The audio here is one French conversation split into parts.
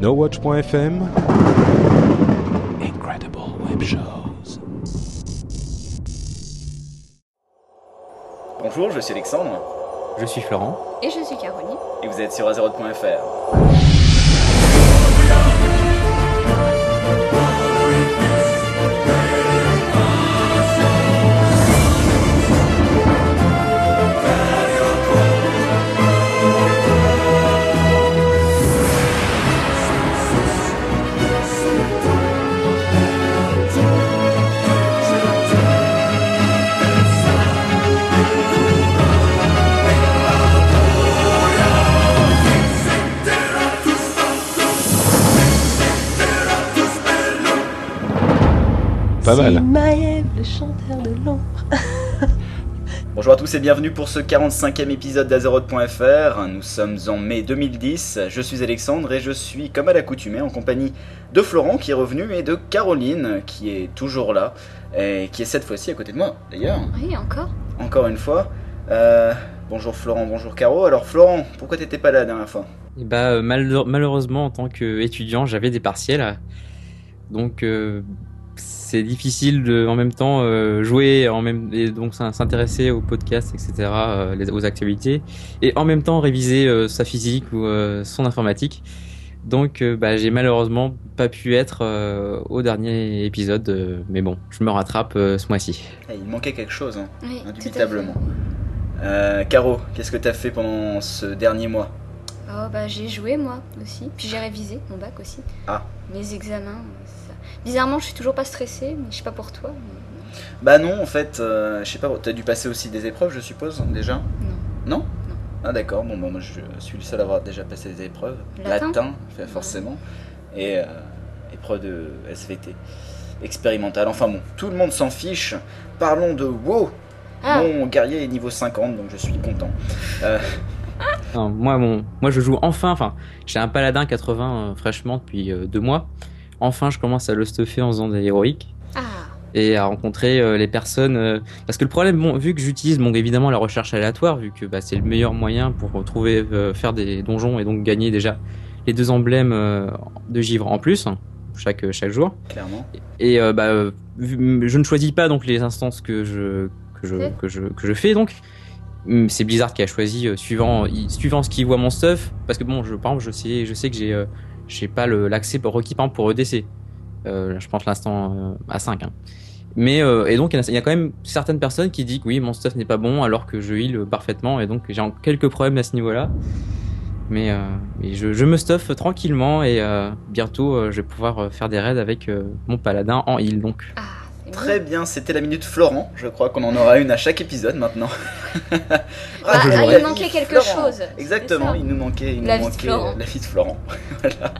NoWatch.fm Incredible Web Shows. Bonjour, je suis Alexandre Je suis Florent. Et je suis Caroline. et vous êtes sur Azeroth.fr. Pas mal. Maëv, le chanteur de l'ombre. Bonjour à tous et bienvenue pour ce 45e épisode d'Azeroth.fr. Nous sommes en mai 2010. Je suis Alexandre et je suis, comme à l'accoutumée, en compagnie de Florent qui est revenu et de Caroline qui est toujours là et qui est cette fois-ci à côté de moi d'ailleurs. Oui, encore Encore une fois. Euh, bonjour Florent, bonjour Caro. Alors Florent, pourquoi t'étais pas là la dernière fois? Et bah, euh, mal- malheureusement, en tant qu'étudiant, j'avais des partiels. Donc, euh, c'est difficile de, en même temps, euh, jouer, en même, et donc s'in- s'intéresser aux podcasts, etc., euh, les- aux actualités, et en même temps réviser euh, sa physique ou euh, son informatique. Donc, euh, bah, j'ai malheureusement pas pu être euh, au dernier épisode, euh, mais bon, je me rattrape euh, ce mois-ci. Eh, Il manquait quelque chose, hein, Oui, indubitablement. Euh, Caro, qu'est-ce que t'as fait pendant ce dernier mois? Oh, bah j'ai joué moi aussi. Puis j'ai révisé mon bac aussi. Ah. Mes examens. Bizarrement, je suis toujours pas stressée, mais je sais pas pour toi. mais- Bah non, en fait, euh, je sais pas, t'as dû passer aussi des épreuves, je suppose, déjà? Non. Non? Non. Ah d'accord, bon, bah, moi je suis le seul à avoir déjà passé des épreuves. Latin? Fait- forcément. Et euh, épreuve de SVT. Expérimentale. Enfin bon, tout le monde s'en fiche. Parlons de WoW. Ah, Mon guerrier est niveau 50, donc je suis content. Euh, Non, moi, mon, moi, je joue enfin. Enfin, j'ai un paladin 80 euh, fraîchement depuis euh, deux mois. Enfin, je commence à le stuffer en faisant des héroïques ah. et à rencontrer euh, les personnes. euh, parce que le problème, bon, vu que j'utilise, bon, évidemment, la recherche aléatoire, vu que bah, c'est le meilleur moyen pour trouver, euh, faire des donjons et donc gagner déjà les deux emblèmes euh, de givre en plus hein, chaque chaque jour. clairement. Et euh, bah, vu- je ne choisis pas donc les instances que je que je que je que je fais donc. C'est Blizzard qui a choisi euh, suivant suivant ce qu'il voit mon stuff parce que bon je par exemple je sais je sais que j'ai euh, j'ai pas l'accès requis pour EDC. Euh, je pense l'instant euh, à 5 hein. Mais euh, et donc il y, a, quand même certaines personnes qui disent que oui mon stuff n'est pas bon alors que je heal parfaitement et donc j'ai quelques problèmes à ce niveau-là. Mais, euh, je, je me stuff tranquillement et euh, bientôt euh, je vais pouvoir faire des raids avec mon paladin en heal donc. Ah, Très bien, c'était la minute Florent. Je crois qu'on en aura une à chaque épisode maintenant. Bah, Ah, ah, il vie manquait quelque Florent. chose, Exactement, il nous manquait, il La nous vie de manquait Florent. la vie de Florent. voilà.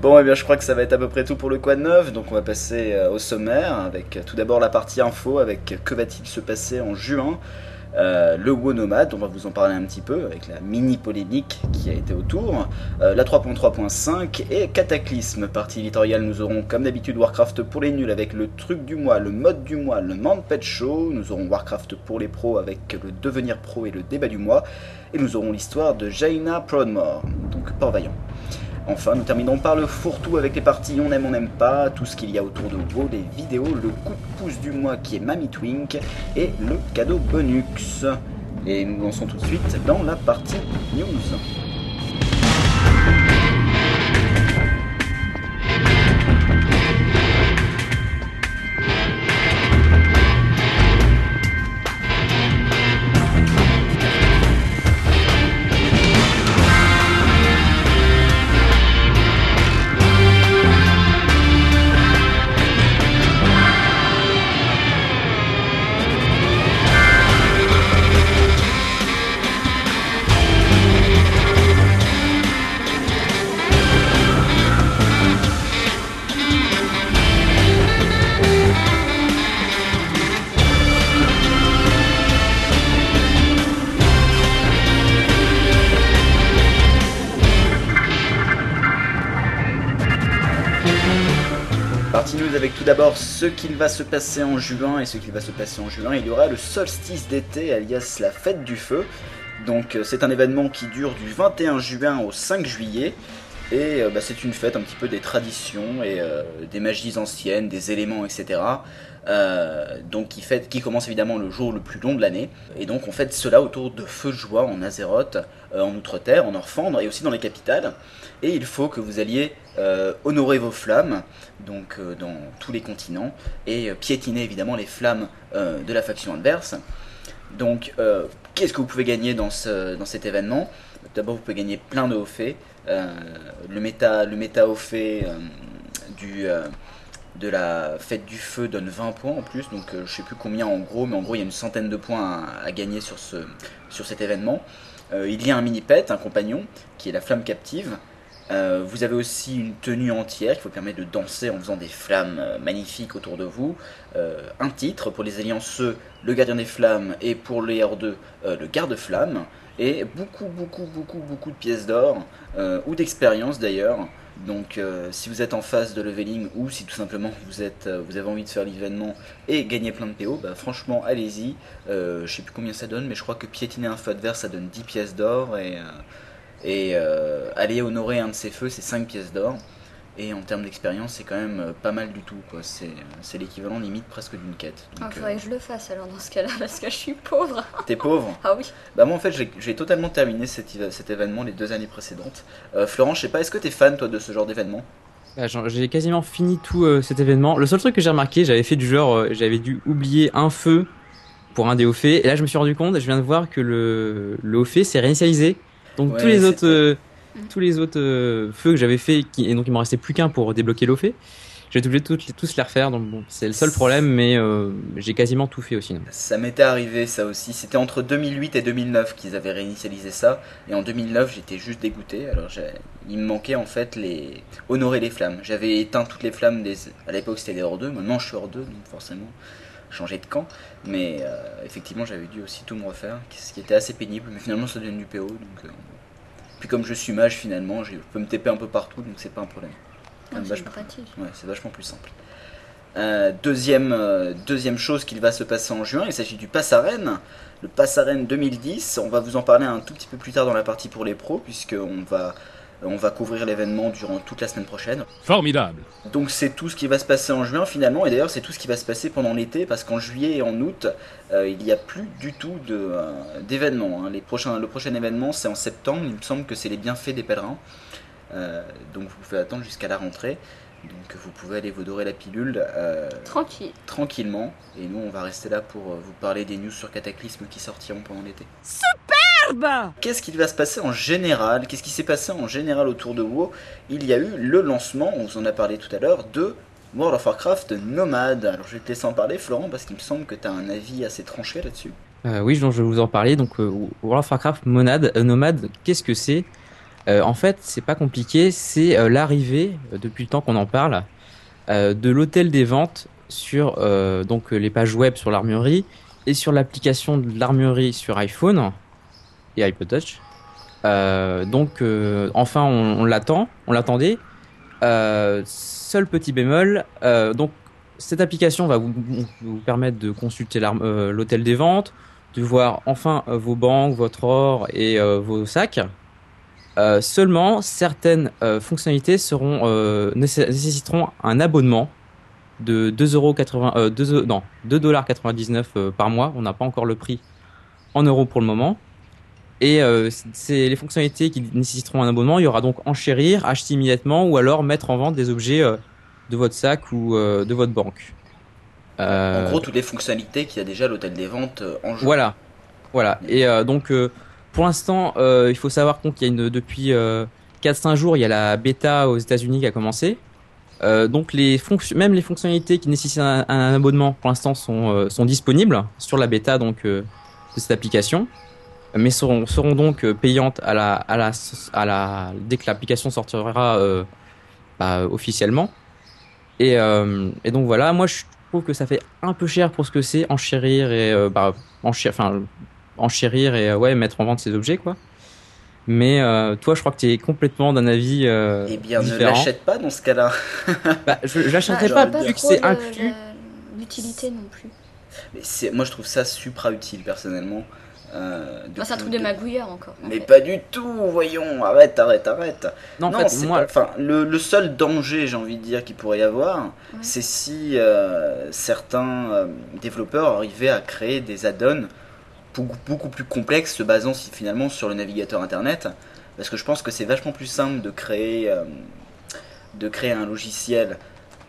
Bon, eh bien, je crois que ça va être à peu près tout pour le Quad 9, donc on va passer euh, au sommaire avec euh, tout d'abord la partie info avec euh, que va-t-il se passer en juin? Euh, le WoW Nomade, on va vous en parler un petit peu avec la mini polémique qui a été autour, Euh, la 3.3.5 et Cataclysme. Partie éditoriale, nous aurons comme d'habitude Warcraft pour les nuls avec le truc du mois, le mode du mois, le Pet Show. Nous aurons Warcraft pour les pros avec le devenir pro et le débat du mois. Et nous aurons l'histoire de Jaina Proudmore, donc Port-Vaillant. Enfin, nous terminerons par le fourre-tout avec les parties on aime, on n'aime pas, tout ce qu'il y a autour de WoW, les vidéos, le coup de pouce du mois qui est Mamie Twink et le cadeau bonus. Et nous lançons tout de suite dans la partie news. Partie news avec tout d'abord ce qu'il va se passer en juin et ce qu'il va se passer en juin. Il y aura le solstice d'été, alias la fête du feu. Donc euh, c'est un événement qui dure du 21 juin au 5 juillet. Et euh, bah, c'est une fête un petit peu des traditions et euh, des magies anciennes, des éléments, etc. Donc qui, fête, qui commence évidemment le jour le plus long de l'année. Et donc on fête cela autour de feux de joie en Azeroth, en Outre-Terre, en Orfandre et aussi dans les capitales. Et il faut que vous alliez honorer vos flammes, donc euh, dans tous les continents, et euh, piétiner évidemment les flammes euh, de la faction adverse. Donc qu'est-ce que vous pouvez gagner dans, ce, dans cet événement? D'abord vous pouvez gagner plein de hauts faits. Le méta, le méta fait du... de la fête du feu donne 20 points en plus, donc euh, je sais plus combien en gros, mais en gros il y a une centaine de points à, gagner sur, ce, sur cet événement. Il y a un mini-pet, un compagnon, qui est la flamme captive. Euh, vous avez aussi une tenue entière qui vous permet de danser en faisant des flammes euh, magnifiques autour de vous. Euh, un titre pour les allianceux, le gardien des flammes, et pour les R2, euh, le garde-flamme. Et beaucoup, beaucoup, beaucoup, beaucoup de pièces d'or, ou d'expérience d'ailleurs. Donc si vous êtes en phase de leveling ou si tout simplement vous, avez envie de faire l'événement et gagner plein de PO, bah, franchement allez-y. Je sais plus combien ça donne, mais je crois que piétiner un feu adverse ça donne 10 pièces d'or et, et euh, aller honorer un de ces feux c'est 5 pièces d'or. Et en termes d'expérience c'est quand même euh, pas mal du tout. quoi. C'est c'est l'équivalent limite presque d'une quête. Il Donc, faudrait que je le fasse alors dans ce cas-là, parce que je suis pauvre. euh, T'es pauvre Ah oui. Bah moi en fait j'ai j'ai totalement terminé cet, événement les deux années précédentes. Euh, Florent, je sais pas, est-ce que t'es fan toi de ce genre d'événement? Bah, J'ai quasiment fini tout euh, cet événement. Le seul truc que j'ai remarqué, j'avais fait du genre, euh, j'avais dû oublier un feu pour un des hauts faits. Et là, je me suis rendu compte, je viens de voir que le, le haut fait s'est réinitialisé. Donc Ouais, tous les autres, euh, tous les autres euh, feux que j'avais fait, qui, et donc il m'en restait plus qu'un pour débloquer fait. J'ai obligé de tous, les refaire. Donc bon, c'est le seul problème, mais euh, j'ai quasiment tout fait aussi. Ça m'était arrivé ça aussi. C'était entre 2008 et 2009 qu'ils avaient réinitialisé ça. Et en 2009 j'étais juste dégoûté. Alors il me manquait en fait les honorer les flammes. J'avais éteint toutes les flammes des. À l'époque c'était les hors 2. Maintenant je suis hors 2 donc forcément changer de camp. Mais euh, effectivement j'avais dû aussi tout me refaire, ce qui était assez pénible. Mais finalement ça donne du PO donc. euh, Puis comme je suis mage finalement, je peux me TP un peu partout donc c'est pas un problème. Ah, c'est vachement. pratique. Ouais, c'est vachement plus simple. Euh, deuxième, euh, deuxième chose qui va se passer en juin, il s'agit du Pass Arène. Le Pass Arène 2010, on va vous en parler un tout petit peu plus tard dans la partie pour les pros, puisqu'on va, on va couvrir l'événement durant toute la semaine prochaine. Formidable. Donc c'est tout ce qui va se passer en juin finalement, et d'ailleurs c'est tout ce qui va se passer pendant l'été, parce qu'en juillet et en août, euh, il n'y a plus du tout de, euh, d'événements. hein. Les prochains, le prochain événement c'est en septembre, il me semble que c'est les bienfaits des pèlerins. Euh, donc vous pouvez attendre jusqu'à la rentrée. Donc vous pouvez aller vous dorer la pilule euh, Tranquille. tranquillement, et nous on va rester là pour vous parler des news sur Cataclysme qui sortiront pendant l'été. Qu'est-ce qui va se passer en général? Qu'est-ce qui s'est passé en général autour de WoW? Il y a eu le lancement, on vous en a parlé tout à l'heure, de World of Warcraft Nomad. Alors je vais te laisser en parler Florent parce qu'il me semble que tu as un avis assez tranché là-dessus. Euh, oui, donc je vais vous en parler. Donc, euh, World of Warcraft Monad, euh, Nomad, qu'est-ce que c'est? Euh, En fait, c'est pas compliqué. C'est euh, l'arrivée, depuis le temps qu'on en parle, euh, de l'hôtel des ventes sur euh, donc les pages web sur l'armurerie et sur l'application de l'armurerie sur iPhone et iPod. Euh, donc, euh, enfin, on, l'attend, on l'attendait. Euh, seul petit bémol, donc cette application va vous, permettre de consulter l'hôtel des ventes, de voir enfin vos banques, votre or et vos sacs. Seulement, certaines fonctionnalités seront nécess- nécessiteront un abonnement de 2,80 euh, 2, non 2,99$ euh, par mois. On n'a pas encore le prix en euros pour le moment. Et euh, c'est les fonctionnalités qui nécessiteront un abonnement. Il y aura donc enchérir, acheter immédiatement ou alors mettre en vente des objets euh, de votre sac ou euh, de votre banque. Euh, En gros, toutes les fonctionnalités qu'il y a déjà à l'hôtel des ventes en jeu. voilà, voilà. Et euh, donc, euh, pour l'instant, euh, il faut savoir qu'on- qu'il y a une depuis euh, 4-5 jours, il y a la bêta aux États-Unis qui a commencé. Euh, donc, les fonction- même les fonctionnalités qui nécessitent un, un abonnement, pour l'instant, sont, euh, sont disponibles sur la bêta donc euh, de cette application, mais seront, seront donc euh, payantes à la, à la, à la, dès que l'application sortira euh, bah, officiellement. Et, euh, et donc voilà, moi je trouve que ça fait un peu cher pour ce que c'est, enchérir et euh, bah, enchérir, enfin enchérir et ouais mettre en vente ces objets quoi. Mais euh, toi, je crois que tu es complètement d'un avis euh, Eh bien, ne l'achète pas dans ce cas-là. Bah, je je l'achèterai Ah, pas j'aurais vu que c'est inclus. L'utilité non plus. Mais moi, je trouve ça supra utile personnellement. Euh, Enfin, c'est un de- truc de de- magouilleur encore. en Mais fait. pas du tout, voyons, arrête, arrête, arrête. Non, en fait, c'est moi, enfin, le, le seul danger, j'ai envie de dire, qu'il pourrait y avoir, Ouais. c'est si euh, certains euh, développeurs arrivaient à créer des add-ons beaucoup, beaucoup plus complexes, se basant si- finalement sur le navigateur internet. Parce que je pense que c'est vachement plus simple de créer, euh, de créer un logiciel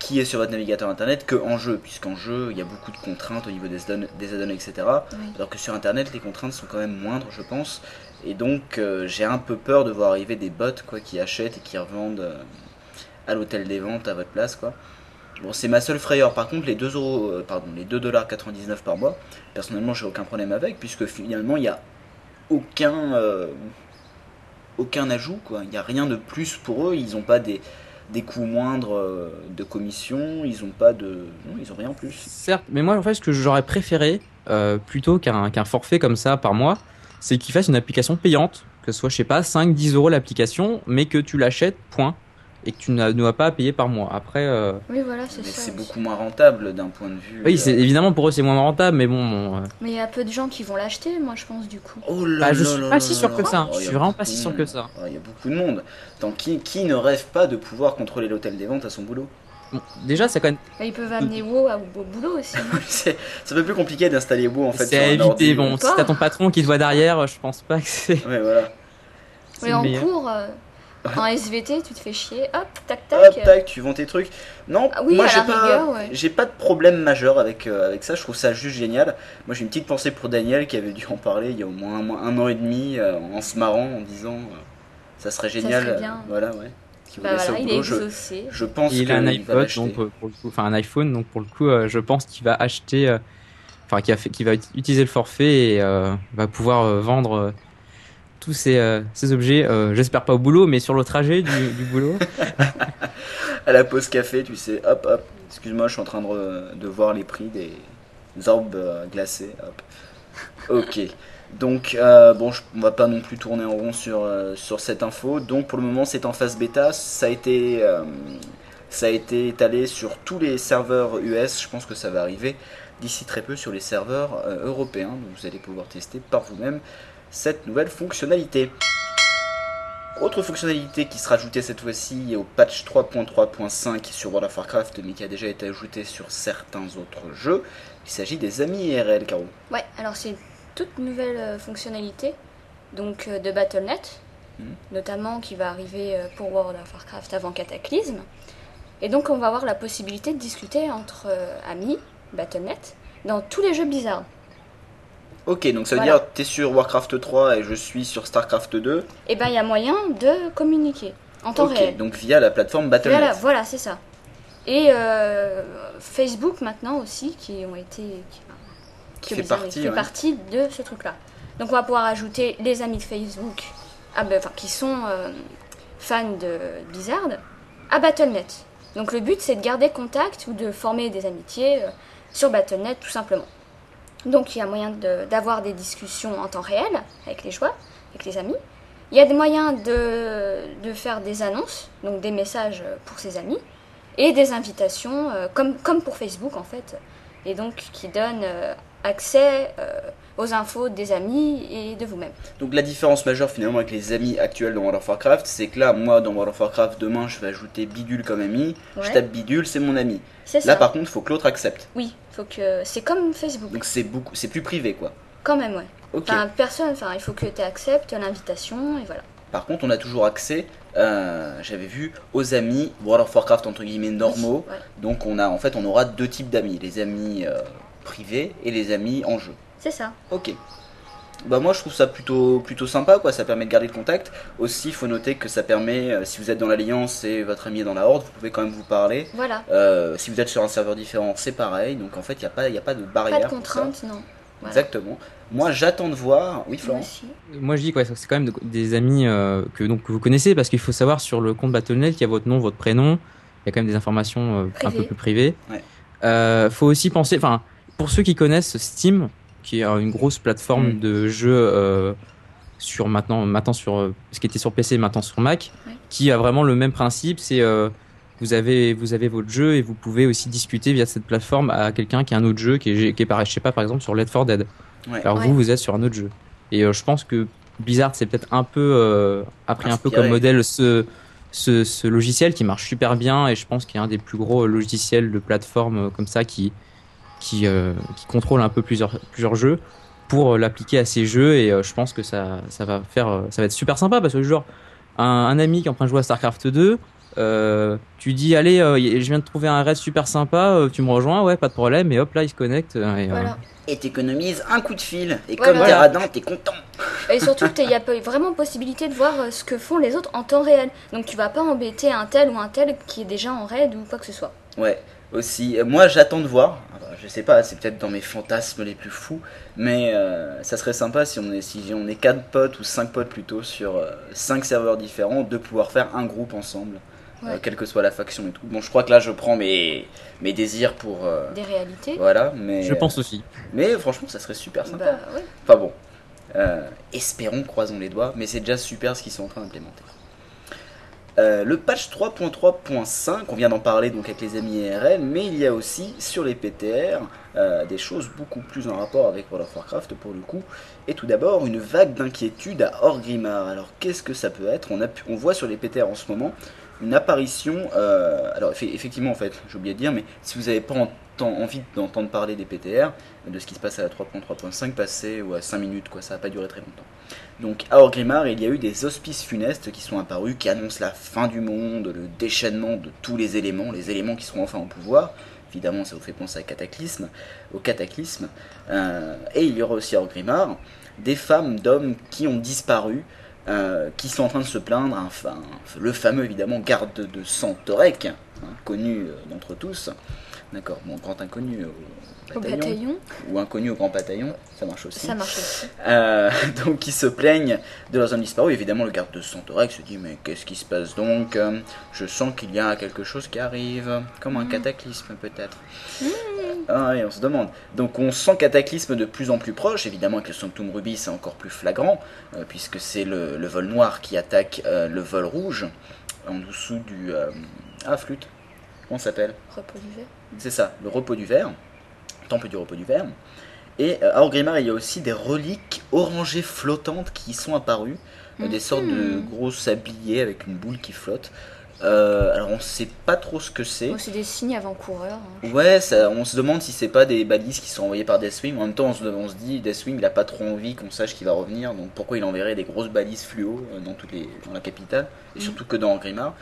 qui est sur votre navigateur internet qu'en jeu, puisqu'en jeu, il y a beaucoup de contraintes au niveau des add-ons, des etc. Oui. Alors que sur internet, les contraintes sont quand même moindres, je pense. Et donc, euh, j'ai un peu peur de voir arriver des bots quoi, qui achètent et qui revendent euh, à l'hôtel des ventes à votre place. Quoi. Bon, c'est ma seule frayeur. Par contre, les 2 euros, euh, pardon, les 2,99$ par mois, personnellement, j'ai aucun problème avec, puisque finalement, il n'y a aucun, euh, aucun ajout. quoi. Il n'y a rien de plus pour eux. Ils n'ont pas des, des coûts moindres euh, de commission. Ils n'ont pas de. Non, ils ont rien en plus. Certes, mais moi en fait ce que j'aurais préféré euh, plutôt qu'un forfait comme ça par mois, c'est qu'ils fassent une application payante, que ce soit je sais pas 5 10 euros l'application, mais que tu l'achètes point et que tu n'as n'as pas à payer par mois. Après euh, Oui, voilà, c'est Mais ça. c'est beaucoup moins rentable d'un point de vue. oui, euh, c'est évidemment pour eux c'est moins rentable mais bon, bon, euh, Mais il y a peu de gens qui vont l'acheter, moi, je pense, du coup. Oh là bah, je là suis là pas si sûr que ça. Oh, Je suis vraiment pas si sûr que ça. Oh, Il y a beaucoup de monde. Tant qui, qui ne rêve pas de pouvoir contrôler l'hôtel des ventes à son boulot Bon, déjà c'est quand même Bah, ils peuvent amener WoW à- au boulot aussi. non C'est c'est un peu plus compliqué d'installer WoW en fait. c'est à éviter. Bon, si t'as ton patron qui te voit derrière, je pense pas que c'est. Ouais, voilà. Mais en cours, euh, en SVT, tu te fais chier. Hop, tac, tac. Hop, tac, tu vends tes trucs. Non, Ah oui, moi j'ai pas, ouais. j'ai pas de problème majeur avec, euh, avec ça. Je trouve ça juste génial. Moi j'ai une petite pensée pour Daniel qui avait dû en parler il y a au moins un, un an et demi euh, en se marrant en disant euh, ça serait génial. serait euh, bien. voilà, ouais. Bah ça voilà, il est boulot. Je, exaucé. je pense il qu'il a un iPod, donc euh, pour le coup, enfin un iPhone, donc pour le coup, euh, je pense qu'il va acheter, euh, enfin qui a fait, qui va ut- utiliser le forfait et euh, va pouvoir euh, vendre euh, tous ces, euh, objets. euh, J'espère pas au boulot, mais sur le trajet du, boulot. à la pause café, tu sais, hop hop. Excuse-moi, je suis en train de, de voir les prix des orbes euh, glacés. Hop. Ok. Donc, bon, je- on va pas non plus tourner en rond sur, sur cette info. Donc, pour le moment, c'est en phase bêta. Ça a été, ça a été étalé sur tous les serveurs US. Je pense que ça va arriver d'ici très peu sur les serveurs européens. Donc, vous allez pouvoir tester par vous-même cette nouvelle fonctionnalité. Autre fonctionnalité qui sera ajoutée cette fois-ci au patch 3.3.5 sur World of Warcraft, mais qui a déjà été ajoutée sur certains autres jeux, il s'agit des amis IRL, Caro. Ouais, alors c'est une toute nouvelle euh, fonctionnalité donc euh, de Battle.net, Mhm. notamment qui va arriver euh, pour World of Warcraft avant Cataclysme. Et donc on va avoir la possibilité de discuter entre amis, Battle.net, dans tous les jeux Blizzard. Ok, donc ça veut Voilà. dire t'es sur Warcraft 3 et je suis sur Starcraft 2. Et ben il y a moyen de communiquer en temps ok, réel. donc via la plateforme Battle.net. Voilà, voilà, c'est ça. Et euh, Facebook maintenant aussi, qui ont été. Qui, fait Blizzard, partie, qui fait ouais. partie de ce truc-là. Donc on va pouvoir ajouter les amis de Facebook, ah ben, enfin, qui sont euh, fans de Blizzard, à Battle.net. Donc le but c'est de garder contact ou de former des amitiés euh, sur Battle.net tout simplement. Donc il y a moyen d'avoir des discussions en temps réel avec les joueurs, avec les amis. Il y a des moyens de, faire des annonces, donc des messages pour ses amis, et des invitations, euh, comme, comme pour Facebook en fait, et donc qui donnent euh, accès euh, aux infos des amis et de vous-même. Donc la différence majeure finalement avec les amis actuels dans World of Warcraft, c'est que là, moi dans World of Warcraft, demain je vais ajouter Bidule comme ami. Je tape Bidule, c'est mon ami. Là ça. par contre, il faut que l'autre accepte. Oui, faut que c'est comme Facebook, Donc c'est beaucoup, c'est plus privé quoi. quand même ouais. Ok. Enfin personne, enfin il faut que tu acceptes l'invitation et voilà. Par contre, on a toujours accès, euh, j'avais vu, aux amis World of Warcraft entre guillemets normaux. Ouais. Donc on a, en fait, on aura deux types d'amis, les amis euh, privés et les amis en jeu. C'est ça. Ok. Bah moi je trouve ça plutôt plutôt sympa quoi, ça permet de garder le contact. Aussi il faut noter que ça permet, euh, si vous êtes dans l'alliance et votre ami est dans la horde, vous pouvez quand même vous parler. Voilà. Euh, si vous êtes sur un serveur différent, c'est pareil. Donc en fait il n'y a, pas- y a pas de barrière. Pas de contrainte, non. Voilà. Exactement. Moi j'attends de voir. Oui Moi Florence. aussi. Moi je dis quoi, c'est quand même de- des amis euh, que donc que vous connaissez parce qu'il faut savoir sur le compte Battle.net qu'il y a votre nom, votre prénom, il y a quand même des informations euh, un peu plus privées. Ouais. Euh, faut aussi penser, enfin pour ceux qui connaissent Steam, qui est une grosse plateforme Mm. de jeux euh, sur maintenant maintenant sur euh, ce qui était sur PC maintenant sur Mac, Ouais. qui a vraiment le même principe, c'est euh, vous avez vous avez votre jeu et vous pouvez aussi discuter via cette plateforme à quelqu'un qui a un autre jeu qui est, qui est pareil, je sais pas par exemple sur Left 4 Dead. Ouais. Alors Ouais. vous vous êtes sur un autre jeu. Et euh, je pense que Blizzard c'est peut-être un peu euh, a pris un peu comme modèle ce, ce, ce logiciel qui marche super bien et je pense qu'il y a un des plus gros logiciels de plateforme comme ça qui qui, euh, qui contrôle un peu plusieurs plusieurs jeux pour euh, l'appliquer à ces jeux et euh, je pense que ça ça va faire ça va être super sympa parce que genre un, un ami qui est en train de jouer à Starcraft 2 euh, tu dis allez euh, je viens de trouver un raid super sympa euh, tu me rejoins ouais pas de problème et hop là il se connecte et, Voilà. T'économises un coup de fil. Et Voilà. comme t'es radin, t'es content. Et surtout, il y a pas- vraiment possibilité de voir ce que font les autres en temps réel. Donc tu vas pas embêter un tel ou un tel qui est déjà en raid ou quoi que ce soit. Ouais, aussi. Euh, Moi, j'attends de voir. Alors, Je sais pas, c'est peut-être dans mes fantasmes les plus fous, mais euh, ça serait sympa si on est si on est quatre potes ou cinq potes plutôt sur euh, cinq serveurs différents, de pouvoir faire un groupe ensemble, euh, quelle que soit la faction et tout. Bon, je crois que là, je prends mes mes désirs pour euh, Des réalités. voilà, mais je pense aussi mais franchement, ça serait super sympa. Bah ouais. Enfin bon, euh, espérons, croisons les doigts, mais c'est déjà super ce qu'ils sont en train d'implémenter. Euh, le patch 3.3.5, on vient d'en parler donc avec les amis IRL, mais il y a aussi sur les PTR euh, des choses beaucoup plus en rapport avec World of Warcraft pour le coup. Et tout d'abord, une vague d'inquiétude à Orgrimmar. Alors qu'est-ce que ça peut être? On, voit sur les PTR en ce moment une apparition. euh, alors effe- effectivement, en fait, j'ai oublié de dire, mais si vous n'avez pas enten- envie d'entendre parler des PTR, de ce qui se passe à la 3.3.5, passez ou à 5 minutes, quoi, ça va pas durer très longtemps. Donc à Orgrimmar, il y a eu des auspices funestes qui sont apparus, qui annoncent la fin du monde, le déchaînement de tous les éléments, les éléments qui seront enfin au pouvoir. Évidemment, ça vous fait penser à Cataclysme, au Cataclysme. Euh, et il y aura aussi à Orgrimmar des femmes, d'hommes qui ont disparu, euh, qui sont en train de se plaindre, enfin, le fameux évidemment garde de sang Torek, hein, connu euh, d'entre tous, d'accord, bon, grand inconnu au Au bataillon, bataillon, ou inconnu au grand bataillon, ça marche aussi. ça marche aussi. Euh, donc qui se plaignent de leurs hommes disparus. Évidemment, le garde de Santorek se dit mais qu'est-ce qui se passe donc? Je sens qu'il y a quelque chose qui arrive, comme un cataclysme peut-être. Ah oui, on se demande. Donc on sent cataclysme de plus en plus proche. Évidemment, avec le Sanctum Ruby, c'est encore plus flagrant euh, puisque c'est le, le vol noir qui attaque euh, le vol rouge en dessous du ah flûte. Comment s'appelle? Repos du. C'est ça, le repos du verre, temple du repos du verre. Et euh, à Orgrimmar, il y a aussi des reliques orangées flottantes qui sont apparues, euh, des sortes de gros sabliers avec une boule qui flotte. Euh, alors on sait pas trop ce que c'est. Bon, c'est des signes avant-coureurs. hein. Ouais, ça, on se demande si c'est pas des balises qui sont envoyées par Deathwing. En même temps, on se, on se dit Deathwing, il a pas trop envie qu'on sache qu'il va revenir, donc pourquoi il enverrait des grosses balises fluo dans toutes les, dans la capitale? Et Mm. surtout que dans Orgrimmar.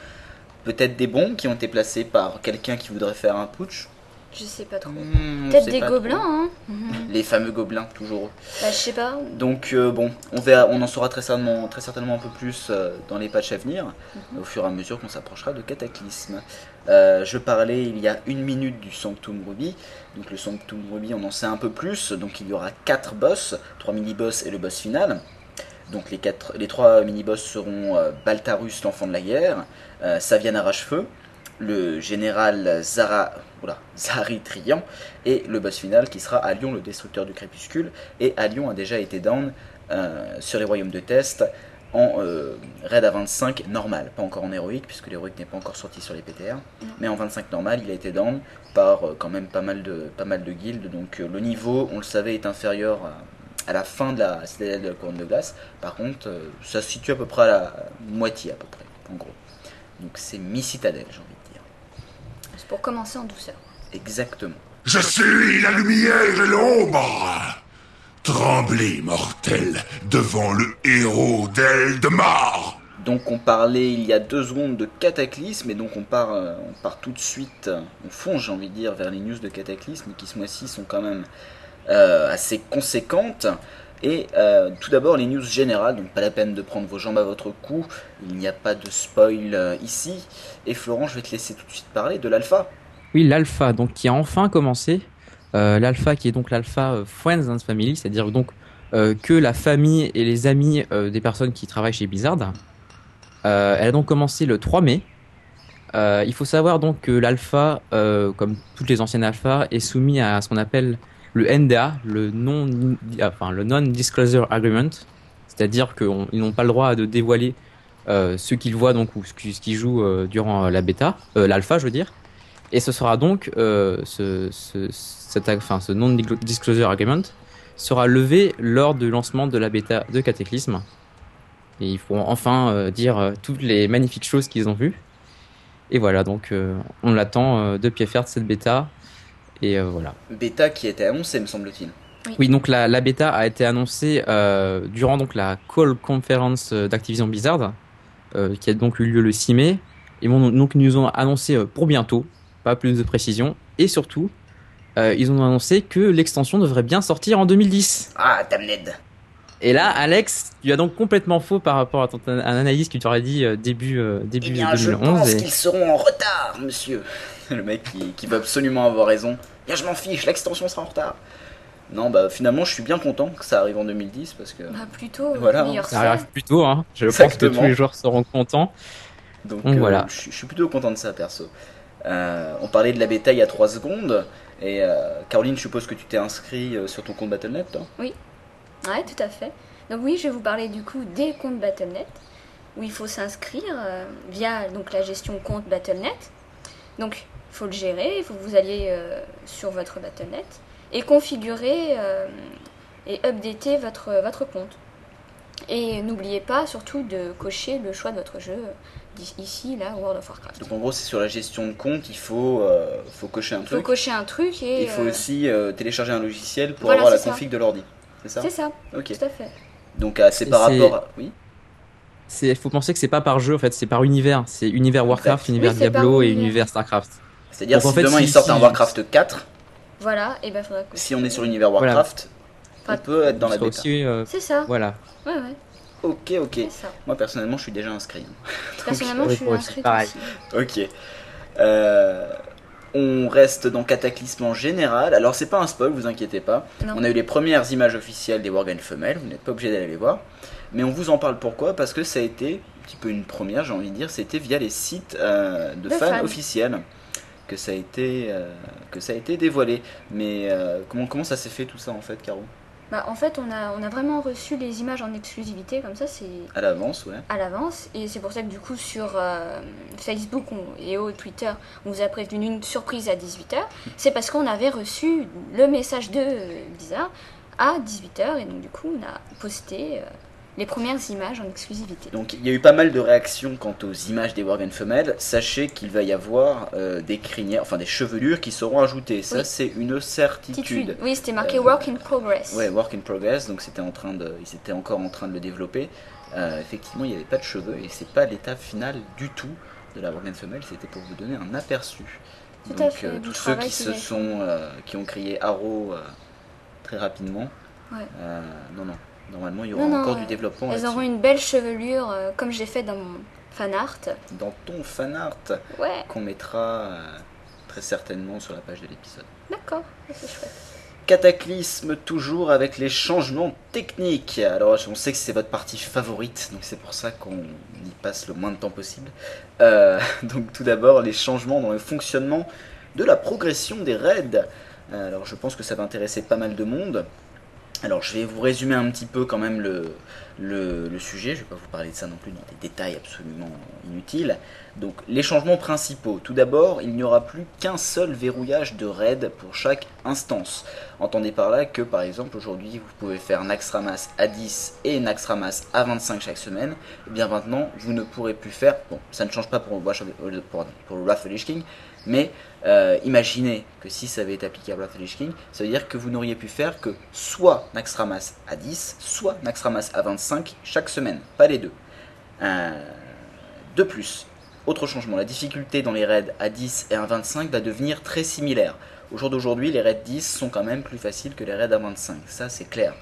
Peut-être des bombes qui ont été placées par quelqu'un qui voudrait faire un putsch. Je sais pas trop. Hmm, Peut-être des gobelins, trop. hein. Mhm. Les fameux gobelins, toujours. Bah, je sais pas. Donc euh, bon, on verra, on en saura très certainement, très certainement un peu plus euh, dans les patchs à venir, au fur et à mesure qu'on s'approchera de Cataclysme. Euh, je parlais il y a une minute du Sanctum Ruby. Donc le Sanctum Ruby, on en sait un peu plus. Donc il y aura quatre boss, trois mini-boss et le boss final. Donc les, quatre, les trois mini-boss seront Baltarus, l'enfant de la guerre, euh, Savian Arrache-Feu, le général Zara, oula, Zaritrian, et le boss final qui sera Alion, le destructeur du crépuscule. Et Alion a déjà été down euh, sur les royaumes de test en euh, raid à 25 normal, pas encore en héroïque, puisque l'héroïque n'est pas encore sorti sur les PTR, mais en 25 normal, il a été down par euh, quand même pas mal de, pas mal de guildes. Donc le niveau, on le savait, est inférieur à, à la fin de la citadelle de la couronne de glace. Par contre, ça se situe à peu près à la moitié, à peu près, en gros. Donc c'est mi-citadelle, j'ai envie de dire. C'est pour commencer en douceur. Exactement. Je suis la lumière et l'ombre. Tremblez, mortel, devant le héros d'Eldemar. Donc on parlait il y a deux secondes de Cataclysme et donc on part, euh, on part tout de suite, euh, on fonce j'ai envie de dire vers les news de Cataclysme qui ce mois-ci sont quand même euh, assez conséquentes. Et euh, tout d'abord les news générales, donc pas la peine de prendre vos jambes à votre cou, il n'y a pas de spoil euh, ici. Et Florent, je vais te laisser tout de suite parler de l'alpha. Oui, l'alpha, donc qui a enfin commencé. Euh, l'alpha qui est donc l'alpha Friends and Family, c'est-à-dire donc que la famille et les amis des personnes qui travaillent chez Blizzard. Elle a donc commencé le 3 mai. Il faut savoir donc que l'alpha, comme toutes les anciennes alphas, est soumis à ce qu'on appelle le NDA, le non, enfin le non-disclosure agreement, c'est-à-dire qu'ils n'ont pas le droit de dévoiler euh, ce qu'ils voient donc ou ce qu'ils jouent euh, durant la bêta, euh, l'alpha, je veux dire. Et ce sera donc euh, ce, ce, ce non-disclosure agreement sera levé lors du lancement de la bêta de Cataclysme. Et ils pourront enfin euh, dire euh, toutes les magnifiques choses qu'ils ont vues. Et voilà, donc euh, on l'attend euh, de pied ferme cette bêta. Et euh, voilà. Bêta qui a été annoncée, me semble-t-il. Oui, donc la, la bêta a été annoncée euh, durant donc la Call Conference euh, d'Activision Blizzard, euh, qui a donc eu lieu le 6 mai. Et bon, donc ils nous ont annoncé pour bientôt, pas plus de précision. Et surtout, euh, ils ont annoncé que l'extension devrait bien sortir en 2010. Ah, Damned Et là, Alex, tu as donc complètement faux par rapport à ton que tu aurais dit euh, début euh, début Eh bien, je 2011. pense et- qu'ils seront en retard, monsieur. Le mec qui, qui veut absolument avoir raison. Bien, je m'en fiche, l'extension sera en retard. Non, bah finalement, je suis bien content que ça arrive en 2010 parce que. Bah, plutôt, Voilà. Ça arrive plus tôt, hein. Je pense que tous les joueurs seront contents. Donc Donc, euh, voilà. je, suis- je suis plutôt content de ça, perso. Euh, on parlait de la bêta il y a 3 secondes. Et euh, Caroline, je suppose que tu t'es inscrit sur ton compte Battle.net, toi? Ouais, tout à fait. Donc oui, je vais vous parler du coup des comptes Battle.net, où il faut s'inscrire euh, via donc la gestion compte Battle.net. Donc faut le gérer, il faut que vous alliez euh, sur votre Battle.net et configurer euh, et updater votre, votre compte. Et n'oubliez pas surtout de cocher le choix de votre jeu, d'i- ici, là, World of Warcraft. Donc en gros, c'est sur la gestion de compte, il faut, euh, faut cocher un Il faut truc. cocher un truc et... Il faut euh, aussi euh, télécharger un logiciel pour Voilà, avoir la ça. config de l'ordi. C'est ça? C'est ça, Ok. tout à fait. Donc euh, c'est par rapport à... Oui? C'est, faut penser que c'est pas par jeu, en fait, c'est par univers. C'est univers Warcraft, univers Oui, Diablo et univers Starcraft. C'est-à-dire Donc, en si fait, demain si- ils sortent un Warcraft 4, Voilà, et ben faudra que... si on est sur l'univers Voilà. Warcraft, on Enfin, peut être dans la bêta. euh, C'est ça, voilà. ouais, ouais, Ok, ok. Moi personnellement, je suis déjà inscrit. Personnellement, oui, je suis inscrite pareil. aussi. Ok. Euh, on reste dans Cataclysme en général. Alors c'est pas un spoil, vous inquiétez pas. Non. On a eu les premières images officielles des Worgen femelles, vous n'êtes pas obligé d'aller les voir. Mais on vous en parle pourquoi? Parce que ça a été un petit peu une première, j'ai envie de dire, c'était via les sites euh, de, De fans, fans. officiels que ça a été, euh, que ça a été dévoilé. Mais euh, comment, comment ça s'est fait tout ça en fait, Caro? Bah, en fait, on a, on a vraiment reçu les images en exclusivité, comme ça, c'est À l'avance, ouais. à l'avance. Et c'est pour ça que du coup, sur euh, Facebook on- et au Twitter, on vous a prévenu une surprise à 18h. C'est parce qu'on avait reçu le message de Blizzard à 18h. Et donc, du coup, on a posté les premières images en exclusivité. Donc il y a eu pas mal de réactions quant aux images des Worgen femelles. Sachez qu'il va y avoir euh, des crinières, enfin des chevelures qui seront ajoutées. Ça Oui. c'est une certitude. Oui, c'était marqué Euh, Work in Progress. Ouais, work in progress. Donc c'était en train de, ils étaient encore en train de le développer. Euh, effectivement, il n'y avait pas de cheveux et c'est pas l'état final du tout de la Worgen femelle. C'était pour vous donner un aperçu. Tout Donc à fait, tous ceux qui se sont, qui ont crié Arrow très rapidement. Ouais. non non. Normalement, il y aura Non, encore du développement. Elles auront une belle chevelure, euh, comme j'ai fait dans mon fan art. Dans ton fan art. Ouais, qu'on mettra euh, très certainement sur la page de l'épisode. d'accord, c'est chouette. Cataclysme toujours avec les changements techniques. Alors on sait que c'est votre partie favorite, donc c'est pour ça qu'on y passe le moins de temps possible. Euh, donc tout d'abord les changements dans le fonctionnement de la progression des raids. Alors je pense que ça va intéresser pas mal de monde. Alors je vais vous résumer un petit peu quand même le, sujet, je vais pas vous parler de ça non plus dans des détails absolument inutiles. Donc les changements principaux. Tout d'abord, il n'y aura plus qu'un seul verrouillage de raid pour chaque instance. Entendez par là que par exemple aujourd'hui vous pouvez faire Naxxramas à 10 et Naxxramas à 25 chaque semaine. Et bien maintenant vous ne pourrez plus faire, bon ça ne change pas pour, Watch euh, pour, pour Wrath King, mais euh, imaginez que si ça avait été appliqué à Wrath of King, ça veut dire que vous n'auriez pu faire que soit Naxxramas à 10, soit Naxxramas à 25 chaque semaine, pas les deux. Euh, de plus, autre changement, la difficulté dans les raids à 10 et à 25 va devenir très similaire. Au jour d'aujourd'hui, les raids 10 sont quand même plus faciles que les raids à 25, ça c'est clair.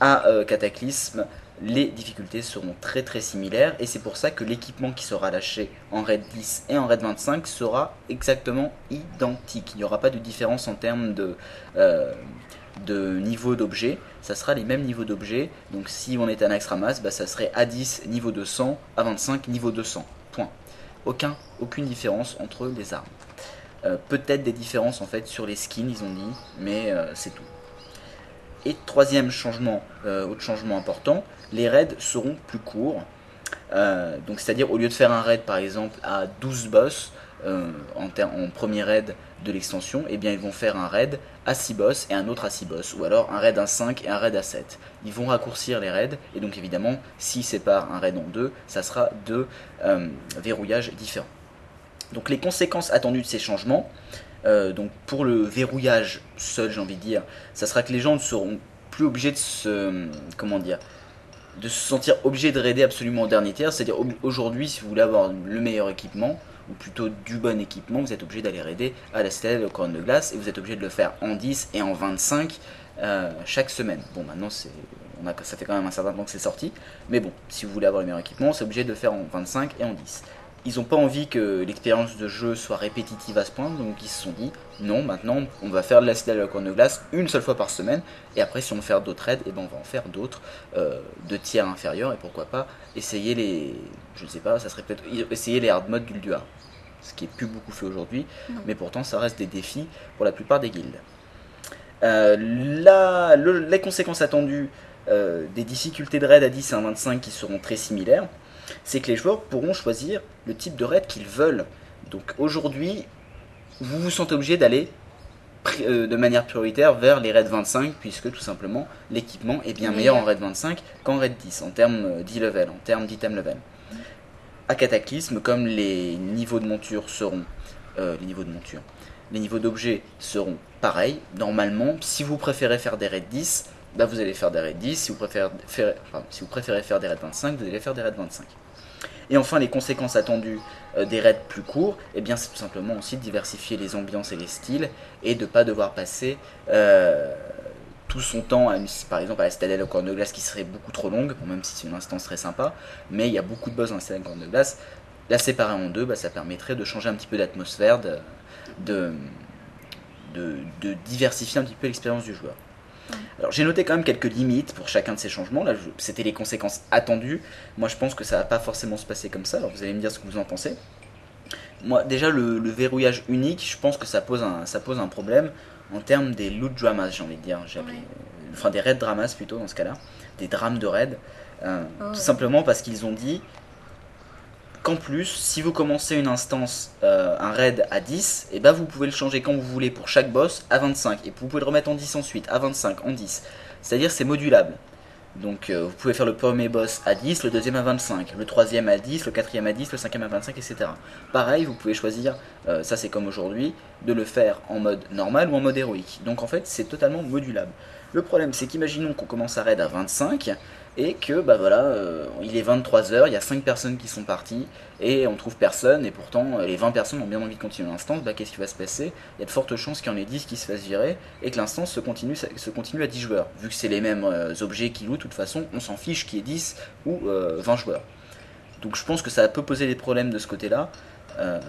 À euh, Cataclysme, les difficultés seront très très similaires et c'est pour ça que l'équipement qui sera lâché en raid 10 et en raid 25 sera exactement identique. Il n'y aura pas de différence en termes de, euh, de niveau d'objet, ça sera les mêmes niveaux d'objet. Donc si on est à Naxxramas, bah, ça serait à 10 niveau 200, à 25 niveau 200. Aucun, aucune différence entre les armes. Euh, Peut-être des différences en fait sur les skins, ils ont dit, mais euh, c'est tout. Et troisième changement, euh, autre changement important, les raids seront plus courts. Donc c'est-à-dire au lieu de faire un raid par exemple à 12 boss en, en premier raid de l'extension, eh bien ils vont faire un raid à 6 boss et un autre à 6 boss, ou alors un raid à 5 et un raid à 7. Ils vont raccourcir les raids, et donc évidemment, s'ils séparent un raid en deux, ça sera deux euh, verrouillages différents. Donc les conséquences attendues de ces changements, euh, donc pour le verrouillage seul, j'ai envie de dire, ça sera que les gens ne seront plus obligés de se, comment dire, de se sentir obligés de raider absolument au dernier tiers. C'est-à-dire au- aujourd'hui, si vous voulez avoir le meilleur équipement, ou plutôt du bon équipement, vous êtes obligé d'aller raider à la stèle au corne de glace, et vous êtes obligé de le faire en 10 et en 25 euh, chaque semaine. Bon, maintenant c'est, ça fait quand même un certain temps que c'est sorti, mais bon, si vous voulez avoir le meilleur équipement, c'est obligé de le faire en 25 et en 10 ils n'ont pas envie que l'expérience de jeu soit répétitive à ce point, donc ils se sont dit non, maintenant on va faire de la stèle à la corne de glace une seule fois par semaine, et après si on veut faire d'autres raids, et ben on va en faire d'autres euh, de tiers inférieurs, et pourquoi pas essayer les, je ne sais pas, ça serait peut-être essayer les hard modes d'Ulduar, ce qui est plus beaucoup fait aujourd'hui, mais pourtant ça reste des défis pour la plupart des guildes. Euh, la- le- les conséquences attendues euh, des difficultés de raid à 10 et à 25 qui seront très similaires, c'est que les joueurs pourront choisir le type de raid qu'ils veulent. Donc aujourd'hui, vous vous sentez obligé d'aller euh, de manière prioritaire vers les raids 25, puisque tout simplement l'équipement est bien meilleur en raid 25 qu'en raid 10, en termes euh, d'e-level, en termes d'item level. À Cataclysme, comme les niveaux de monture seront. euh, les niveaux de monture. Les niveaux d'objets seront pareils. Normalement, si vous préférez faire des raids 10, bah vous allez faire des raids 10. Si vous préférez faire, des raids 25, vous allez faire des raids 25. Et enfin, les conséquences attendues euh, des raids plus courts, eh bien, c'est tout simplement aussi de diversifier les ambiances et les styles et de ne pas devoir passer euh, tout son temps, à par exemple, à la citadelle au corne de glace qui serait beaucoup trop longue, même si c'est une instance très sympa, mais il y a beaucoup de boss dans la citadelle au corne de glace. La séparer en deux, bah, ça permettrait de changer un petit peu d'atmosphère, de, de diversifier un petit peu l'expérience du joueur. Alors j'ai noté quand même quelques limites pour chacun de ces changements. Là, c'était les conséquences attendues. Moi, je pense que ça va pas forcément se passer comme ça. Alors vous allez me dire ce que vous en pensez. Moi, déjà le, le verrouillage unique, je pense que ça pose un, ça pose un problème en termes des loot dramas, j'ai envie de dire. Ouais. Enfin des raid dramas plutôt dans ce cas-là, des drames de raid. Euh, Oh, Tout ouais. simplement parce qu'ils ont dit qu'en plus, si vous commencez une instance, euh, un raid à 10, et ben vous pouvez le changer quand vous voulez pour chaque boss à 25. Et vous pouvez le remettre en 10 ensuite, à 25, en 10. C'est-à-dire c'est modulable. Donc euh, vous pouvez faire le premier boss à 10, le deuxième à 25, le troisième à 10, le quatrième à 10, le cinquième à 25, etc. Pareil, vous pouvez choisir, euh, ça c'est comme aujourd'hui, de le faire en mode normal ou en mode héroïque. Donc en fait c'est totalement modulable. Le problème c'est qu'imaginons qu'on commence à raid à 25 et que bah voilà, euh, il est 23h, il y a 5 personnes qui sont parties et on trouve personne et pourtant euh, les 20 personnes ont bien envie de continuer l'instance, bah qu'est-ce qui va se passer? Il y a de fortes chances qu'il y en ait 10 qui se fassent virer et que l'instance se continue, se continue à 10 joueurs. Vu que c'est les mêmes euh, objets qui louent, de toute façon, on s'en fiche qu'il y ait 10 ou euh, 20 joueurs. Donc je pense que ça peut poser des problèmes de ce côté-là. euh,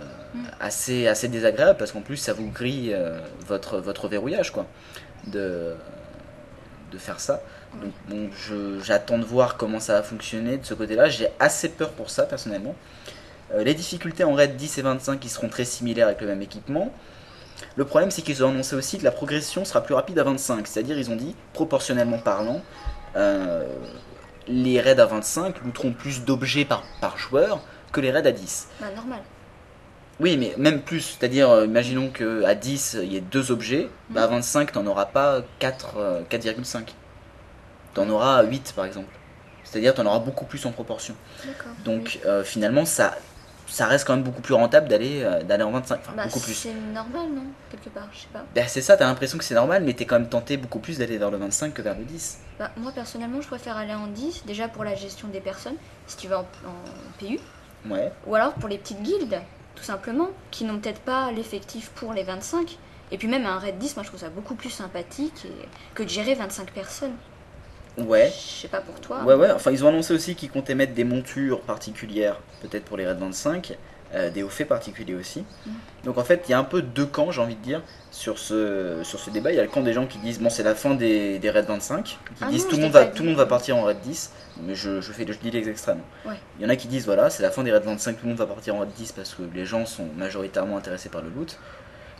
assez, assez désagréable parce qu'en plus ça vous grille votre, votre verrouillage quoi de, de faire ça donc bon j'attends de voir comment ça va fonctionner de ce côté là j'ai assez peur pour ça personnellement Euh, les difficultés en raid 10 et 25 qui seront très similaires avec le même équipement le problème c'est qu'ils ont annoncé aussi que la progression sera plus rapide à 25 c'est à dire ils ont dit proportionnellement parlant euh, les raids à 25 looteront plus d'objets par, par joueur que les raids à 10 Bah, normal. oui, mais même plus. C'est-à-dire, euh, imaginons qu'à 10, il y ait deux objets. Bah, à 25, t'en auras pas 4, 4,5. T'en auras 8, par exemple. C'est-à-dire, t'en auras beaucoup plus en proportion. Donc, euh, finalement, ça, ça reste quand même beaucoup plus rentable d'aller euh, d'aller en 25. Enfin, Bah, beaucoup plus. c'est normal, non Quelque part, je sais pas. Bah, c'est ça, t'as l'impression que c'est normal, mais t'es quand même tenté beaucoup plus d'aller vers le 25 que vers le 10. Bah, moi, personnellement, je préfère aller en 10, déjà pour la gestion des personnes, si tu vas en, en PU, Ouais. ou alors pour les petites guildes, tout simplement, qui n'ont peut-être pas l'effectif pour les 25. Et puis même un raid 10, moi je trouve ça beaucoup plus sympathique et- que de gérer 25 personnes. Ouais. Je sais pas pour toi. Ouais, ouais, enfin ils ont annoncé aussi qu'ils comptaient mettre des montures particulières, peut-être pour les raids 25, euh, des hauts faits particuliers aussi. Mm. Donc en fait, il y a un peu deux camps, j'ai envie de dire, sur ce, sur ce débat. Il y a le camp des gens qui disent, bon, c'est la fin des, des raids 25, qui Ah disent non, tout, le monde va, tout le monde va partir en raid 10, mais je, je, fais, je dis les extrêmes. Ouais. Il y en a qui disent, voilà, c'est la fin des raids 25, tout le monde va partir en raid 10 parce que les gens sont majoritairement intéressés par le loot.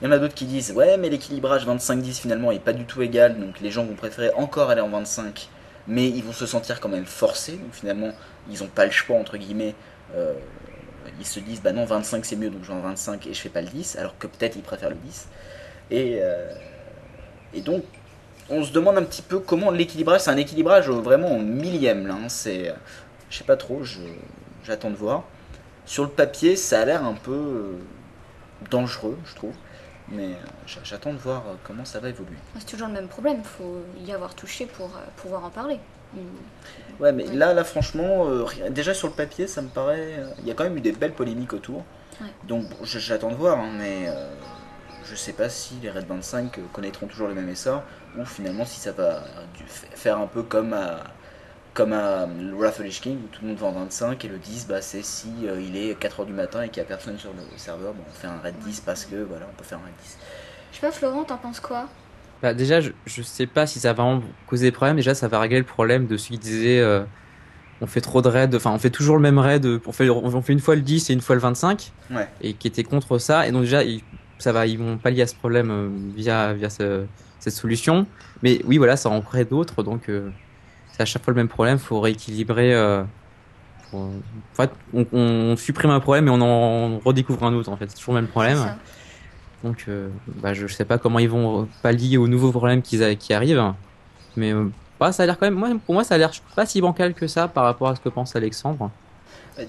Il y en a d'autres qui disent, ouais, mais l'équilibrage 25-10 finalement est pas du tout égal, donc les gens vont préférer encore aller en 25 mais ils vont se sentir quand même forcés. Donc finalement, ils n'ont pas le choix, entre guillemets. Euh, ils se disent, bah non, 25 c'est mieux, donc je vais en 25 et je fais pas le 10, alors que peut-être ils préfèrent le 10. Et, euh, et donc, on se demande un petit peu comment l'équilibrage, c'est un équilibrage vraiment en millième, là. hein, c'est, je sais pas trop, j'attends de voir. Sur le papier, ça a l'air un peu euh, dangereux, je trouve. Mais euh, j'a- j'attends de voir euh, comment ça va évoluer. C'est toujours le même problème, il faut y avoir touché pour euh, pouvoir en parler. Mm. Ouais, mais Ouais. là, là, franchement, euh, rien- déjà sur le papier, ça me paraît. Il y a quand même eu des belles polémiques autour. Ouais. Donc, bon, j'attends de voir, hein, mais euh, je sais pas si les Red 25 euh, connaîtront toujours le même essor ou finalement si ça va faire un peu comme à. Comme à Wrath of the Lich King où tout le monde vend 25 et le 10 bah, c'est si euh, il est 4h du matin et qu'il n'y a personne sur le serveur, bon, on fait un raid 10 parce que voilà on peut faire un raid 10. Je sais pas, Florent, t'en penses quoi? Bah, déjà, je, je sais pas si ça va vraiment causer des problèmes. Déjà, ça va régler le problème de ceux qui disaient euh, on fait trop de raids, enfin, on fait toujours le même raid, on fait, on fait une fois le 10 et une fois le 25, Ouais. et qui étaient contre ça. Et donc, déjà, ils, ça va, ils vont pallier à ce problème euh, via, via ce- cette solution. Mais oui, voilà, ça en crée d'autres, donc euh, c'est à chaque fois le même problème. faut rééquilibrer. euh, pour- en fait, on, on supprime un problème et on en redécouvre un autre, en fait. C'est toujours le même problème. Donc, euh, bah, je sais pas comment ils vont pallier aux nouveaux problèmes qui, qui arrivent. Mais euh, bah, ça a l'air quand même. Moi, pour moi, ça a l'air pas si bancal que ça par rapport à ce que pense Alexandre.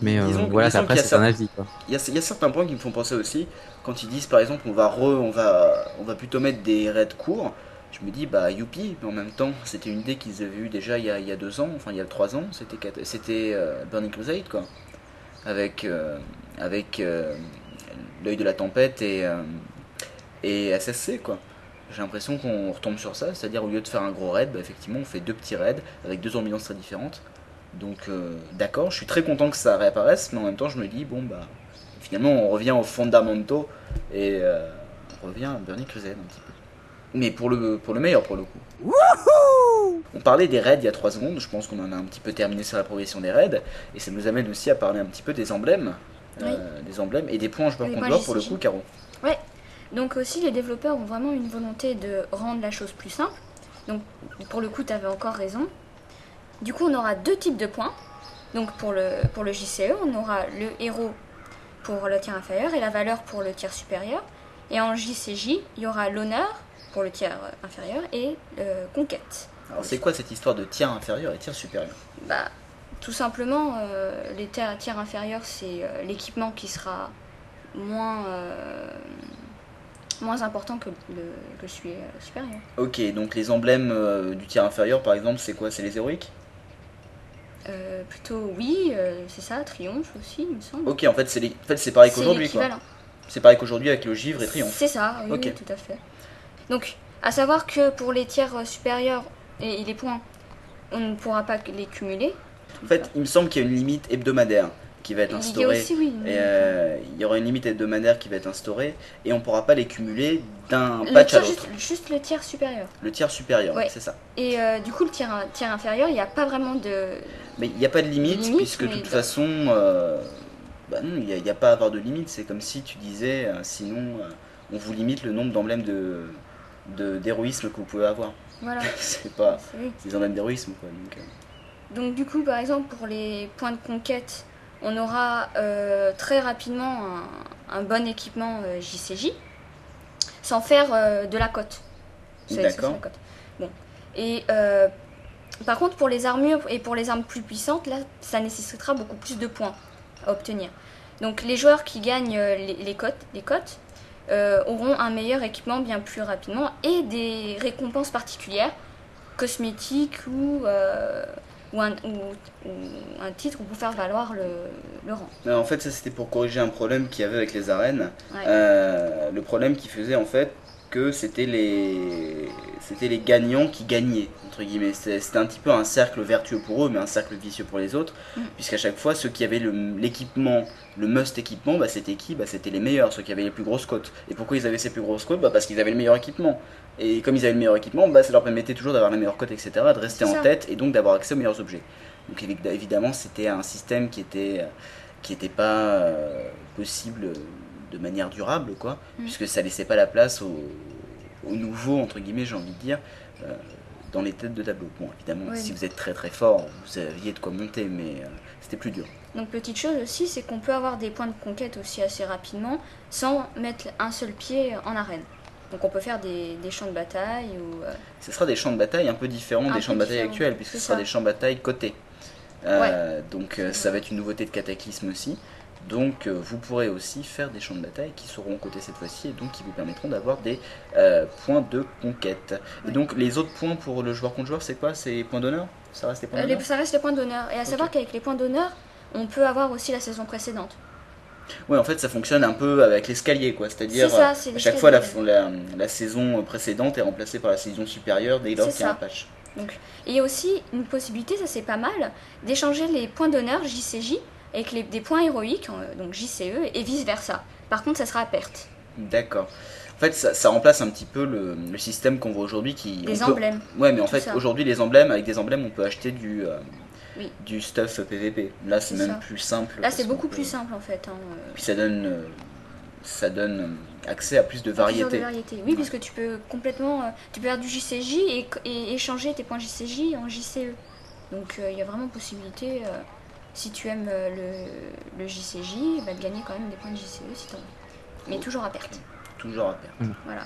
Mais euh, Disons- voilà, disons après, c'est un avis. Il y, a, il y a certains points qui me font penser aussi. Quand ils disent par exemple on va, re- on va, on va plutôt mettre des raids courts, je me dis bah youpi, mais en même temps c'était une idée qu'ils avaient eue déjà il y, a, deux ans, enfin il y a trois ans, c'était c'était euh, Burning Crusade quoi. Avec, euh, avec euh, l'œil de la tempête et, et SSC quoi. J'ai l'impression qu'on retombe sur ça, c'est-à-dire au lieu de faire un gros raid, bah, effectivement on fait deux petits raids avec deux ambiances très différentes. Donc d'accord, je suis très content que ça réapparaisse, mais en même temps je me dis bon bah finalement on revient aux fondamentaux et on revient à Burning Crusade un petit peu. Mais pour le, pour le meilleur pour le coup. On parlait des raids il y a 3 secondes, je pense qu'on en a un petit peu terminé sur la progression des raids, et ça nous amène aussi à parler un petit peu des emblèmes. euh, des emblèmes et des points en joueur Les contre points joueur pour le coup, Caro. Donc aussi, les développeurs ont vraiment une volonté de rendre la chose plus simple. Donc pour le coup, tu avais encore raison. Du coup, on aura deux types de points. Donc pour le, pour le JCE, on aura le héros pour le tiers inférieur et la valeur pour le tiers supérieur. Et en JCJ, il y aura l'honneur pour le tiers euh, inférieur et euh, conquête. Alors c'est quoi cette histoire de tiers inférieur et tiers supérieur? Bah, tout simplement, euh, les tiers, tiers inférieurs, c'est euh, l'équipement qui sera moins, moins important que le, que celui supérieur. Ok, donc les emblèmes du tiers inférieur par exemple, c'est quoi? C'est les héroïques? Plutôt oui, c'est ça, triomphe aussi, il me semble. Ok, en fait c'est les- en fait, c'est pareil qu'aujourd'hui quoi. C'est pareil qu'aujourd'hui avec le givre et triomphe. C'est ça, oui, Ok. oui, tout à fait. Donc, à savoir que pour les tiers euh, supérieurs et, et les points, on ne pourra pas les cumuler. En fait, il me semble qu'il y a une limite hebdomadaire qui va être Il y instaurée. oui. euh, il y aura une limite hebdomadaire qui va être instaurée et on pourra pas les cumuler d'un patch à l'autre. juste, juste le tiers supérieur. Le tiers supérieur, Ouais. c'est ça. Et euh, du coup, le tiers, tiers inférieur, il n'y a pas vraiment de, Mais il n'y a pas de limite, Limite, puisque de toute dans- façon, euh, bah non, il n'y a, a pas à avoir de limite. C'est comme si tu disais, sinon, on vous limite le nombre d'emblèmes de de- d'héroïsme que vous pouvez avoir. Voilà. c'est pas des emblèmes d'héroïsme quoi. Donc, euh, Donc du coup, par exemple, pour les points de conquête, on aura euh, très rapidement un, un bon équipement euh, JCJ, sans faire euh, de la cote. D'accord. Bon. Et euh, par contre, pour les armures et pour les armes plus puissantes, là, ça nécessitera beaucoup plus de points à obtenir. Donc les joueurs qui gagnent euh, les, les cotes, les cotes euh, auront un meilleur équipement bien plus rapidement et des récompenses particulières, cosmétiques ou, euh, ou, un, ou- ou un titre pour faire valoir le, le rang. non, en fait, ça c'était pour corriger un problème qu'il y avait avec les arènes. Ouais. Euh, le problème qui faisait en fait que c'était les c'était les gagnants qui gagnaient entre guillemets. C'était- un petit peu un cercle vertueux pour eux mais un cercle vicieux pour les autres Mm. puisqu'à chaque fois ceux qui avaient le- l'équipement le must équipement bah, c'était qui? Bah, c'était les meilleurs ceux qui avaient les plus grosses cotes et pourquoi ils avaient ces plus grosses cotes bah, parce qu'ils avaient le meilleur équipement. Et comme ils avaient le meilleur équipement bah, ça leur permettait toujours d'avoir la meilleure cote etc de rester en ça. tête et donc d'avoir accès aux meilleurs objets. Donc évi- évidemment c'était un système qui était qui n'était pas euh, possible de manière durable, quoi, Mm. puisque ça laissait pas la place aux, aux nouveaux, entre guillemets, j'ai envie de dire, euh, dans les têtes de tableau. Bon, évidemment, si vous êtes très très fort, vous aviez de quoi monter, mais euh, c'était plus dur. Donc petite chose aussi, c'est qu'on peut avoir des points de conquête aussi assez rapidement sans mettre un seul pied en arène. Donc on peut faire des, des champs de bataille ou... euh, Ce sera des champs de bataille un peu différents Un des champs de bataille actuels, puisque ce sera ça. des champs de bataille cotés. Euh, Donc euh, ça va être une nouveauté de Cataclysme aussi. Donc euh, vous pourrez aussi faire des champs de bataille qui seront cotés cette fois-ci et donc qui vous permettront d'avoir des euh, points de conquête. Et donc les autres points pour le joueur contre joueur, c'est quoi? C'est points d'honneur? Ça reste des points euh, d'honneur? les- ça reste les points d'honneur. Et à savoir qu'avec les points d'honneur, on peut avoir aussi la saison précédente. Ouais, en fait, ça fonctionne un peu avec l'escalier, quoi. C'est-à-dire, euh, à chaque fois, la, l'escalier. la, la saison précédente est remplacée par la saison supérieure dès lors qu'il y a un patch. Et il y a aussi une possibilité, ça c'est pas mal, d'échanger les points d'honneur JCJ avec les, des points héroïques, euh, donc JCE, et vice versa. Par contre, ça sera à perte. D'accord. En fait, ça, ça remplace un petit peu le, le système qu'on voit aujourd'hui qui. Des on peut- emblèmes. Ouais, mais en fait, aujourd'hui, les emblèmes, avec des emblèmes, on peut acheter du, euh, Oui. du stuff PVP. Là, c'est même ça. plus simple. Là, parce c'est beaucoup peut- plus simple en fait. hein, euh, Puis ça donne, euh, ça donne accès à plus de plusieurs de variétés. variétés. Oui, puisque tu peux complètement. euh, tu peux faire du JCJ et, et échanger tes points JCJ en JCE. Donc il y a vraiment possibilité, si tu aimes euh, le, le JCJ, bah, de gagner quand même des points de JCE si t'en veux. Mais toujours à perte. Toujours à perdre. Voilà.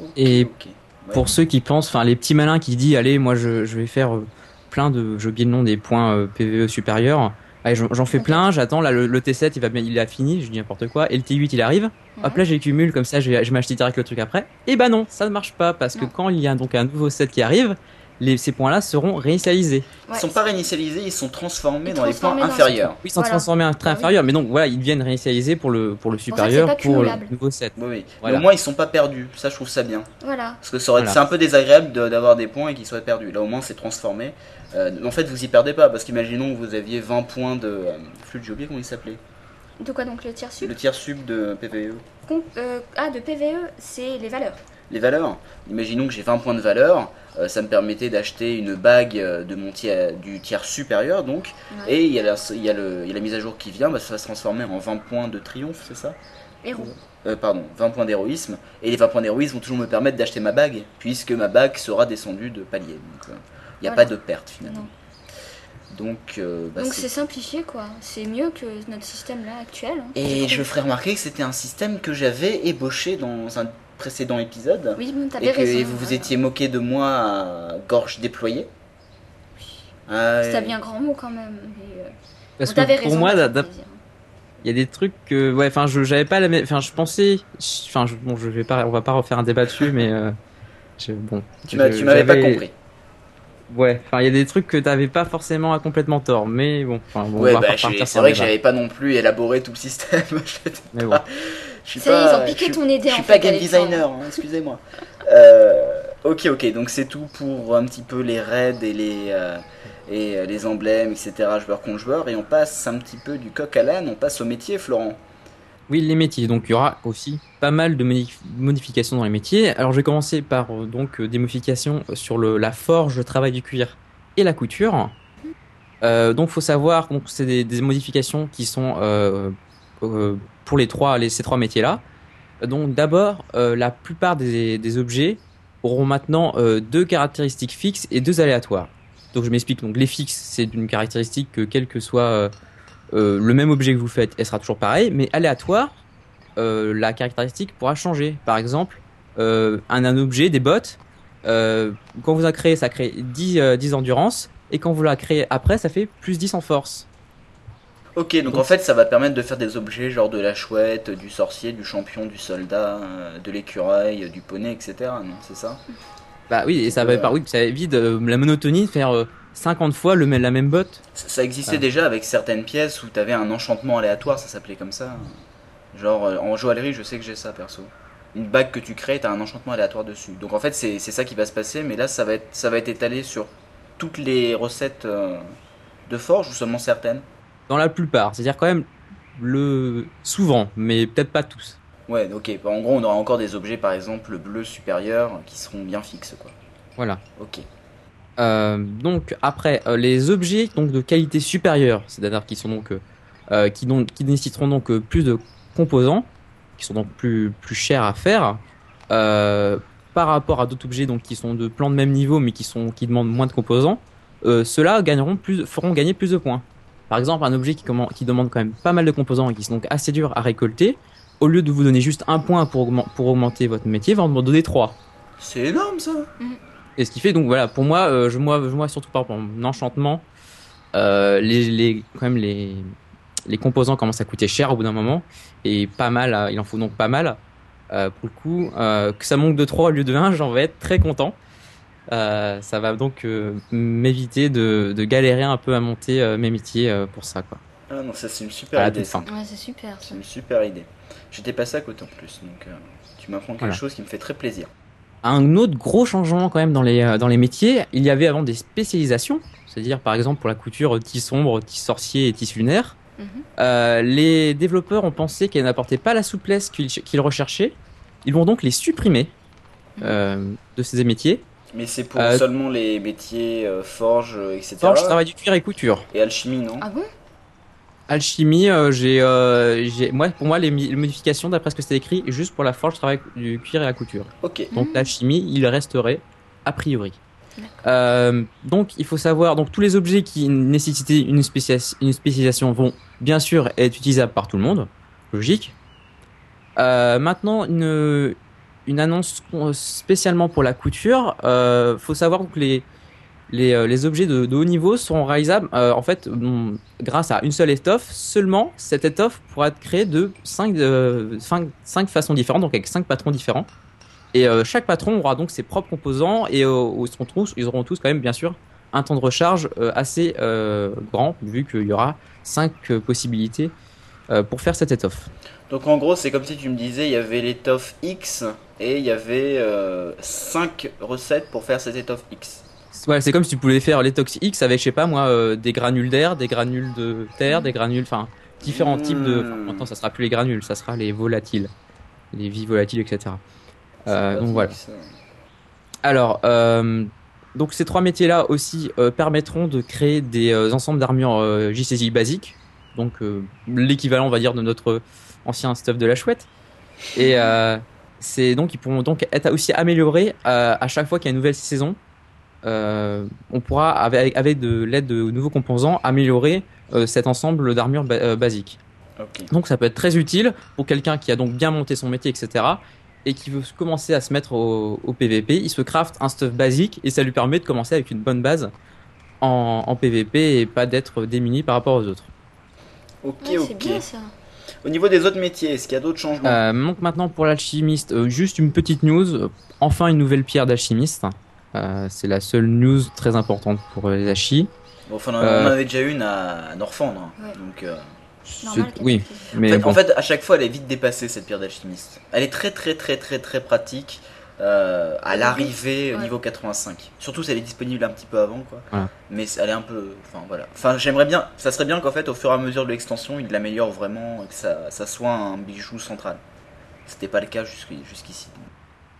Ok, Et. Ouais. Pour ceux qui pensent, enfin les petits malins qui disent allez moi je, je vais faire euh, plein de, j'ai oublié le nom des points euh, PVE supérieurs. Allez, j'en fais plein, j'attends là le, le T7 il va bien, il a fini, je dis n'importe quoi, et le T8 il arrive. Hop Ouais. là j'ai cumule comme ça je vais, je vais m'acheter direct le truc après. Et bah non, ça ne marche pas parce que quand il y a donc un nouveau set qui arrive, les, ces points là seront réinitialisés. Ils Ouais. sont pas réinitialisés, ils sont transformés Ils dans les points dans- inférieurs. Oui, ils sont Voilà. transformés en très Ah oui. inférieur, mais donc voilà, ils deviennent réinitialisés pour le, pour le supérieur, pas pour le nouveau set. Oui, oui. Voilà. Mais au moins, ils sont pas perdus. Ça, je trouve ça bien. Voilà. Parce que Voilà. c'est un peu désagréable de- d'avoir des points et qu'ils soient perdus. Là, au moins, c'est transformé. Euh, en fait, vous y perdez pas. Parce qu'imaginons que vous aviez 20 points de. Euh, flûte, j'ai oublié comment il s'appelait? De quoi donc le tiers sup? Le tiers sub de PVE. Euh, Ah, de PVE, c'est les valeurs. Les valeurs. Imaginons que j'ai 20 points de valeur. Euh, ça me permettait d'acheter une bague euh, de mon tiers, du tiers supérieur, donc. Ouais. Et il y, a la, il, y a le, il y a la mise à jour qui vient. Bah, ça va se transformer en 20 points de triomphe, c'est ça? Héros. Euh, pardon, 20 points d'héroïsme. Et les 20 points d'héroïsme vont toujours me permettre d'acheter ma bague, puisque ma bague sera descendue de palier. Donc, euh, il n'y a Voilà. pas de perte finalement. Non. Donc, euh, bah, c'est- simplifié quoi. C'est mieux que notre système là actuel. hein. Et Je ferai remarquer que c'était un système que j'avais ébauché dans un précédent épisode. Oui, et t'avais que raison. vous vous étiez moqué de moi à gorge déployée. C'est ouais. bien grand mot quand même. mais, euh, Parce que pour raison, moi, il y a des trucs que ouais enfin je j'avais pas la même enfin je pensais enfin je, bon je vais pas on va pas refaire un débat dessus mais euh, je- bon Tu m'avais pas compris. ouais enfin il y a des trucs que t'avais pas forcément à complètement tort mais bon enfin bon, ouais, on va bah, c'est vrai que j'avais pas non plus élaboré tout le système. Mais bon je suis pas- ils ont piqué ton idée Je suis en pas fait, game Alexandre. designer, hein, excusez-moi. Euh, ok, ok, donc c'est tout pour un petit peu les raids et les, euh, et euh, les emblèmes, etc. Joueur contre joueur. Et on passe un petit peu du coq à l'âne, on passe au métier, Florent. oui les métiers donc il y aura aussi pas mal de modif- modifications dans les métiers alors je vais commencer par euh, donc des modifications sur le la forge le travail du cuir et la couture Euh, donc faut savoir donc c'est des, des modifications qui sont euh, euh, pour les trois ces trois métiers là donc d'abord euh, la plupart des, objets auront maintenant euh, deux caractéristiques fixes et deux aléatoires. Donc je m'explique. Donc les fixes c'est d'une caractéristique que quel que soit euh, le même objet que vous faites elle sera toujours pareil mais aléatoire la caractéristique pourra changer. Par exemple un, un objet des bottes quand vous la créez ça crée 10, euh, 10 endurance. Et quand vous la créez après ça fait plus 10 en force Ok, donc Donc- en fait, ça va permettre de faire des objets genre de la chouette, du sorcier, du champion, du soldat, euh, de l'écureuil, du poney, etc. Non, c'est ça? Bah oui et ça va Euh, par oui ça évite euh, la monotonie de faire euh, 50 fois le, même- la même botte Ça ça existait Ah. déjà avec certaines pièces où t'avais un enchantement aléatoire, ça s'appelait comme ça. Genre euh, en joaillerie, je sais que j'ai ça perso. Une bague que tu crées, t'as un enchantement aléatoire dessus. Donc en fait, c'est ça qui va se passer, mais là, ça va être, ça va être étalé sur toutes les recettes de forge ou seulement certaines dans la plupart c'est à dire quand même le souvent mais peut-être pas tous Ouais, ok. Bah, en gros, on aura encore des objets, par exemple, le bleu supérieur, qui seront bien fixes, quoi. voilà Ok. Euh, donc après euh, les objets donc de qualité supérieure, c'est-à-dire qui sont donc euh, qui, donc, qui nécessiteront donc plus de composants, qui sont donc plus plus chers à faire, par rapport à d'autres objets donc qui sont de plans de même niveau mais qui sont qui demandent moins de composants, ceux-là gagneront plus, feront gagner plus de points. Par exemple, un objet qui, demande quand même pas mal de composants et qui sont donc assez dur à récolter, au lieu de vous donner juste un point pour, augmen- pour augmenter votre métier, va en donner trois. C'est énorme ça. Et ce qui fait donc voilà, pour moi, euh, je moi, je surtout par à enchantement, euh, les, les quand même les les composants commencent à coûter cher au bout d'un moment et pas mal, il en faut donc pas mal. Euh, pour le coup, que ça manque de 3 au lieu de 1, j'en vais être très content. Euh, ça va donc euh, m'éviter de, de galérer un peu à monter euh, mes métiers euh, pour ça quoi. Ah non, ça c'est une super À idée. ça. Ouais, c'est super ça. C'est une super idée. J'étais passé à côté en plus, donc euh, tu m'apprends quelque Voilà. chose qui me fait très plaisir. Un autre gros changement quand même dans les, dans les métiers, il y avait avant des spécialisations, c'est-à-dire par exemple pour la couture tissu sombre, tissu sorcier et tissu lunaire. Mhm. Euh, les développeurs ont pensé qu'elles n'apportaient pas la souplesse qu'ils qu'ils recherchaient. Ils vont donc les supprimer euh, de ces métiers. Mais c'est pour Euh, seulement les métiers euh, forge, euh, etc. Forge, travail du cuir et couture. Et alchimie, non? Ah bon Alchimie, euh, j'ai, euh, j'ai, moi, pour moi, les, mi- les modifications, d'après ce que c'était écrit, juste pour la forge, travail du cuir et la couture. Ok. Donc Mhm. l'alchimie, il resterait a priori. Euh, donc il faut savoir, donc tous les objets qui nécessitaient une, spécia- une spécialisation vont bien sûr être utilisables par tout le monde, logique. Euh, maintenant une, une annonce euh, spécialement pour la couture. Euh, faut savoir que les les, euh, objets de, haut niveau seront réalisables euh, en fait grâce à une seule étoffe. Seulement cette étoffe pourra être créée de 5 cinq, cinq façons différentes, donc avec 5 patrons différents. Et euh, chaque patron aura donc ses propres composants et euh, ils, ils auront tous quand même bien sûr un temps de recharge euh, assez euh, grand vu qu'il y aura 5 possibilités euh, pour faire cette étoffe. Donc en gros, c'est comme si tu me disais, il y avait l'étoffe X et il y avait 5 recettes pour faire cette étoffe X. C'est comme si tu pouvais faire l'étox X avec, je sais pas moi, euh, des granules d'air, des granules de terre, des granules, enfin, différents types de. maintenant, ça sera plus les granules, ça sera les volatiles, les vies volatiles, etc. Euh, donc voilà. ça. Alors, euh, donc ces trois métiers-là aussi euh, permettront de créer des euh, ensembles d'armures euh, JCJ basiques, donc euh, l'équivalent, on va dire, de notre ancien stuff de la chouette. Et euh, c'est donc ils pourront donc être aussi améliorés euh, à chaque fois qu'il y a une nouvelle saison. Euh, on pourra avec, avec de l'aide de nouveaux composants améliorer euh, cet ensemble d'armures ba- euh, basiques. Ok. Donc ça peut être très utile pour quelqu'un qui a donc bien monté son métier, etc. Et qui veut commencer à se mettre au, au PVP. Il se craft un stuff basique et ça lui permet de commencer avec une bonne base en, en PVP et pas d'être démuni par rapport aux autres. Ok, Ouais, ok. c'est bien ça. Au niveau des autres métiers, est-ce qu'il y a d'autres changements Euh, donc maintenant pour l'alchimiste, euh, juste une petite news. Enfin une nouvelle pierre d'alchimiste. Euh, c'est la seule news très importante pour les achis. Bon, enfin, on en euh, avait déjà une à Norfandre. hein. Ouais. Donc, euh, Normal oui, mais en, fait, bon. en fait, à chaque fois, elle est vite dépassée cette pierre d'alchimiste. Elle est très, très, très, très, très pratique euh, à l'arrivée au ouais. niveau 85. Surtout si elle est disponible un petit peu avant, quoi. Voilà. Mais elle est un peu. Enfin, voilà. Enfin, j'aimerais bien. Ça serait bien qu'en fait, au fur et à mesure de l'extension, il l'améliore vraiment et que ça, ça soit un bijou central. C'était pas le cas jusqu'- jusqu'ici.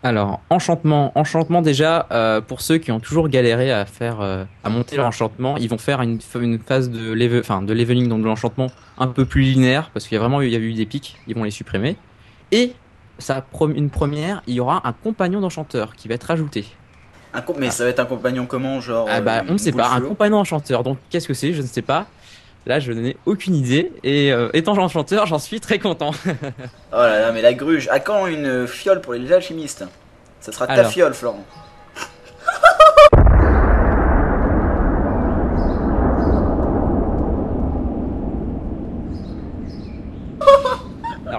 Alors, enchantement. Enchantement, déjà, euh, pour ceux qui ont toujours galéré à faire, euh, à monter leur enchantement, ils vont faire une, une phase de, enfin, de leveling, donc de l'enchantement, un peu plus linéaire, parce qu'il y a vraiment eu, il y a eu des pics, ils vont les supprimer. Et, ça, une première, il y aura un compagnon d'enchanteur qui va être ajouté. Un Mais ça va être un compagnon comment Genre. Ah bah, euh, on ne sait pas, un compagnon enchanteur. Donc, qu'est-ce que c'est? Je ne sais pas. Là, je n'ai aucune idée. Et euh, étant enchanteur, j'en suis très content. Oh là là, mais la gruge. À quand une fiole pour les alchimistes? Ça sera ta Alors. fiole, Florent.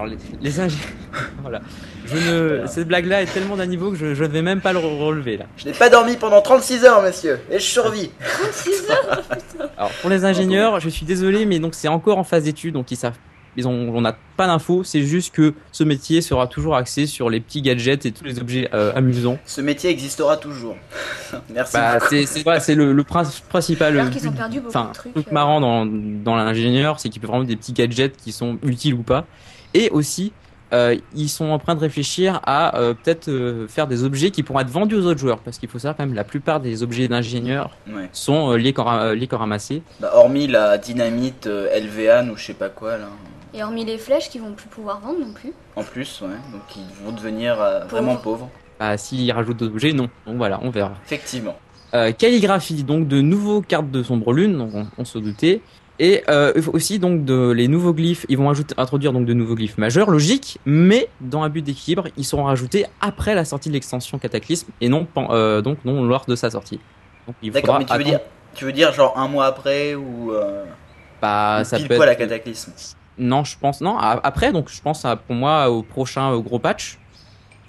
Les, les ingé- voilà. Je ne, cette blague-là est tellement d'un niveau que je, je ne vais même pas le re- relever là. Je n'ai pas dormi pendant 36 heures, monsieur, et je survis. 36 heures Alors pour les ingénieurs, je suis désolé, mais donc c'est encore en phase d'étude, donc ils savent, ils ont, on n'a pas d'infos. C'est juste que ce métier sera toujours axé sur les petits gadgets et tous les objets euh, amusants. Ce métier existera toujours. Merci. Bah, c'est c'est voilà, c'est le, le prin- principal. Alors qu'ils ont perdu beaucoup enfin, de trucs, truc euh. marrant dans, dans l'ingénieur, c'est qu'il peut vraiment des petits gadgets qui sont utiles ou pas. Et aussi, euh, ils sont en train de réfléchir à euh, peut-être euh, faire des objets qui pourront être vendus aux autres joueurs, parce qu'il faut savoir quand même la plupart des objets d'ingénieurs Ouais. sont liés qu'en ramassés. Bah, hormis la dynamite euh, LVAN ou je sais pas quoi là. Et hormis les flèches qu'ils vont plus pouvoir vendre non plus. En plus, ouais. Donc ils vont devenir euh, vraiment pauvres. Bah, s'il rajoute d'autres objets, non. Donc voilà, on verra. Effectivement. Euh, calligraphie, donc de nouveaux cartes de sombre lune, donc on, on se doutait. Et euh, aussi donc de les nouveaux glyphes, ils vont ajouter, introduire donc de nouveaux glyphes majeurs, logique, mais dans un but d'équilibre, ils seront rajoutés après la sortie de l'extension Cataclysme et non euh, donc non lors de sa sortie. D'accord, mais tu veux, dire, tu veux dire genre un mois après ou euh, bah, ou ça pile peut à être- Cataclysme? Non, je pense non. a- Après, donc je pense à, pour moi au prochain euh, gros patch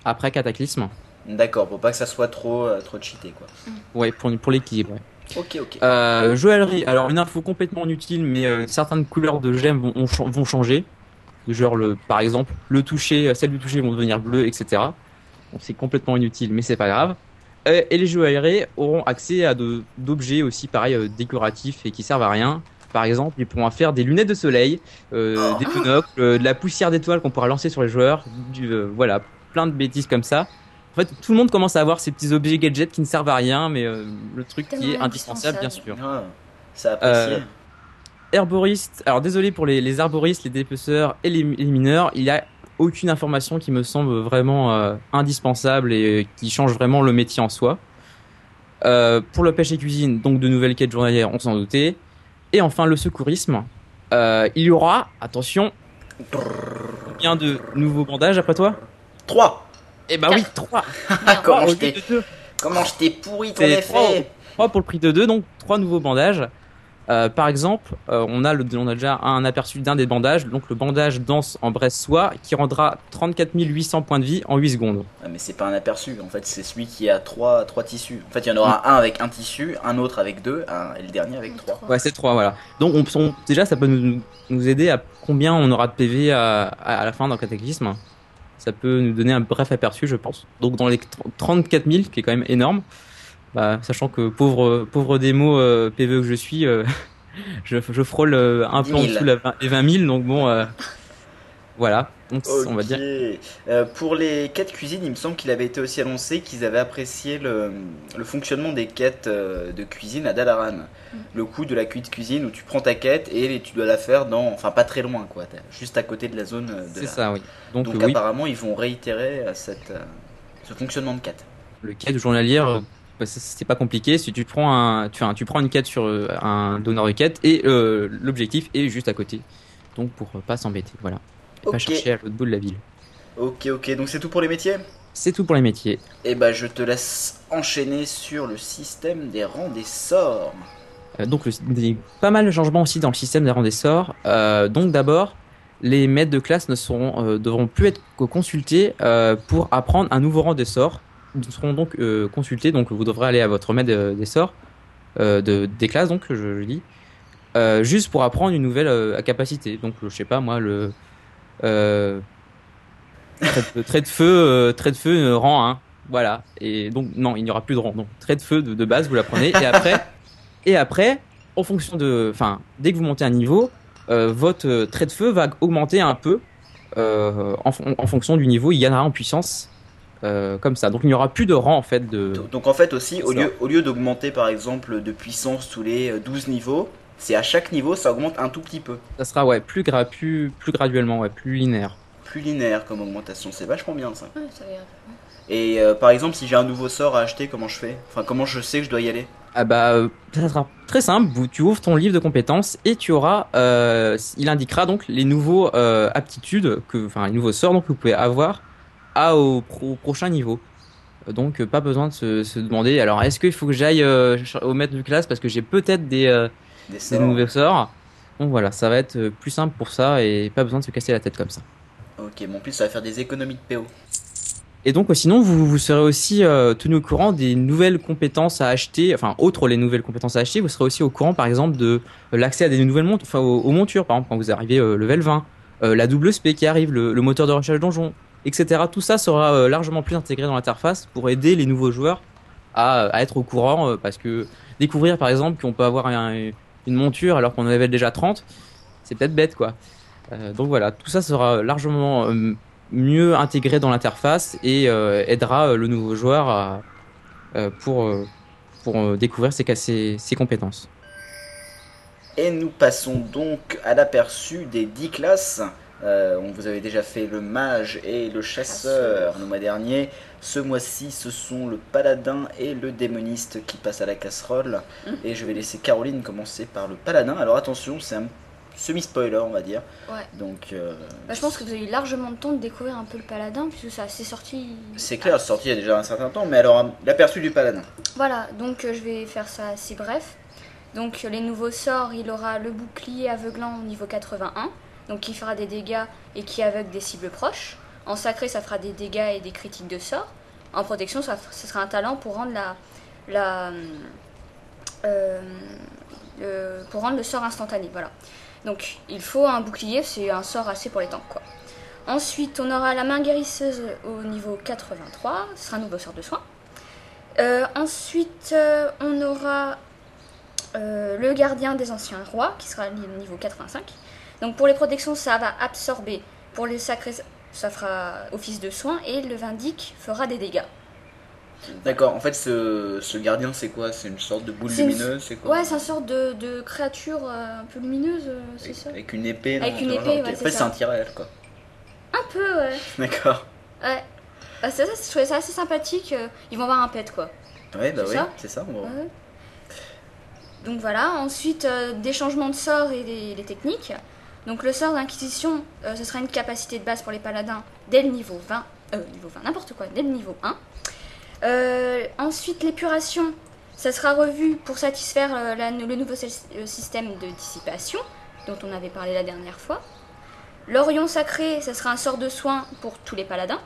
après Cataclysme. D'accord, pour pas que ça soit trop, euh, trop cheaté quoi. Ouais, pour pour l'équilibre. ouais. Ok, ok. Euh, joaillerie. Alors une info complètement inutile, mais euh, certaines couleurs de gemmes vont, vont- changer. Genre le, par exemple, le toucher, celles du toucher vont devenir bleues, etc. Bon, c'est complètement inutile, mais c'est pas grave. Euh, et les joailleries auront accès à d'objets aussi, pareil, euh, décoratifs et qui servent à rien. Par exemple, ils pourront faire des lunettes de soleil, euh, des monocles, euh, de la poussière d'étoiles qu'on pourra lancer sur les joueurs, du, euh, voilà, plein de bêtises comme ça. En fait, tout le monde commence à avoir ces petits objets gadgets qui ne servent à rien, mais euh, le truc qui est indispensable, bien sûr. Ah, c'est apprécié. Euh, Herboriste, alors désolé pour les, les herboristes, les dépeceurs et les, les mineurs, il y a aucune information qui me semble vraiment euh, indispensable et qui change vraiment le métier en soi. Euh, pour le pêche et cuisine, donc de nouvelles quêtes journalières, on s'en doutait. Et enfin le secourisme, Euh, il y aura, attention, combien de nouveaux bandages après toi? 3 Eh bah oui, 3 comment, au je t'ai, comment je t'ai pourri ton effet trois pour le prix de 2, donc trois nouveaux bandages. Euh, par exemple, euh, on, a le, on a déjà un aperçu d'un des bandages, donc le bandage dense en braise soie qui rendra 34 800 points de vie en 8 secondes. Ah, mais c'est pas un aperçu, en fait c'est celui qui a 3, trois tissus. En fait il y en aura un avec un tissu, un autre avec deux, un- et le dernier avec trois. Ouais, c'est 3, voilà. Donc on, on- déjà, ça peut nous, nous aider à combien on aura de PV à, à, à la fin dans Cataclysme. Ça peut nous donner un bref aperçu, je pense. Donc dans les tr- 34 000, qui est quand même énorme, bah, sachant que pauvre, pauvre démo euh, PVE que je suis, euh, je, je frôle euh, un 10 peu en 000. dessous les 20 000, donc bon, euh, voilà. Donc on va dire. Euh, pour les quêtes cuisine, il me semble qu'il avait été aussi annoncé qu'ils avaient apprécié le, le fonctionnement des quêtes euh, de cuisine à Dalaran. Mm. Le coup de la cuite cuisine où tu prends ta quête et tu dois la faire dans, enfin pas très loin quoi, juste à côté de la zone euh, de C'est la- ça, oui. Donc, Donc oui, apparemment ils vont réitérer cette, euh, ce fonctionnement de quête. le quête journalière, bah, c'est- pas compliqué. Si tu prends un, tu, enfin, tu prends une quête sur un donneur de quête et euh, l'objectif est juste à côté. Donc pour pas s'embêter, voilà. Et pas Ok. chercher à l'autre bout de la ville. Ok ok, donc c'est tout pour les métiers? C'est tout pour les métiers. Et bah je te laisse enchaîner sur le système des rangs des sorts. Euh, donc le, des, pas mal de changements aussi dans le système des rangs des sorts. Euh, donc d'abord, les maîtres de classe ne seront, euh, devront plus être co- consultés euh, pour apprendre un nouveau rang de sorts. Ils seront donc consultés, donc vous devrez aller à votre maître de- des sorts, de, des classes donc je, je dis, juste pour apprendre une nouvelle capacité. Donc je sais pas moi le euh, trait, de, trait de feu, euh, trait de feu euh, rang 1. Voilà. Et donc non, il n'y aura plus de rang. Donc trait de feu de, de base, vous l'apprenez. Et après, et après, en fonction de, enfin, dès que vous montez un niveau, euh, votre trait de feu va augmenter un peu euh, en, fon- en fonction du niveau. Il gagnera en puissance euh, comme ça. Donc il n'y aura plus de rang en fait de. Donc en fait aussi, au ça. lieu, au lieu d'augmenter par exemple de puissance tous les euh, 12 niveaux, c'est à chaque niveau ça augmente un tout petit peu. Ça sera ouais plus gra plus, plus graduellement, ouais, plus linéaire. Plus linéaire comme augmentation, c'est vachement bien ça. Ouais, ça Et euh, par exemple, si j'ai un nouveau sort à acheter, comment je fais? Enfin, comment je sais que je dois y aller? Ah bah euh, ça sera très simple. Tu ouvres ton livre de compétences et tu auras, euh, il indiquera donc les nouveaux euh, aptitudes que, enfin les nouveaux sorts donc que vous pouvez avoir à au, pro- au prochain niveau. Donc pas besoin de se, se demander. Alors est-ce qu'il faut que j'aille euh, au maître de classe parce que j'ai peut-être des, Des nouveaux sorts. Donc voilà, ça va être euh, plus simple pour ça et pas besoin de se casser la tête comme ça. Ok, mon plus ça va faire des économies de PO. Et donc, sinon, vous, vous serez aussi euh, tenu au courant des nouvelles compétences à acheter, enfin, autres les nouvelles compétences à acheter, vous serez aussi au courant, par exemple, de euh, l'accès à des nouvelles montres, enfin, aux, aux montures, par exemple, quand vous arrivez euh, level 20, euh, la double SP qui arrive, le, le moteur de recherche donjon, etc. Tout ça sera largement plus intégré dans l'interface pour aider les nouveaux joueurs à, à être au courant, parce que découvrir, par exemple, qu'on peut avoir un- une monture alors qu'on en avait déjà 30, c'est peut-être bête, quoi. Euh, donc voilà, tout ça sera largement euh, mieux intégré dans l'interface et euh, aidera le nouveau joueur à, pour, pour découvrir ses, ses, compétences. Et nous passons donc à l'aperçu des 10 classes. On vous avait déjà fait le mage et le chasseur le mois dernier. Ce mois-ci, ce sont le paladin et le démoniste qui passent à la casserole. Mm. Et je vais laisser Caroline commencer par le paladin. Alors attention, c'est un semi-spoiler, on va dire. Ouais. Donc euh, Bah, je pense que vous avez eu largement de temps de découvrir un peu le paladin, puisque ça c'est sorti. c'est clair, c'est sorti il y a déjà un certain temps. Mais alors, l'aperçu du paladin. Voilà, donc euh, je vais faire ça assez bref. Donc euh, les nouveaux sorts, il aura le bouclier aveuglant au niveau 81, donc qui fera des dégâts et qui aveugle des cibles proches. En sacré, ça fera des dégâts et des critiques de sort. En protection, ça, sera un talent pour rendre la, euh, le- pour rendre le sort instantané. Voilà. Donc il faut un bouclier, c'est un sort assez pour les tanks quoi. Ensuite, on aura la main guérisseuse au niveau 83, ce sera un nouveau sort de soin. Euh, ensuite, euh, on aura euh, le gardien des anciens rois, qui sera au niveau 85. Donc pour les protections, ça va absorber. Pour les sacrés, ça fera office de soin. Et le vindique fera des dégâts. D'accord, en fait, ce, ce gardien, c'est quoi? C'est une sorte de boule lumineuse C'est quoi? Ouais, c'est une sorte de, de créature euh, un peu lumineuse, euh, c'est ça avec une épée. non, Avec une épée, ouais, En fait, c'est un tirage, quoi. Un peu, ouais. D'accord. ouais. Bah, c'est ça, je trouvais ça assez sympathique. euh, Ils vont avoir un pet, quoi. Ouais, bah oui, c'est ça. va- Ouais. Donc voilà, ensuite euh, des changements de sort et des, les techniques. Donc le sort d'inquisition, euh, ce sera une capacité de base pour les paladins dès le niveau 20, euh, niveau 20, n'importe quoi, dès le niveau 1. Euh, ensuite l'épuration, ça sera revu pour satisfaire euh, le nouveau sy- système de dissipation dont on avait parlé la dernière fois. L'Orion sacré, ça sera un sort de soin pour tous les paladins.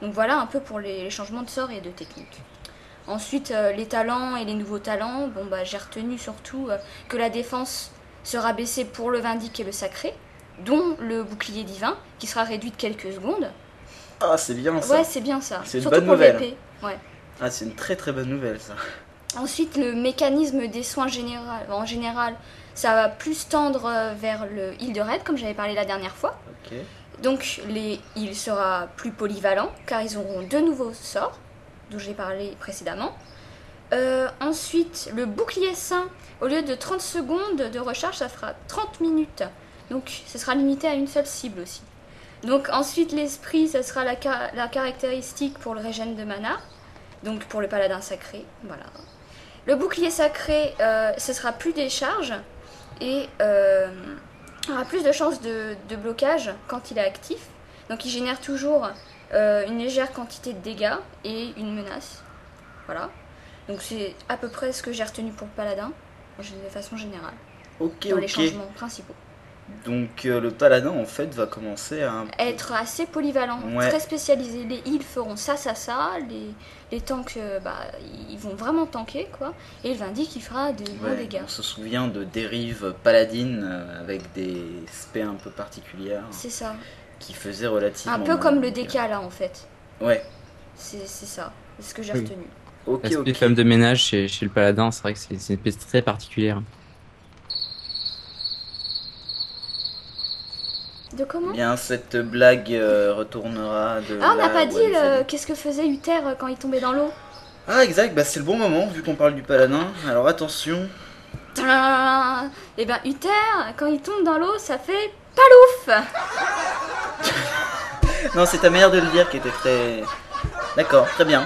Donc voilà un peu pour les, changements de sort et de technique. Ensuite, les talents et les nouveaux talents, bon bah j'ai retenu surtout que la défense sera baissée pour le vindique et le sacré, dont le bouclier divin, qui sera réduit de quelques secondes. Ah, c'est bien ça. Ouais, c'est bien ça. C'est une surtout bonne pour nouvelle. l'épée. Ouais. Ah, c'est une très très bonne nouvelle, ça. Ensuite, le mécanisme des soins général, en général, ça va plus tendre euh, vers le heal de raid, comme j'avais parlé la dernière fois. Donc, les heal sera plus polyvalent, car ils auront deux nouveaux sorts, dont j'ai parlé précédemment. Euh, ensuite, le bouclier sain, au lieu de 30 secondes de recharge, ça fera 30 minutes. Donc, ce sera limité à une seule cible aussi. Donc, ensuite, l'esprit, ça sera la, ca- la caractéristique pour le régène de mana. Donc, pour le paladin sacré. Voilà. Le bouclier sacré, euh, ce sera plus des charges et euh, aura plus de chances de, de blocage quand il est actif. Donc, il génère toujours euh, une légère quantité de dégâts et une menace. Voilà. Donc, c'est à peu près ce que j'ai retenu pour le paladin, de façon générale, dans les changements principaux. Donc, euh, le paladin, en fait, va commencer à. être assez polyvalent, Ouais. très spécialisé. Les heals feront ça, ça, ça. Les, les tanks, euh, bah, ils vont vraiment tanker, quoi. Et le Vindic, il fera de bons Ouais, dégâts. on se souvient de dérives paladines euh, avec des spé un peu particulières C'est ça. qui faisaient relativement. Un peu mal. comme le DK, là, en fait. Ouais, C'est c'est ça. C'est ce que j'ai Oui. retenu. ok, L'aspect ok. femme de ménage chez, chez le paladin, c'est vrai que c'est une espèce très particulière. De comment Bien, cette blague euh, retournera de. Ah, on n'a pas dit le- qu'est-ce que faisait Uther euh, quand il tombait dans l'eau? Ah, exact, bah, c'est le bon moment vu qu'on parle du paladin. Alors attention. Et ben Uther, quand il tombe dans l'eau, ça fait palouf Non, c'est ta manière de le dire qui était très. D'accord, très bien.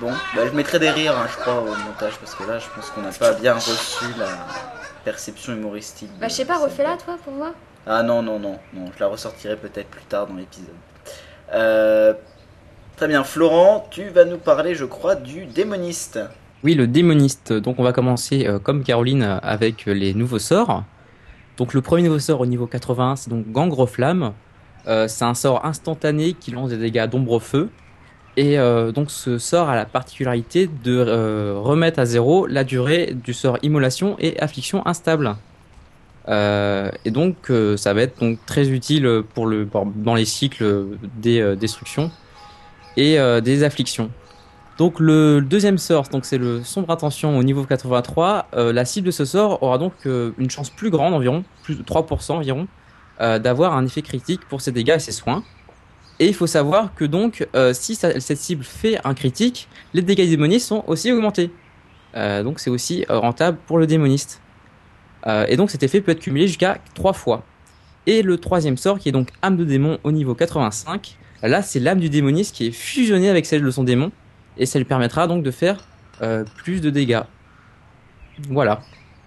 Bon, bah, je mettrai des rires, hein, je crois, au montage, parce que là, je pense qu'on n'a pas bien reçu la perception humoristique. Bah, je sais pas, refais-la, toi, pour moi. Ah non, non, non, non, je la ressortirai peut-être plus tard dans l'épisode. Euh, très bien, Florent, tu vas nous parler, je crois, du démoniste. Oui, le démoniste. Donc on va commencer euh, comme Caroline avec euh, les nouveaux sorts. Donc le premier nouveau sort au niveau 81, c'est donc Gangre Flamme. Euh, c'est un sort instantané qui lance des dégâts d'ombre feu. Et donc ce sort a la particularité de remettre à zéro la durée du sort immolation et affliction instable. Euh, et donc euh, ça va être donc très utile pour le dans les cycles des euh, destructions et euh, des afflictions. Donc le deuxième sort, donc c'est le sombre intention au niveau 83. euh, la cible de ce sort aura donc une chance plus grande environ, plus de 3% environ, d'avoir un effet critique pour ses dégâts et ses soins. Et il faut savoir que donc si cette cible fait un critique, les dégâts démonistes sont aussi augmentés. Donc c'est aussi rentable pour le démoniste. Euh, et donc cet effet peut être cumulé jusqu'à 3 fois. Et le troisième sort, qui est donc âme de démon au niveau 85, là c'est l'âme du démoniste qui est fusionnée avec celle de son démon, et ça lui permettra donc de faire euh, plus de dégâts. Voilà.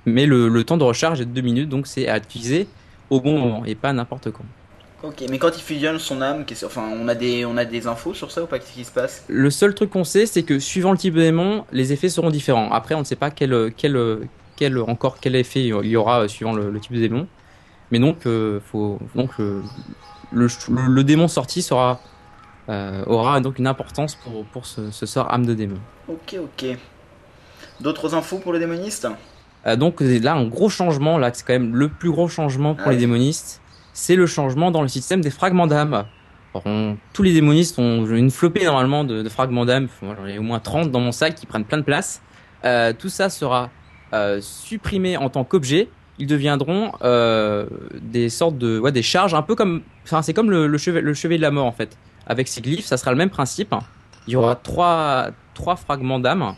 Mais le, le temps de recharge est de 2 minutes, donc c'est à utiliser au bon moment, et pas n'importe quand. Ok, mais quand il fusionne son âme, enfin, on a des, on a des infos sur ça ou pas? Qu'est-ce qui se passe? Le seul truc qu'on sait, c'est que suivant le type de démon, les effets seront différents. Après, on ne sait pas quel, quel, quel, encore quel effet il y aura euh, suivant le, le type de démon. Mais donc, euh, faut, donc euh, le, le, le démon sorti sera, euh, aura donc une importance pour, pour ce, ce sort âme de démon. Ok, ok. D'autres infos pour le démoniste donc là, un gros changement, là, c'est quand même le plus gros changement pour Ah les oui. démonistes, c'est le changement dans le système des fragments d'âme. On- tous les démonistes ont une flopée normalement de, de fragments d'âme, j'en ai au moins 30 dans mon sac qui prennent plein de place. Tout ça sera euh, supprimé en tant qu'objet. Ils deviendront euh, des sortes de, ouais, des charges, un peu comme, enfin, c'est comme le, le, chevet, le chevet de la mort en fait. Avec ces glyphes, ça sera le même principe. Il y aura trois, trois fragments d'âme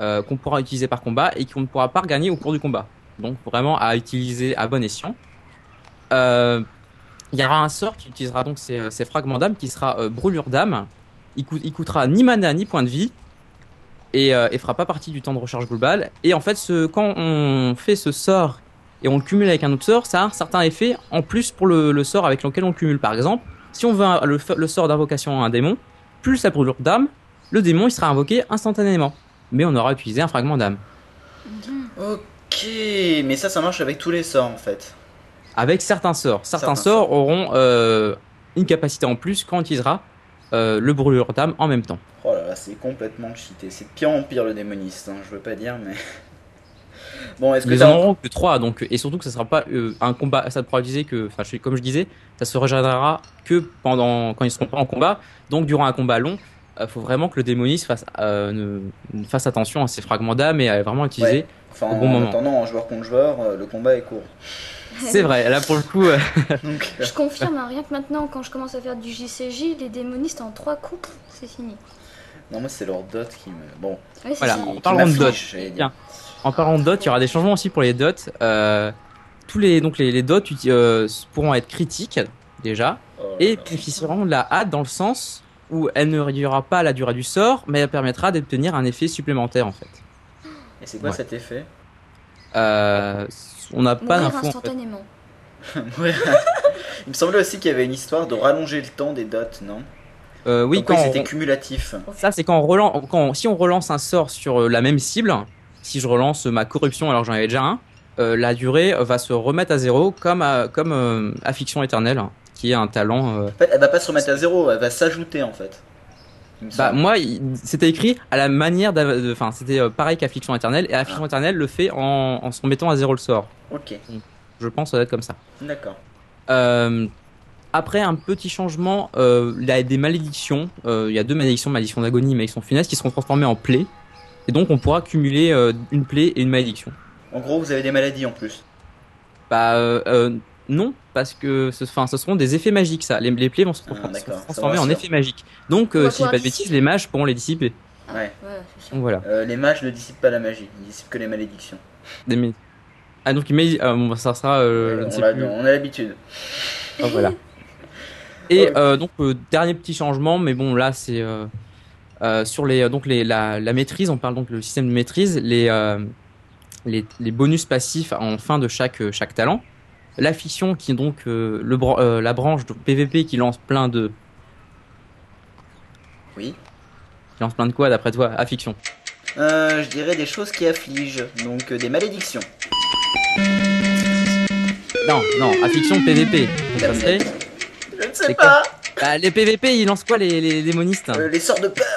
euh, qu'on pourra utiliser par combat et qu'on ne pourra pas regagner au cours du combat. Donc vraiment à utiliser à bon escient. Euh, Il y aura un sort qui utilisera donc ces, ces fragments d'âme qui sera brûlure d'âme. Il, il coûtera ni mana ni point de vie et, euh, et fera pas partie du temps de recharge global. Et en fait, ce, quand on fait ce sort et on le cumule avec un autre sort, ça a un certain effet en plus pour le, le sort avec lequel on le cumule. Par exemple, si on veut un- le, sort d'invocation à un démon, plus la brûlure d'âme, le démon il sera invoqué instantanément. Mais on aura utilisé un fragment d'âme. Ok, mais ça, ça marche avec tous les sorts en fait. Avec certains sorts. Certains, Certains sorts auront euh, une capacité en plus quand on utilisera euh, le brûlure d'âme en même temps. Oh là là, c'est complètement cheaté. C'est de pire en pire le démoniste, hein, je veux pas dire, mais. bon, est-ce que Ils en auront que 3, donc, et surtout que ça sera pas euh, un combat, ça ne pourra utiliser que, enfin, comme je disais, ça se régénérera que pendant, quand ils seront pas en combat. Donc, durant un combat long, il faut vraiment que le démoniste fasse, euh, ne- ne fasse attention à ses fragments d'âme et à vraiment utiliser. Ouais. Enfin, au bon en moment. attendant, en joueur contre joueur, euh, le combat est court. C'est vrai, là pour le coup, euh, Donc, euh, Je confirme, hein, rien que maintenant, quand je commence à faire du JCJ, les démonistes en trois coups, c'est fini. non, moi c'est leur dot qui me. Bon, Voilà, fini. en qui parlant de dot, m'afflige, j'allais dire. tiens, en parlant de dot, il y aura des changements aussi pour les dots. Euh, tous les, donc les, les dots euh, pourront être critiques déjà. Oh et bénéficieront de la hâte dans le sens où elle ne réduira pas la durée du sort, mais elle permettra d'obtenir un effet supplémentaire en fait. Et c'est quoi Ouais. cet effet? Euh, on n'a pas Mourir d'infos en fait. instantanément. Ouais. Il me semblait aussi qu'il y avait une histoire de rallonger le temps des dots, non? Euh, oui, quand c'était on- cumulatif. ça c'est quand on relance, quand si on relance un sort sur euh, la même cible, si je relance ma corruption alors j'en avais déjà un, euh, la durée va se remettre à zéro comme à- comme euh, éternelle, qui est un talent. euh, En fait, elle va pas se remettre à zéro, elle va s'ajouter en fait. Bah, moi, c'était écrit à la manière de. Enfin, c'était euh, pareil qu'Affliction Éternelle, et Affliction Éternelle le fait en, en se remettant à zéro le sort. Ok, Je pense que ça doit être comme ça. d'accord. Euh, après, un petit changement, euh, il y a des malédictions. Euh, il y a deux malédictions, malédiction d'agonie et malédiction funeste, qui seront transformées en plaies. Et donc, on pourra cumuler une plaie et une malédiction. En gros, vous avez des maladies en plus. Bah, non, parce que ce, enfin, ce seront des effets magiques, ça. Les, les plaies vont se, Ah, se transformer me en effets magiques. Donc, euh, si je dis pas de bêtises, les mages pourront les dissiper. Ah, Ouais. voilà. Euh, les mages ne dissipent pas la magie, ils dissipent que les malédictions. Des mé- Ah, donc, mais, euh, bon, ça sera. Euh, on, plus. on a l'habitude. Ah, voilà. Et Ouais. euh, donc euh, dernier petit changement, mais bon là c'est euh, euh, sur les donc les la, la maîtrise, on parle donc le système de maîtrise, les euh, les, les bonus passifs en fin de chaque chaque talent. La fiction qui est donc euh, le euh, la branche de PVP qui lance plein de Oui. qui lance plein de quoi d'après toi à fiction. Euh, je dirais des choses qui affligent, donc euh, des malédictions. Non non à fiction PVP. Donc, ça serait- Je ne sais pas Bah, les PVP ils lancent quoi les, les démonistes Euh, Les sorts de peur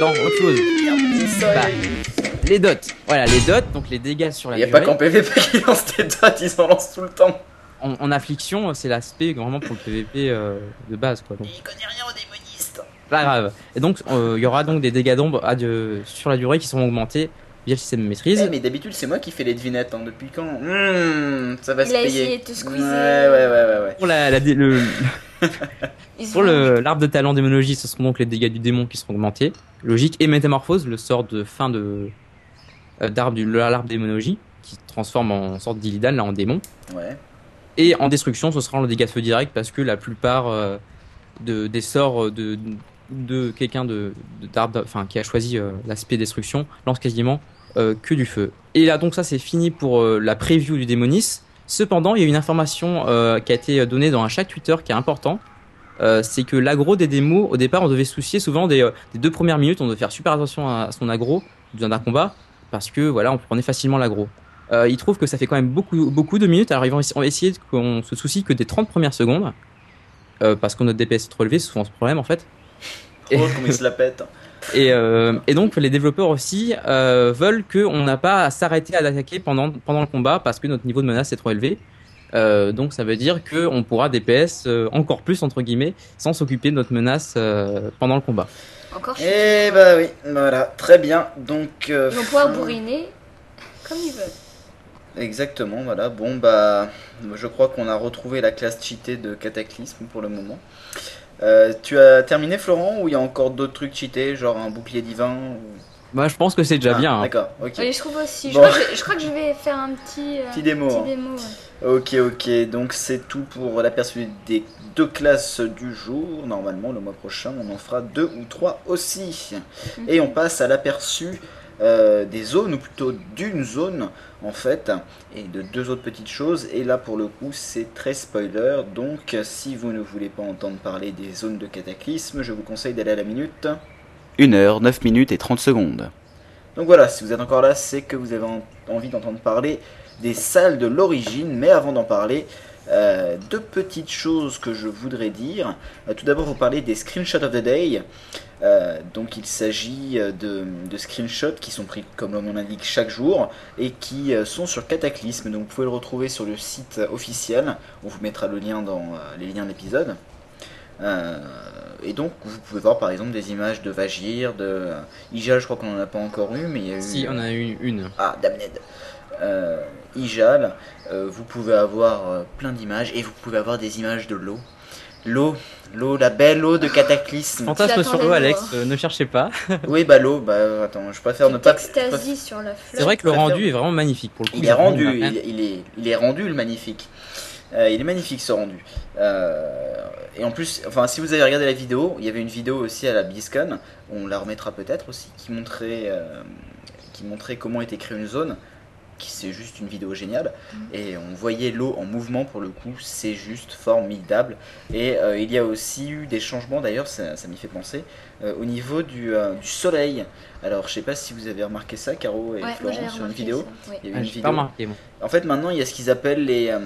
Non autre chose. Bah, les dots. Voilà les dots donc les dégâts sur la Il n'y a durée. pas qu'en PVP qui lance des dots, ils en lancent tout le temps. en, en affliction, c'est l'aspect vraiment pour le PVP euh, de base, quoi. Donc, Il connaît rien aux démonistes. pas grave. Et donc, euh, il y aura donc des dégâts d'ombre sur la durée qui seront augmentés via le système de maîtrise. Eh, mais d'habitude, c'est moi qui fais les devinettes, hein. depuis quand? Hmm, Ça va Il se a payer. essayé de te squeezer. Ouais, ouais, ouais, ouais. ouais. Pour la, la le, pour l'arbre de talent démonologie, ce seront donc les dégâts du démon qui seront augmentés. Logique. Et métamorphose, le sort de fin de euh, d'arbre du l'arbre démonologie qui se transforme en sorte d'Illidan là en démon. Ouais. Et en destruction, ce sera le dégât de feu direct parce que la plupart euh, de, des sorts de, de quelqu'un de, de- enfin qui a choisi euh, l'aspect destruction, lance quasiment euh, que du feu. Et là donc ça c'est fini pour euh, la preview du Démonis. Cependant, il y a une information qui a été donnée dans un chat Twitter qui est important. C'est que l'aggro des démos, au départ, on devait se soucier souvent des, deux premières minutes, on devait faire super attention à, son besoin d'un combat, parce que voilà, on prenait facilement l'aggro. Euh, il trouve que ça fait quand même beaucoup, beaucoup de minutes, alors ils vont essayer qu'on se soucie que des 30 premières secondes, parce que notre DPS est trop élevé, souvent ce problème en fait. Comme il se la pète. Et, euh, et donc les développeurs aussi euh, veulent qu'on n'a pas à s'arrêter à l'attaquer pendant, pendant le combat parce que notre niveau de menace est trop élevé. Euh, donc ça veut dire qu'on pourra DPS euh, encore plus entre guillemets sans s'occuper de notre menace euh, pendant le combat. Encore chier. Eh bah oui, voilà, très bien. Donc. euh, Ils vont pouvoir bourriner comme ils veulent. Exactement, voilà. Bon, bah, je crois qu'on a retrouvé la classe cheatée de Cataclysme pour le moment. Euh, tu as terminé, Florent, ou il y a encore d'autres trucs cheatés, genre un bouclier divin ou- Bah je pense que c'est déjà Ah, bien. hein. D'accord, ok. Oui, je trouve aussi. Je, crois que je, je crois que je vais faire un petit, euh, Petit démo, hein. petit démo, ouais. Ok, ok, donc c'est tout pour l'aperçu des deux classes du jour. Normalement, le mois prochain, on en fera deux ou trois aussi. Et on passe à l'aperçu euh, des zones, ou plutôt d'une zone en fait, et de deux autres petites choses. Et là, pour le coup, c'est très spoiler. Donc, si vous ne voulez pas entendre parler des zones de cataclysme, je vous conseille d'aller à la minute. 1 heure, 9 minutes et 30 secondes. Donc voilà, si vous êtes encore là, c'est que vous avez en- envie d'entendre parler des salles de l'origine. Mais avant d'en parler, euh, deux petites choses que je voudrais dire. Euh, tout d'abord, vous parler des screenshots of the day. Euh, donc il s'agit euh, de, de screenshots qui sont pris, comme nom l'indique, chaque jour et qui euh, sont sur Cataclysme. Donc vous pouvez le retrouver sur le site officiel. On vous mettra le lien dans les liens de l'épisode. Euh, et donc vous pouvez voir par exemple des images de Vagir, de Ijal, je crois qu'on en a pas encore eu, mais il y a eu. Si on a eu une. Ah, Damned. Euh, Ijal, vous pouvez avoir plein d'images et vous pouvez avoir des images de l'eau. L'eau, l'eau, la belle eau de Cataclysme. Fantasme sur l'eau, Alex, euh, ne cherchez pas. oui, bah l'eau, bah attends, je préfère ne pas. extasie sur la fleur. C'est vrai que le rendu est vraiment magnifique pour le coup. Il est rendu, il, il est, il est rendu le magnifique. Euh, il est magnifique ce rendu. Euh, et en plus, enfin, si vous avez regardé la vidéo, il y avait une vidéo aussi à la BlizzCon, on la remettra peut-être aussi, qui montrait, euh, qui montrait comment était créée une zone. Qui c'est juste une vidéo géniale et on voyait l'eau en mouvement pour le coup, c'est juste formidable. Et euh, il y a aussi eu des changements d'ailleurs, ça, ça m'y fait penser, euh, au niveau du, euh, du soleil. Alors je sais pas si vous avez remarqué ça, Caro et Ouais, Florent, sur une vidéo. oui. Il y a eu Ah, une vidéo. remarqué. En fait, maintenant, il y a ce qu'ils appellent les euh,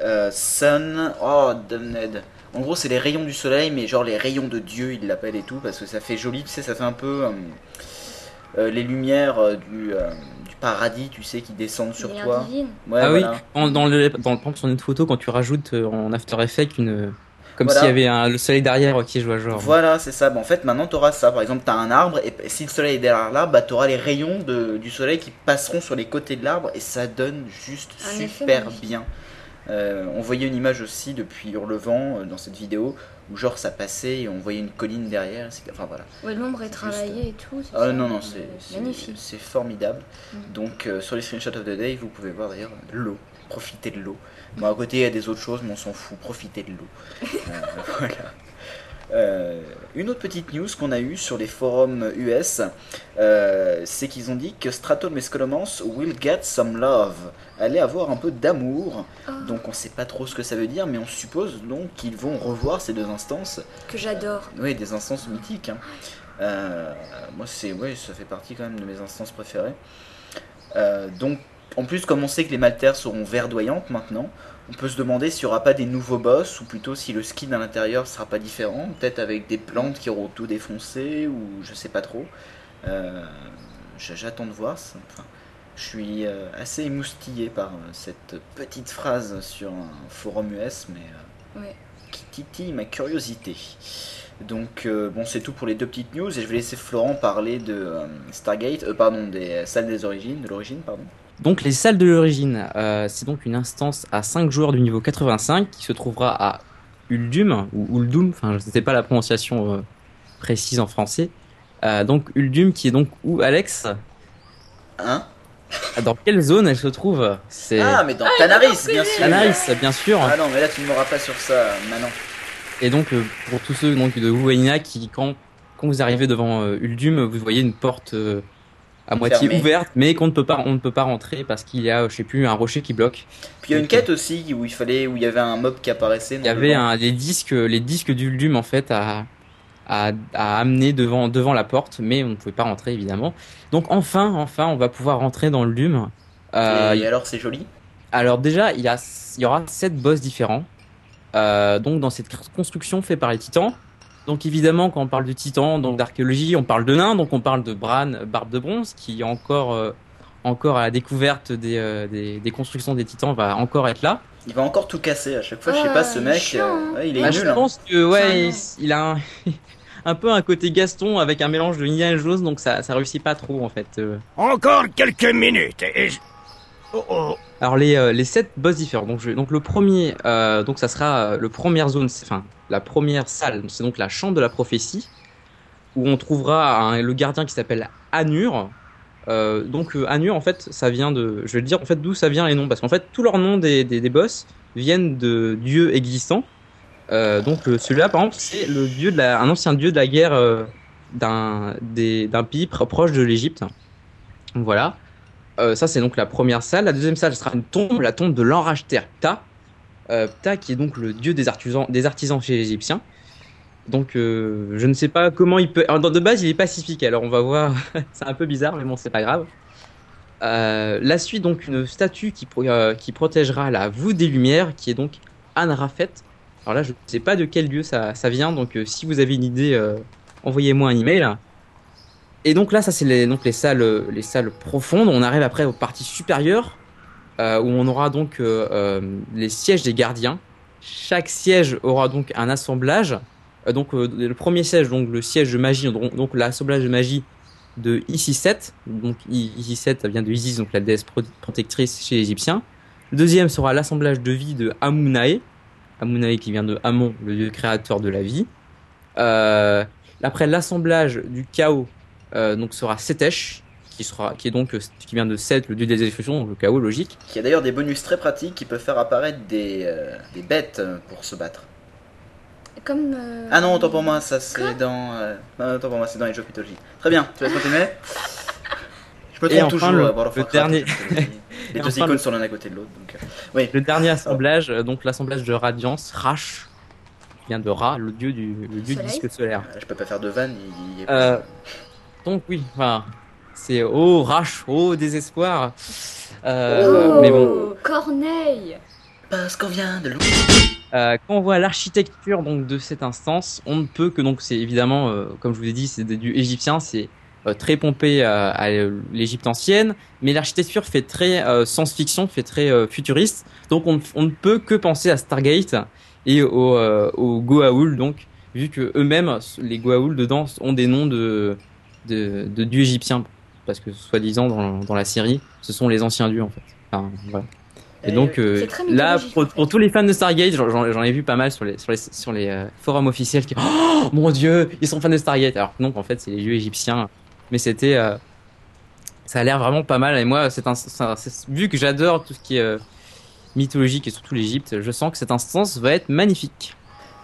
euh, sun. Oh, damned. En gros, c'est les rayons du soleil, mais genre les rayons de Dieu, ils l'appellent et tout, parce que ça fait joli, tu sais, ça fait un peu euh, euh, les lumières euh, du, euh, du paradis, tu sais, qui descendent sur toi. Ouais, ah voilà. oui, en- dans le dans le sur une photo quand tu rajoutes euh, en After Effects une comme Voilà. s'il y avait un, le soleil derrière qui joue à genre. Voilà, c'est ça. Bah, en fait, maintenant, tu auras ça. Par exemple, tu as un arbre, et si le soleil est derrière l'arbre, bah, tu auras les rayons de- du soleil qui passeront sur les côtés de l'arbre, et ça donne juste Un super bien. Euh, on voyait une image aussi depuis Hurlevent euh, dans cette vidéo, où genre ça passait et on voyait une colline derrière. Enfin voilà. Ouais, l'ombre est Juste- travaillée et tout. c'est Ah ça, non, non, euh, c'est c'est- magnifique. c'est formidable. Mm. Donc euh, sur les screenshots of the day, vous pouvez voir d'ailleurs l'eau. Profitez de l'eau. Bon, à côté, il y a des autres choses, mais on s'en fout. Profitez de l'eau. Euh, voilà. Euh, une autre petite news qu'on a eue sur les forums US, euh, c'est qu'ils ont dit que Straton Mescolomance will get some love, allait avoir un peu d'amour. Oh, Donc on sait pas trop ce que ça veut dire, mais on suppose donc qu'ils vont revoir ces deux instances. que j'adore. Oui, des instances mythiques. hein. Euh, moi, c'est, ouais, ça fait partie quand même de mes instances préférées. Euh, donc, en plus, comme on sait que les Maltaires seront verdoyantes maintenant, on peut se demander s'il n'y aura pas des nouveaux boss, ou plutôt si le skin à l'intérieur sera pas différent, peut-être avec des plantes qui auront tout défoncé, ou je sais pas trop. Euh, j'attends de voir. Enfin, je suis euh, assez émoustillé par euh, cette petite phrase sur un forum US, mais Ouais. qui titille ma curiosité. Donc euh, bon, c'est tout pour les deux petites news et je vais laisser Florent parler de euh, Stargate, euh, pardon, des salles des origines, de l'origine, pardon. Donc les salles de l'origine, euh, c'est donc une instance à 5 joueurs du niveau 85 qui se trouvera à Uldum ou Uldum, enfin je ne sais pas la prononciation euh, précise en français. Euh, donc Uldum qui est donc où Alex? Hein? Dans quelle zone elle se trouve? C'est Ah, mais dans Tanaris, bien sûr. Tanaris, bien sûr. Ah non, mais là tu ne m'auras pas sur ça, Manon. Et donc, euh, pour tous ceux donc, de Wayna qui, quand, quand vous arrivez devant euh, Uldum, vous voyez une porte euh, à moitié Fermée. ouverte, mais qu'on ne peut pas, on ne peut pas rentrer parce qu'il y a, je sais plus, un rocher qui bloque. Puis il y a une Ok. quête aussi où il fallait, où il y avait un mob qui apparaissait. Il y avait un, les disques, les disques d'Uldum en fait à, à, à amener devant, devant la porte, mais on ne pouvait pas rentrer évidemment. Donc enfin, enfin, on va pouvoir rentrer dans Uldum. Euh, Et alors c'est joli. Alors déjà, il y, a, il y aura sept boss différents. Euh, donc dans cette construction faite par les titans. Donc évidemment, quand on parle de titans, donc d'archéologie, on parle de nains, donc on parle de Bran, Barbe de bronze, qui est encore, euh, encore à la découverte des, euh, des, des constructions des titans, va encore être là. Il va encore tout casser à chaque fois. je sais Ah, pas, ce mec, euh, ouais, il est Bah, nul. je hein. pense que ouais, il, il a un, un peu un côté Gaston avec un mélange de Indiana Jones, donc ça, ça réussit pas trop en fait. euh. Encore quelques minutes et je... Oh oh. Alors les, euh, les sept boss différents. Donc, je, donc le premier, euh, donc ça sera euh, le première zone, enfin la première salle. C'est donc la chambre de la prophétie où on trouvera le gardien qui s'appelle Anur. Euh, donc euh, Anur en fait, ça vient de, je vais dire en fait d'où ça vient les noms parce qu'en fait tous leurs noms des, des, boss viennent de dieux existants. Euh, donc celui-là par exemple c'est le dieu un ancien dieu de la guerre d'un pays pr- proche de l'Égypte. Voilà. Ça, c'est donc la première salle. La deuxième salle sera une tombe, la tombe de Ptah. Euh, Ptah, qui est donc le dieu des artisans, chez les Égyptiens. Donc, euh, je ne sais pas comment il peut. de base, il est pacifique, alors on va voir. c'est un peu bizarre, mais bon, c'est pas grave. Euh, la suite, donc, une statue qui, pro- qui protégera la voûte des Lumières, qui est donc Anrafet. Alors là, je ne sais pas de quel dieu ça, vient, donc si vous avez une idée, envoyez-moi un email. Et donc là, ça c'est les, donc les salles, les salles profondes. On arrive après aux parties supérieures où on aura donc euh, euh, les sièges des gardiens. Chaque siège aura donc un assemblage. Euh, donc euh, le premier siège, donc le siège de magie, donc, donc l'assemblage de magie de Isis 7. Donc Isis 7 vient de Isis, donc la déesse pro- protectrice chez les Égyptiens. Le deuxième sera l'assemblage de vie de Amunae. Amunae qui vient de Amon, le dieu créateur de la vie. Euh, après l'assemblage du chaos euh, donc sera Setesh, qui sera, qui est donc euh, qui vient de Set, le dieu des exécutions, donc le chaos logique. Qui a d'ailleurs des bonus très pratiques qui peuvent faire apparaître des, euh, des bêtes euh, pour se battre. Comme. euh, Ah non, autant pour moi, ça c'est dans. euh, Non, autant pour moi, c'est dans les jeux mythologie. Très bien, tu vas continuer? Je me Et trompe enfin, toujours le- à le dernier-. Les deux enfin, icônes le- sont l'un à côté de l'autre. Donc... euh, Oui, Le dernier assemblage, donc l'assemblage de Radiance, Rash, qui vient de Ra, le dieu du, le dieu du disque solaire. je peux pas faire de vanne. Il, Euh, Donc oui, enfin, c'est oh Rash, oh désespoir. Euh, Oh, Mais bon, Corneille Parce qu'on vient de loin. Euh, quand on voit l'architecture donc de cette instance, on ne peut que donc c'est évidemment, euh, comme je vous ai dit, c'est des dieux égyptiens, c'est euh, très pompé euh, à l'Égypte ancienne, mais l'architecture fait très euh, science-fiction, fait très euh, futuriste, donc on, on ne peut que penser à Stargate et au, euh, au Goa'uld, donc vu que eux-mêmes, les Goa'uld dedans ont des noms de, de, de dieux égyptiens, parce que soi-disant dans, dans la série, ce sont les anciens dieux en fait. Enfin, voilà. Et Et donc euh, là, pour, en fait. pour tous les fans de Stargate, j'en- ai vu pas mal sur les sur les sur les euh, forums officiels qui oh mon dieu, ils sont fans de Stargate. Alors que non, en fait, c'est les dieux égyptiens. Mais c'était euh, ça a l'air vraiment pas mal. Et moi, c'est vu que j'adore tout ce qui est euh, mythologique et surtout l'Égypte, je sens que cette instance va être magnifique.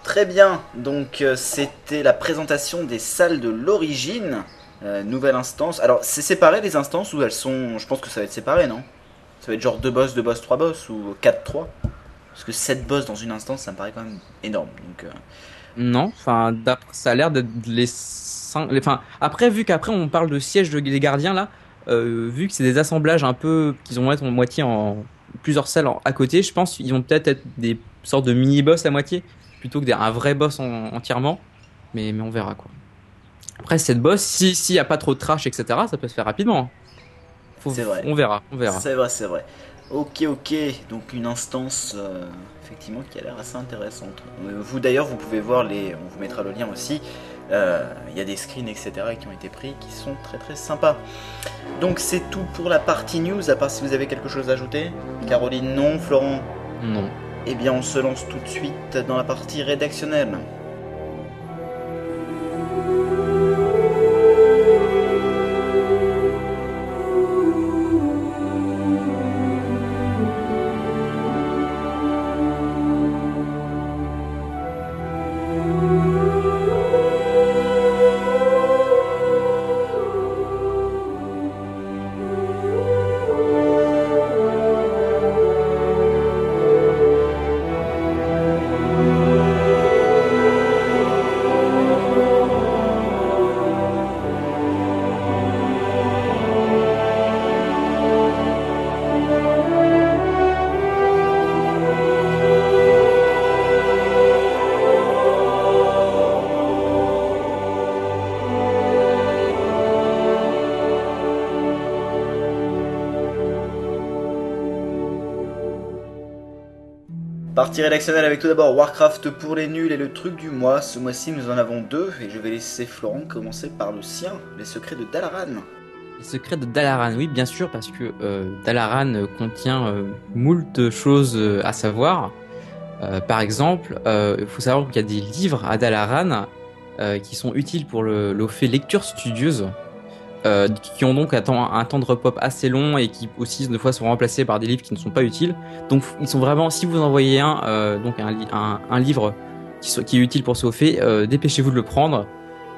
Très bien, donc euh, c'était la présentation des salles de l'origine. Euh, nouvelle instance. Alors, c'est séparé les instances ou elles sont. Je pense que ça va être séparé, non? Ça va être genre 2 boss, 2 boss, 3 boss ou 4, 3 Parce que 7 boss dans une instance, ça me paraît quand même énorme. Donc, euh, Non, enfin, ça a l'air d'être les cinq. les- Enfin, après, vu qu'après on parle de siège de- des gardiens là, euh, vu que c'est des assemblages un peu qu'ils être en moitié en plusieurs salles à côté, je pense qu'ils vont peut-être être des sortes de mini boss à moitié plutôt que des, vrai boss en- entièrement. Mais, mais on verra quoi. Après cette boss, si s'il y a pas trop de trash etc, ça peut se faire rapidement. Faut- C'est vrai. On verra, on verra. c'est vrai, c'est vrai. Ok, ok, donc une instance euh, effectivement qui a l'air assez intéressante. Euh, Vous d'ailleurs, vous pouvez voir les. On vous mettra le lien aussi. Euh, Il y a des screens, etc. qui ont été pris qui sont très très sympas. Donc c'est tout pour la partie news, à part si vous avez quelque chose à ajouter. Caroline, non. Florent, Non. eh bien on se lance tout de suite dans la partie rédactionnelle. Partie rédactionnelle avec tout d'abord Warcraft pour les nuls et le truc du mois. Ce mois-ci, nous en avons deux et je vais laisser Florent commencer par le sien, les secrets de Dalaran. Les secrets de Dalaran, oui, bien sûr, parce que euh, Dalaran euh, contient euh, moult choses euh, à savoir. Par exemple, il faut savoir qu'il y a des livres à Dalaran qui sont utiles pour le, le fait lecture studieuse, euh, qui ont donc un temps, un temps de repop assez long et qui aussi des fois sont remplacés par des livres qui ne sont pas utiles. Donc ils sont vraiment, si vous envoyez un, euh, donc un, un, un livre qui, soit, qui est utile pour ce fait, euh, dépêchez-vous de le prendre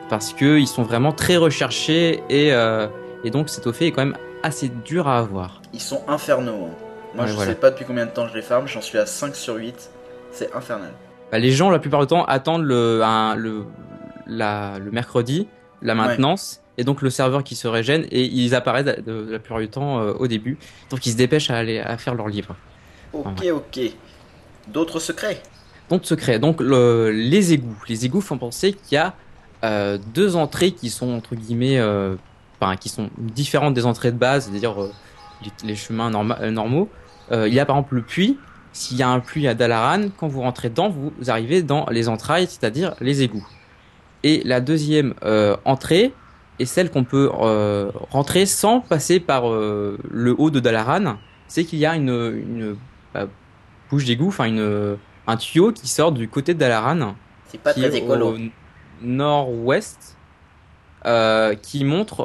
parce que ils sont vraiment très recherchés et euh, et donc cet fait est quand même assez dur à avoir. Ils sont infernaux. hein. Moi, Ouais, je voilà. sais pas depuis combien de temps je les farm, j'en suis à 5 sur 8. C'est infernal. Bah, les gens, la plupart du temps, attendent le, un- le, la, le mercredi, la maintenance, et donc le serveur qui se régène, et ils apparaissent de, la plupart du temps euh, au début. Donc ils se dépêchent à aller à faire leur livre. Ok, ok. D'autres secrets? Donc secret. Donc le, les égouts. Les égouts font penser qu'il y a euh, deux entrées qui sont entre guillemets, euh, enfin qui sont différentes des entrées de base, c'est-à-dire les, les chemins norma- normaux. Il y a par exemple le puits. S'il y a un puits à Dalaran, quand vous rentrez dedans, vous arrivez dans les entrailles, c'est-à-dire les égouts. Et la deuxième entrée est celle qu'on peut euh, rentrer sans passer par euh, le haut de Dalaran. C'est qu'il y a une, une bah, bouche d'égout, enfin une un tuyau qui sort du côté de Dalaran, C'est pas qui très est écolo. au nord-ouest, euh, qui montre,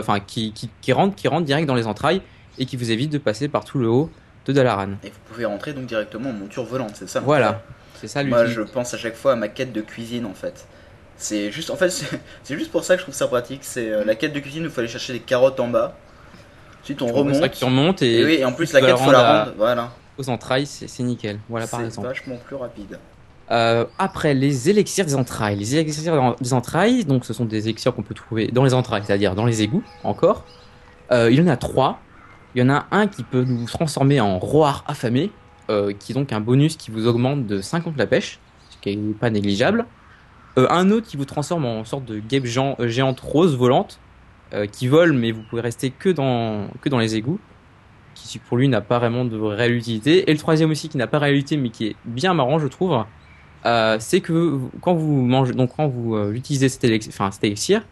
enfin qui, qui, qui rentre, qui rentre direct dans les entrailles et qui vous évite de passer par tout le haut de Dalaran. Et vous pouvez rentrer donc directement en monture volante, c'est ça? Voilà, c'est ça Moi, je pense à chaque fois à ma quête de cuisine en fait. C'est juste, en fait, c'est c'est juste pour ça que je trouve ça pratique. C'est euh, la quête de cuisine où il faut aller chercher des carottes en bas. Ensuite, on C'est remonte. tu remontes et, Et oui, et en plus, la quête, faut la rendre à-. Voilà. aux entrailles, c'est c'est nickel. Voilà par C'est exemple. vachement plus rapide. Euh, après, les élixirs des entrailles. Les élixirs des entrailles, donc ce sont des élixirs qu'on peut trouver dans les entrailles, c'est-à-dire dans les égouts, encore. Euh, il y en a trois. Il y en a un qui peut nous transformer en roar affamé, euh, qui est donc un bonus qui vous augmente de 50 la pêche, ce qui est pas négligeable. Euh, un autre qui vous transforme en sorte de guêpe euh, géante rose volante, euh, qui vole, mais vous pouvez rester que dans, que dans les égouts, qui pour lui n'a pas vraiment de réelle utilité. Et le troisième aussi qui n'a pas réelle utilité, mais qui est bien marrant, je trouve, c'est que quand vous mangez, donc quand vous utilisez cet élixir,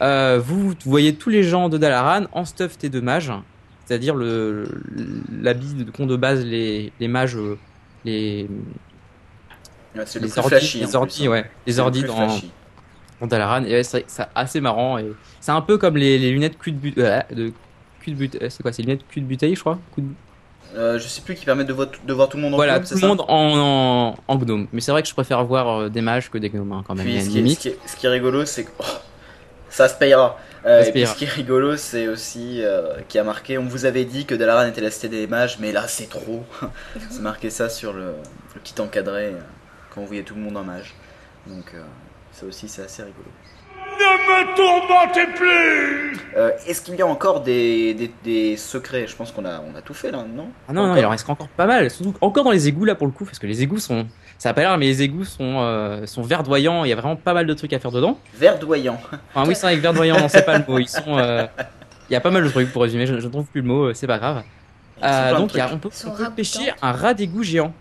vous voyez tous les gens de Dalaran en stuff T de mage, c'est-à-dire l'habit de qu'ont de base les, les mages, les Ouais, c'est le les plus flashy. hein. ouais, les le plus dans, dans Dalaran. Et ouais, c'est assez marrant et c'est un peu comme les, les lunettes cul de but, euh, de cul de but, euh, c'est quoi, c'est lunettes cul de bouteille, je crois. De- Euh, je sais plus qui permet de, de voir tout le monde en Voilà, gnome, tout le monde en, en, en gnome. Mais c'est vrai que je préfère voir des mages que des gnomes hein, quand même. Puis ce qui, ce, qui est, ce qui est rigolo, c'est que oh, ça se payera. Euh, et puis ce qui est rigolo, c'est aussi euh, qui a marqué. On vous avait dit que Dalaran était la cité des mages, mais là c'est trop. c'est marqué ça sur le, le petit encadré quand on voyait tout le monde en mage. Donc euh, ça aussi c'est assez rigolo. Ne me tourmentez plus Euh, Est-ce qu'il y a encore des, des, des secrets? Je pense qu'on a, on a tout fait là, non? Ah non, non, il en reste encore pas mal. Surtout encore dans les égouts là pour le coup, parce que les égouts sont. Ça a pas l'air, mais les égouts sont, euh, sont verdoyants. Il y a vraiment pas mal de trucs à faire dedans. Verdoyant. Enfin, oui, c'est vrai que verdoyant, non, c'est pas le mot. Ils sont. euh, Il y a pas mal de trucs pour résumer. Je, ne trouve plus le mot, c'est pas grave. Euh, donc, y a- on peut, on peut pêcher un rat d'égout géant.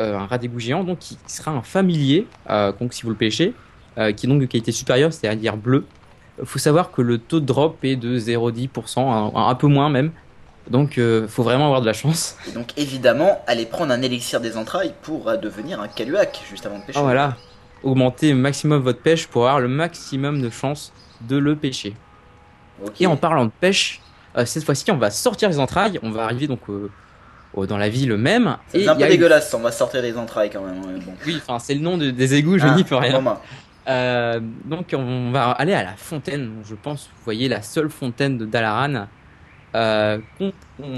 Euh, un rat d'égout géant, donc qui sera un familier. euh, donc, si vous le pêchez, euh, qui est donc de qualité supérieure, c'est-à-dire bleu. Euh, Faut savoir que le taux de drop est de 0,10%, un, un peu moins même. Donc, euh, faut vraiment avoir de la chance. Et donc évidemment, allez prendre un élixir des entrailles pour euh, devenir un caluac juste avant de pêcher. Ah, voilà. Augmentez au maximum votre pêche pour avoir le maximum de chances de le pêcher. Et en parlant de pêche, euh, cette fois-ci, on va sortir les entrailles. On va arriver donc au- dans la ville même. C'est un peu dégueulasse, on va sortir les entrailles quand même. bon. Oui, enfin, c'est le nom de- des égouts, je Ah, n'y peux rien. Euh, donc, on va aller à la fontaine. Je pense, vous voyez, la seule fontaine de Dalaran. Euh, on-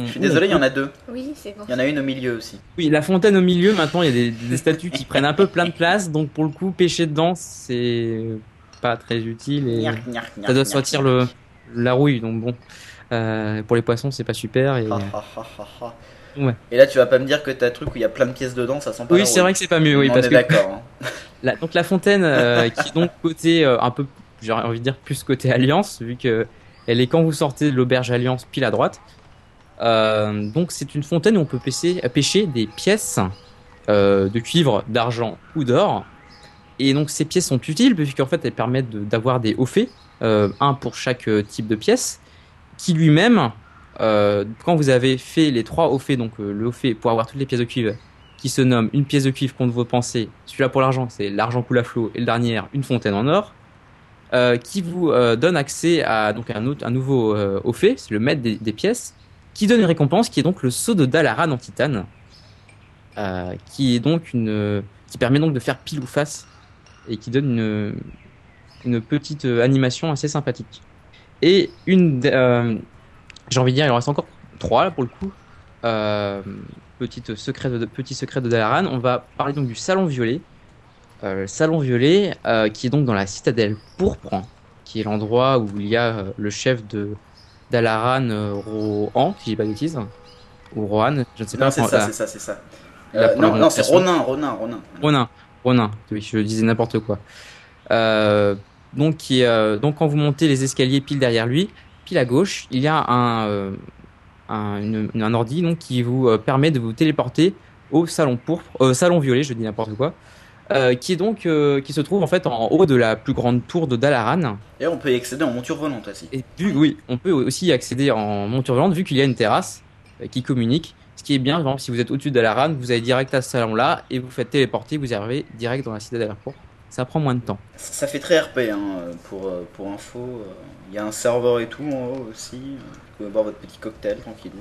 Je suis désolé, il y en a deux. Oui, c'est bon. Il y en a une au milieu aussi. Oui, la fontaine au milieu, maintenant, il y a des, des statues qui prennent un peu plein de place. Donc, pour le coup, pêcher dedans, c'est pas très utile. Et... Ça doit sortir le, la rouille, donc bon. Euh, pour les poissons, c'est pas super. Et... Ouais. Et là, tu vas pas me dire que t'as un truc où il y a plein de pièces dedans, ça sent pas Oui, c'est vrai que c'est pas mieux, oui, On parce est que d'accord. hein. la, donc la fontaine, euh, qui est donc côté euh, un peu, j'ai envie de dire plus côté Alliance, vu que elle est quand vous sortez de l'auberge Alliance pile à droite. Euh, donc c'est une fontaine où on peut pêcher, pêcher des pièces de cuivre, d'argent ou d'or. Et donc ces pièces sont utiles puisqu'en fait elles permettent de- d'avoir des hauts faits, un pour chaque type de pièce, qui lui-même, euh, quand vous avez fait les trois hauts faits, donc euh, le fait pour avoir toutes les pièces de cuivre, qui se nomme une pièce de cuivre contre vos pensées, celui-là pour l'argent c'est l'argent coule à flot, et le dernier une fontaine en or, euh, qui vous euh, donne accès à donc un, autre, un nouveau haut fait, c'est le maître des, pièces, qui donne une récompense qui est donc le saut de Dalaran en titane, qui est donc une, qui permet donc de faire pile ou face et qui donne une, une petite animation assez sympathique. Et une, euh, j'ai envie de dire, il en reste encore trois là pour le coup. Euh, petite secret de, petit secret de Dalaran. On va parler donc du salon violet. Euh, le salon violet, euh, qui est donc dans la citadelle pourpre, qui est l'endroit où il y a le chef de Dalaran, Rohan, si j'ai pas de bêtises, ou Rohan, je ne sais Non, pas. c'est ça, c'est ça, c'est ça. non, non, c'est. Ronin, Ronin, Ronin. Ronin, Ronin, oui, je disais n'importe quoi. Euh, donc, qui, est, euh, donc, quand vous montez les escaliers pile derrière lui, pile à gauche, il y a un, euh, un, une- un ordi donc, qui vous euh, permet de vous téléporter au salon pourpre, euh, salon violet, je dis n'importe quoi, euh, qui est donc euh, qui se trouve en fait en haut de la plus grande tour de Dalaran. Et on peut y accéder en monture volante aussi. Et vu, oui, on peut aussi y accéder en monture volante vu qu'il y a une terrasse qui communique. Ce qui est bien, par exemple, si vous êtes au-dessus de Dalaran, vous allez direct à ce salon-là et vous faites téléporter, vous arrivez direct dans la cité d'aéroport. Ça prend moins de temps. Ça fait très RP hein, pour, euh, pour info. Il y a un serveur et tout en haut aussi. Vous pouvez boire votre petit cocktail tranquillou.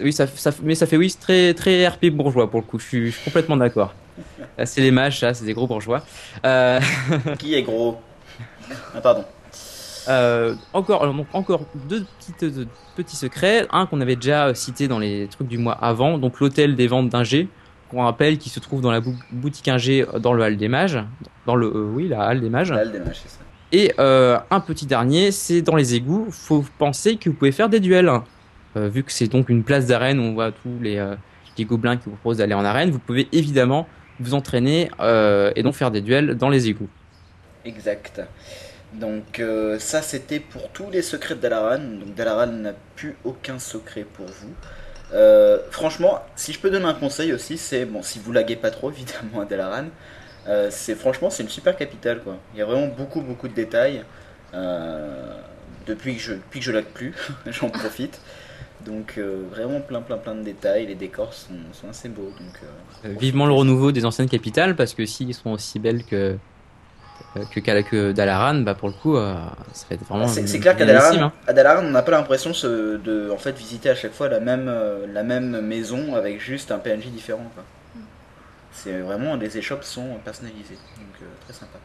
Oui, ça, ça, mais ça fait oui, très, très RP bourgeois pour le coup. Je suis, je suis complètement d'accord. C'est les mages, ça, c'est des gros bourgeois. Euh, Qui est gros? Ah, pardon. Euh, encore, donc, encore deux petites, deux petits secrets. Un qu'on avait déjà cité dans les trucs du mois avant, donc l'hôtel des ventes d'Ingé, qu'on rappelle qui se trouve dans la bou- boutique Ingé dans le hall des mages, dans le euh, oui la halle des mages. C'est ça. Et euh, un petit dernier, c'est dans les égouts. Faut penser que vous pouvez faire des duels, Euh, vu que c'est donc une place d'arène où on voit tous les, euh, les gobelins qui vous proposent d'aller en arène. Vous pouvez évidemment vous entraîner euh, et donc faire des duels dans les égouts. Exact. Donc euh, ça c'était pour tous les secrets de Dalaran. Donc Dalaran n'a plus aucun secret pour vous. Euh, franchement, si je peux donner un conseil aussi, c'est bon si vous laguez pas trop évidemment à Dalaran, euh, c'est franchement c'est une super capitale quoi. Il y a vraiment beaucoup beaucoup de détails. Euh, depuis que je depuis que je lag plus, j'en profite. Donc vraiment plein plein plein de détails. Les décors sont, sont assez beaux. Donc vivement le renouveau des anciennes capitales, parce que s'ils sont aussi belles que que, Kala- que Dalaran, bah pour le coup, euh, ça va être vraiment. C'est clair qu'à Dalaran, hein. à Dalaran, on n'a pas l'impression de en fait visiter à chaque fois la même euh, la même maison avec juste un PNJ différent. quoi. C'est vraiment les échoppes sont personnalisées, donc euh, très sympa.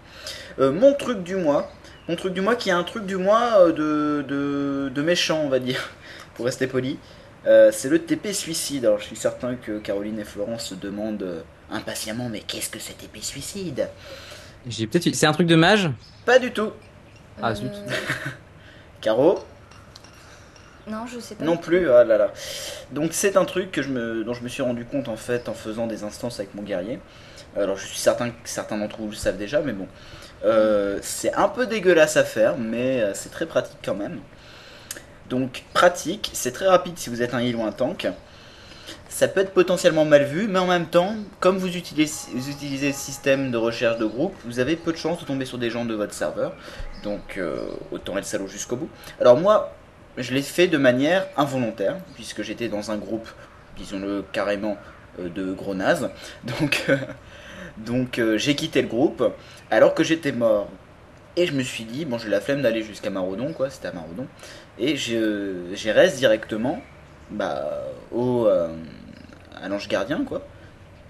Euh, mon truc du mois, mon truc du mois qui est un truc du mois euh, de, de, de méchant on va dire, pour rester poli. Euh, c'est le TP suicide. Alors je suis certain que Caroline et Florence se demandent euh, impatiemment mais qu'est-ce que c'est TP suicide? J'ai peut-être. C'est un truc de mage. Pas du tout. Ah, zut. Euh, Caro Non, je sais pas. Non plus, ah là là. Donc c'est un truc que je me, dont je me suis rendu compte en fait en faisant des instances avec mon guerrier. Alors je suis certain que certains d'entre vous le savent déjà, mais bon. Euh, c'est un peu dégueulasse à faire, mais euh, c'est très pratique quand même. Donc pratique, c'est très rapide si vous êtes un heal ou un tank. Ça peut être potentiellement mal vu, mais en même temps, comme vous utilisez, le système de recherche de groupe, vous avez peu de chances de tomber sur des gens de votre serveur. Donc euh, autant être salaud jusqu'au bout. Alors moi, je l'ai fait de manière involontaire, puisque j'étais dans un groupe, disons-le carrément, euh, de gros nazes. Donc, euh, donc j'ai quitté le groupe alors que j'étais mort. Et je me suis dit, bon, j'ai la flemme d'aller jusqu'à Marodon, quoi, c'était à Marodon. Et j'ai reste directement bah, au, à l'ange gardien, quoi.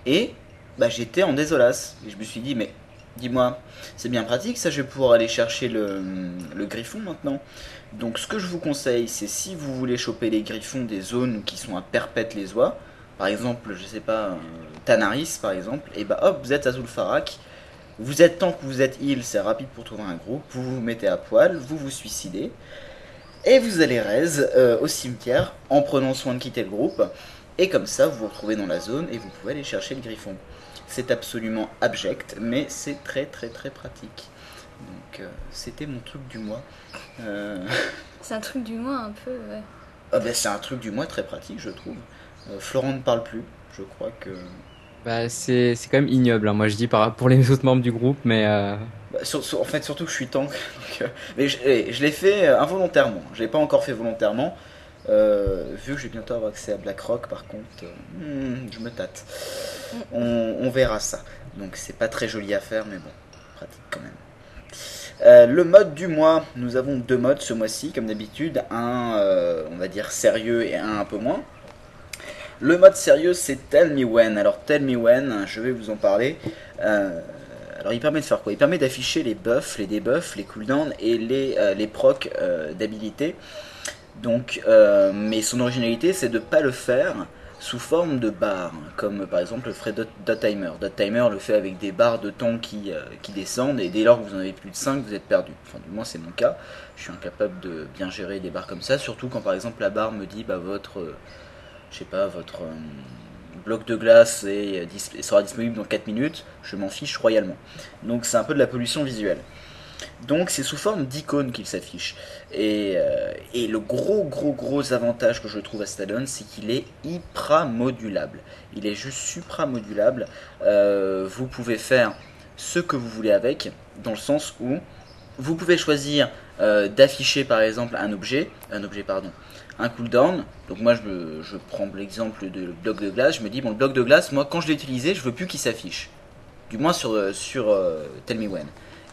Et bah, j'étais en désolace. Et je me suis dit, mais dis-moi, c'est bien pratique, ça, je vais pouvoir aller chercher le, le griffon maintenant. Donc ce que je vous conseille, c'est si vous voulez choper les griffons des zones qui sont à perpète les oies, par exemple, je sais pas, euh, Tanaris par exemple, et bah hop, vous êtes à Zulfarak, vous êtes tant que vous êtes heal, c'est rapide pour trouver un groupe, vous vous mettez à poil, vous vous suicidez, et vous allez raise euh, au cimetière en prenant soin de quitter le groupe, et comme ça vous vous retrouvez dans la zone et vous pouvez aller chercher le griffon. C'est absolument abject, mais c'est très très très pratique. Donc euh, c'était mon truc du mois. Euh, C'est un truc du moins un peu. Ouais. ah ben, c'est un truc du mois très pratique, je trouve. Euh, Florent ne parle plus. Je crois que Bah, c'est c'est quand même ignoble, hein, moi je dis par, pour les autres membres du groupe, mais euh, Bah, sur- sur- en fait, surtout que je suis tank. donc, euh, mais je, eh, je l'ai fait involontairement. Je l'ai pas encore fait volontairement. Euh, vu que je vais bientôt avoir accès à BlackRock, par contre, euh, hmm, je me tâte. On, verra ça. Donc c'est pas très joli à faire, mais bon, pratique quand même. Euh, le mode du mois, nous avons deux modes ce mois-ci, comme d'habitude, un on va dire sérieux et un un peu moins. Le mode sérieux c'est Tell Me When. Alors Tell Me When, je vais vous en parler. Alors il permet de faire quoi? Il permet d'afficher les buffs, les debuffs, les cooldowns et les, les procs d'habilité. Donc, euh, mais son originalité c'est de pas le faire sous forme de barres, comme par exemple le ferait Dot, Dot Timer. Dot Timer le fait avec des barres de temps qui, euh, qui descendent et dès lors que vous en avez plus de 5, vous êtes perdu. Enfin, du moins c'est mon cas. Je suis incapable de bien gérer des barres comme ça, surtout quand par exemple la barre me dit bah votre, euh, je sais pas, votre bloc de glace sera disponible dans 4 minutes. Je m'en fiche royalement. Donc c'est un peu de la pollution visuelle. Donc c'est sous forme d'icône qu'il s'affiche. Et, euh, et le gros gros gros avantage que je trouve à cet add-on, c'est qu'il est hyper-modulable. Il est juste supra-modulable. Euh, vous pouvez faire ce que vous voulez avec, dans le sens où vous pouvez choisir euh, d'afficher par exemple un objet, un objet pardon, un cooldown. Donc moi je, je prends l'exemple de bloc de glace, je me dis bon le bloc de glace, moi quand je l'ai utilisé, je veux plus qu'il s'affiche. Du moins sur, sur Tell Me When.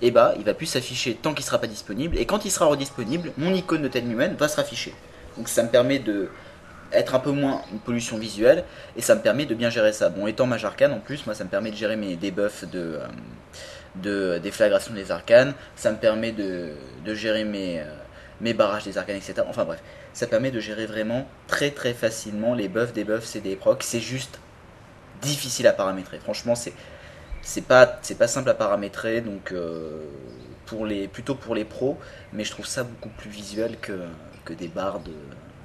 Et bah il va plus s'afficher tant qu'il sera pas disponible, et quand il sera redisponible, mon icône de When va se rafficher. Donc ça me permet de être un peu moins une pollution visuelle, et ça me permet de bien gérer ça. Bon étant mage arcane en plus, moi ça me permet de gérer mes debuffs de... euh, de déflagration des arcanes, ça me permet de, de gérer mes, euh, mes barrages des arcanes, etc. Enfin bref, ça permet de gérer vraiment très très facilement les buffs, des buffs, CD et procs. C'est juste difficile à paramétrer. Franchement, c'est c'est pas simple à paramétrer, donc euh, pour les plutôt pour les pros, mais je trouve ça beaucoup plus visuel que, des barres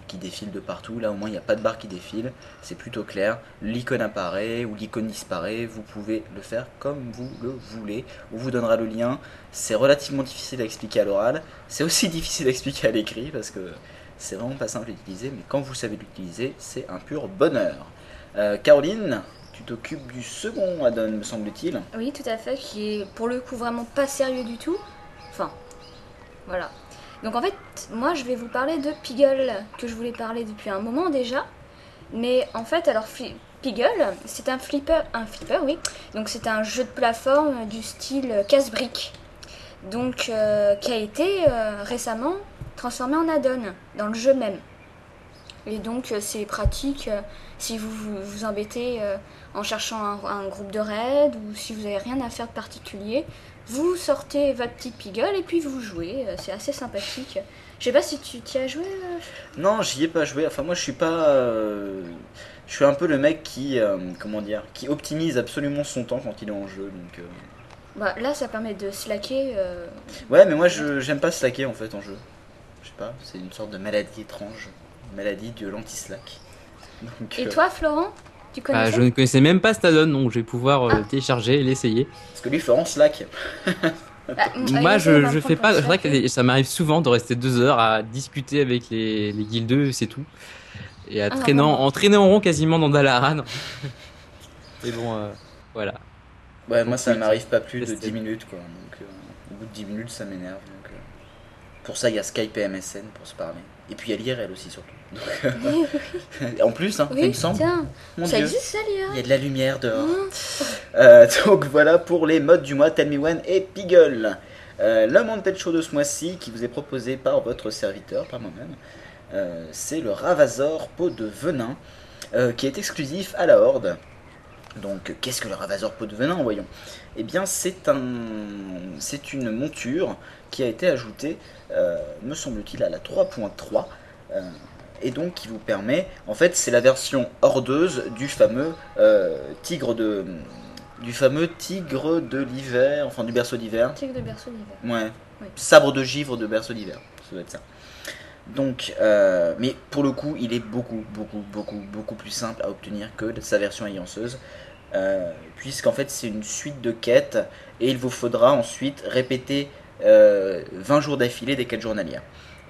qui défilent de partout. Là au moins il n'y a pas de barre qui défile, c'est plutôt clair. L'icône apparaît ou l'icône disparaît, vous pouvez le faire comme vous le voulez. On vous donnera le lien. C'est relativement difficile à expliquer à l'oral, c'est aussi difficile à expliquer à l'écrit parce que c'est vraiment pas simple à utiliser, mais quand vous savez l'utiliser, c'est un pur bonheur. Euh, Caroline, tu t'occupes du second add-on, me semble-t-il. Oui, tout à fait, qui est pour le coup vraiment pas sérieux du tout. Enfin, voilà. Donc en fait, moi je vais vous parler de Piggle, que je voulais parler depuis un moment déjà. Mais en fait, alors Piggle, c'est un flipper, un flipper, oui. Donc c'est un jeu de plateforme du style casse-brique. Donc euh, qui a été euh, récemment transformé en add-on dans le jeu même. Et donc euh, c'est pratique euh, si vous vous, embêtez euh, en cherchant un, un groupe de raid ou si vous n'avez rien à faire de particulier, vous sortez votre petit Piggle et puis vous jouez. Euh, C'est assez sympathique. Je sais pas si tu t'y as joué. euh, Non, j'y ai pas joué. Enfin, moi, je suis pas. euh, Je suis un peu le mec qui, euh, comment dire, qui optimise absolument son temps quand il est en jeu. Donc, euh, Bah, là, ça permet de slacker. ouais, mais moi, je j'aime pas slacker en fait en jeu. Je sais pas, c'est une sorte de maladie étrange, maladie de l'anti-slack. Et toi, Florent? Tu connais bah, je ne connaissais même pas cet add-on, donc je vais pouvoir euh, Ah. télécharger et l'essayer. parce que lui, Florent slack. Bah, Moi, je, je fais pas. C'est vrai que ça m'arrive souvent de rester deux heures à discuter avec les, les guildeux, c'est tout. Et à Ah, traîner, en, en traîner en rond quasiment dans Dalaran. Et bon, euh, voilà. Ouais, moi, ça m'arrive pas plus de testé. 10 minutes quoi. Donc, euh, au bout de 10 minutes, ça m'énerve. Donc, euh, pour ça, il y a Skype et MSN pour se parler. Et puis, il y a l'IRL aussi, surtout. Donc, euh, en plus, hein, il me semble. tiens, Mon ça Dieu. existe ça, l'IA Il y a de la lumière dehors. Mmh. Euh, donc voilà pour les modes du mois Tell Me When et Piggle. Euh, le Mantel Show de ce mois-ci qui vous est proposé par votre serviteur, par moi-même, euh, c'est le Ravazor peau de venin qui est exclusif à la Horde. Donc qu'est-ce que le Ravazor peau de venin, voyons Eh bien c'est un, c'est une monture qui a été ajoutée, me semble-t-il, à la 3.3. et donc qui vous permet, en fait, c'est la version hordeuse du fameux euh, tigre de, du fameux tigre de l'hiver, enfin du berceau d'hiver. Tigre de berceau d'hiver. Ouais. Oui. Sabre de givre de berceau d'hiver. Ça doit être ça. Donc, euh, mais pour le coup, il est beaucoup, beaucoup, beaucoup, beaucoup plus simple à obtenir que de sa version aillanceuse. Euh, Puisqu'en fait, c'est une suite de quêtes et il vous faudra ensuite répéter 20 jours d'affilée des quêtes journalières.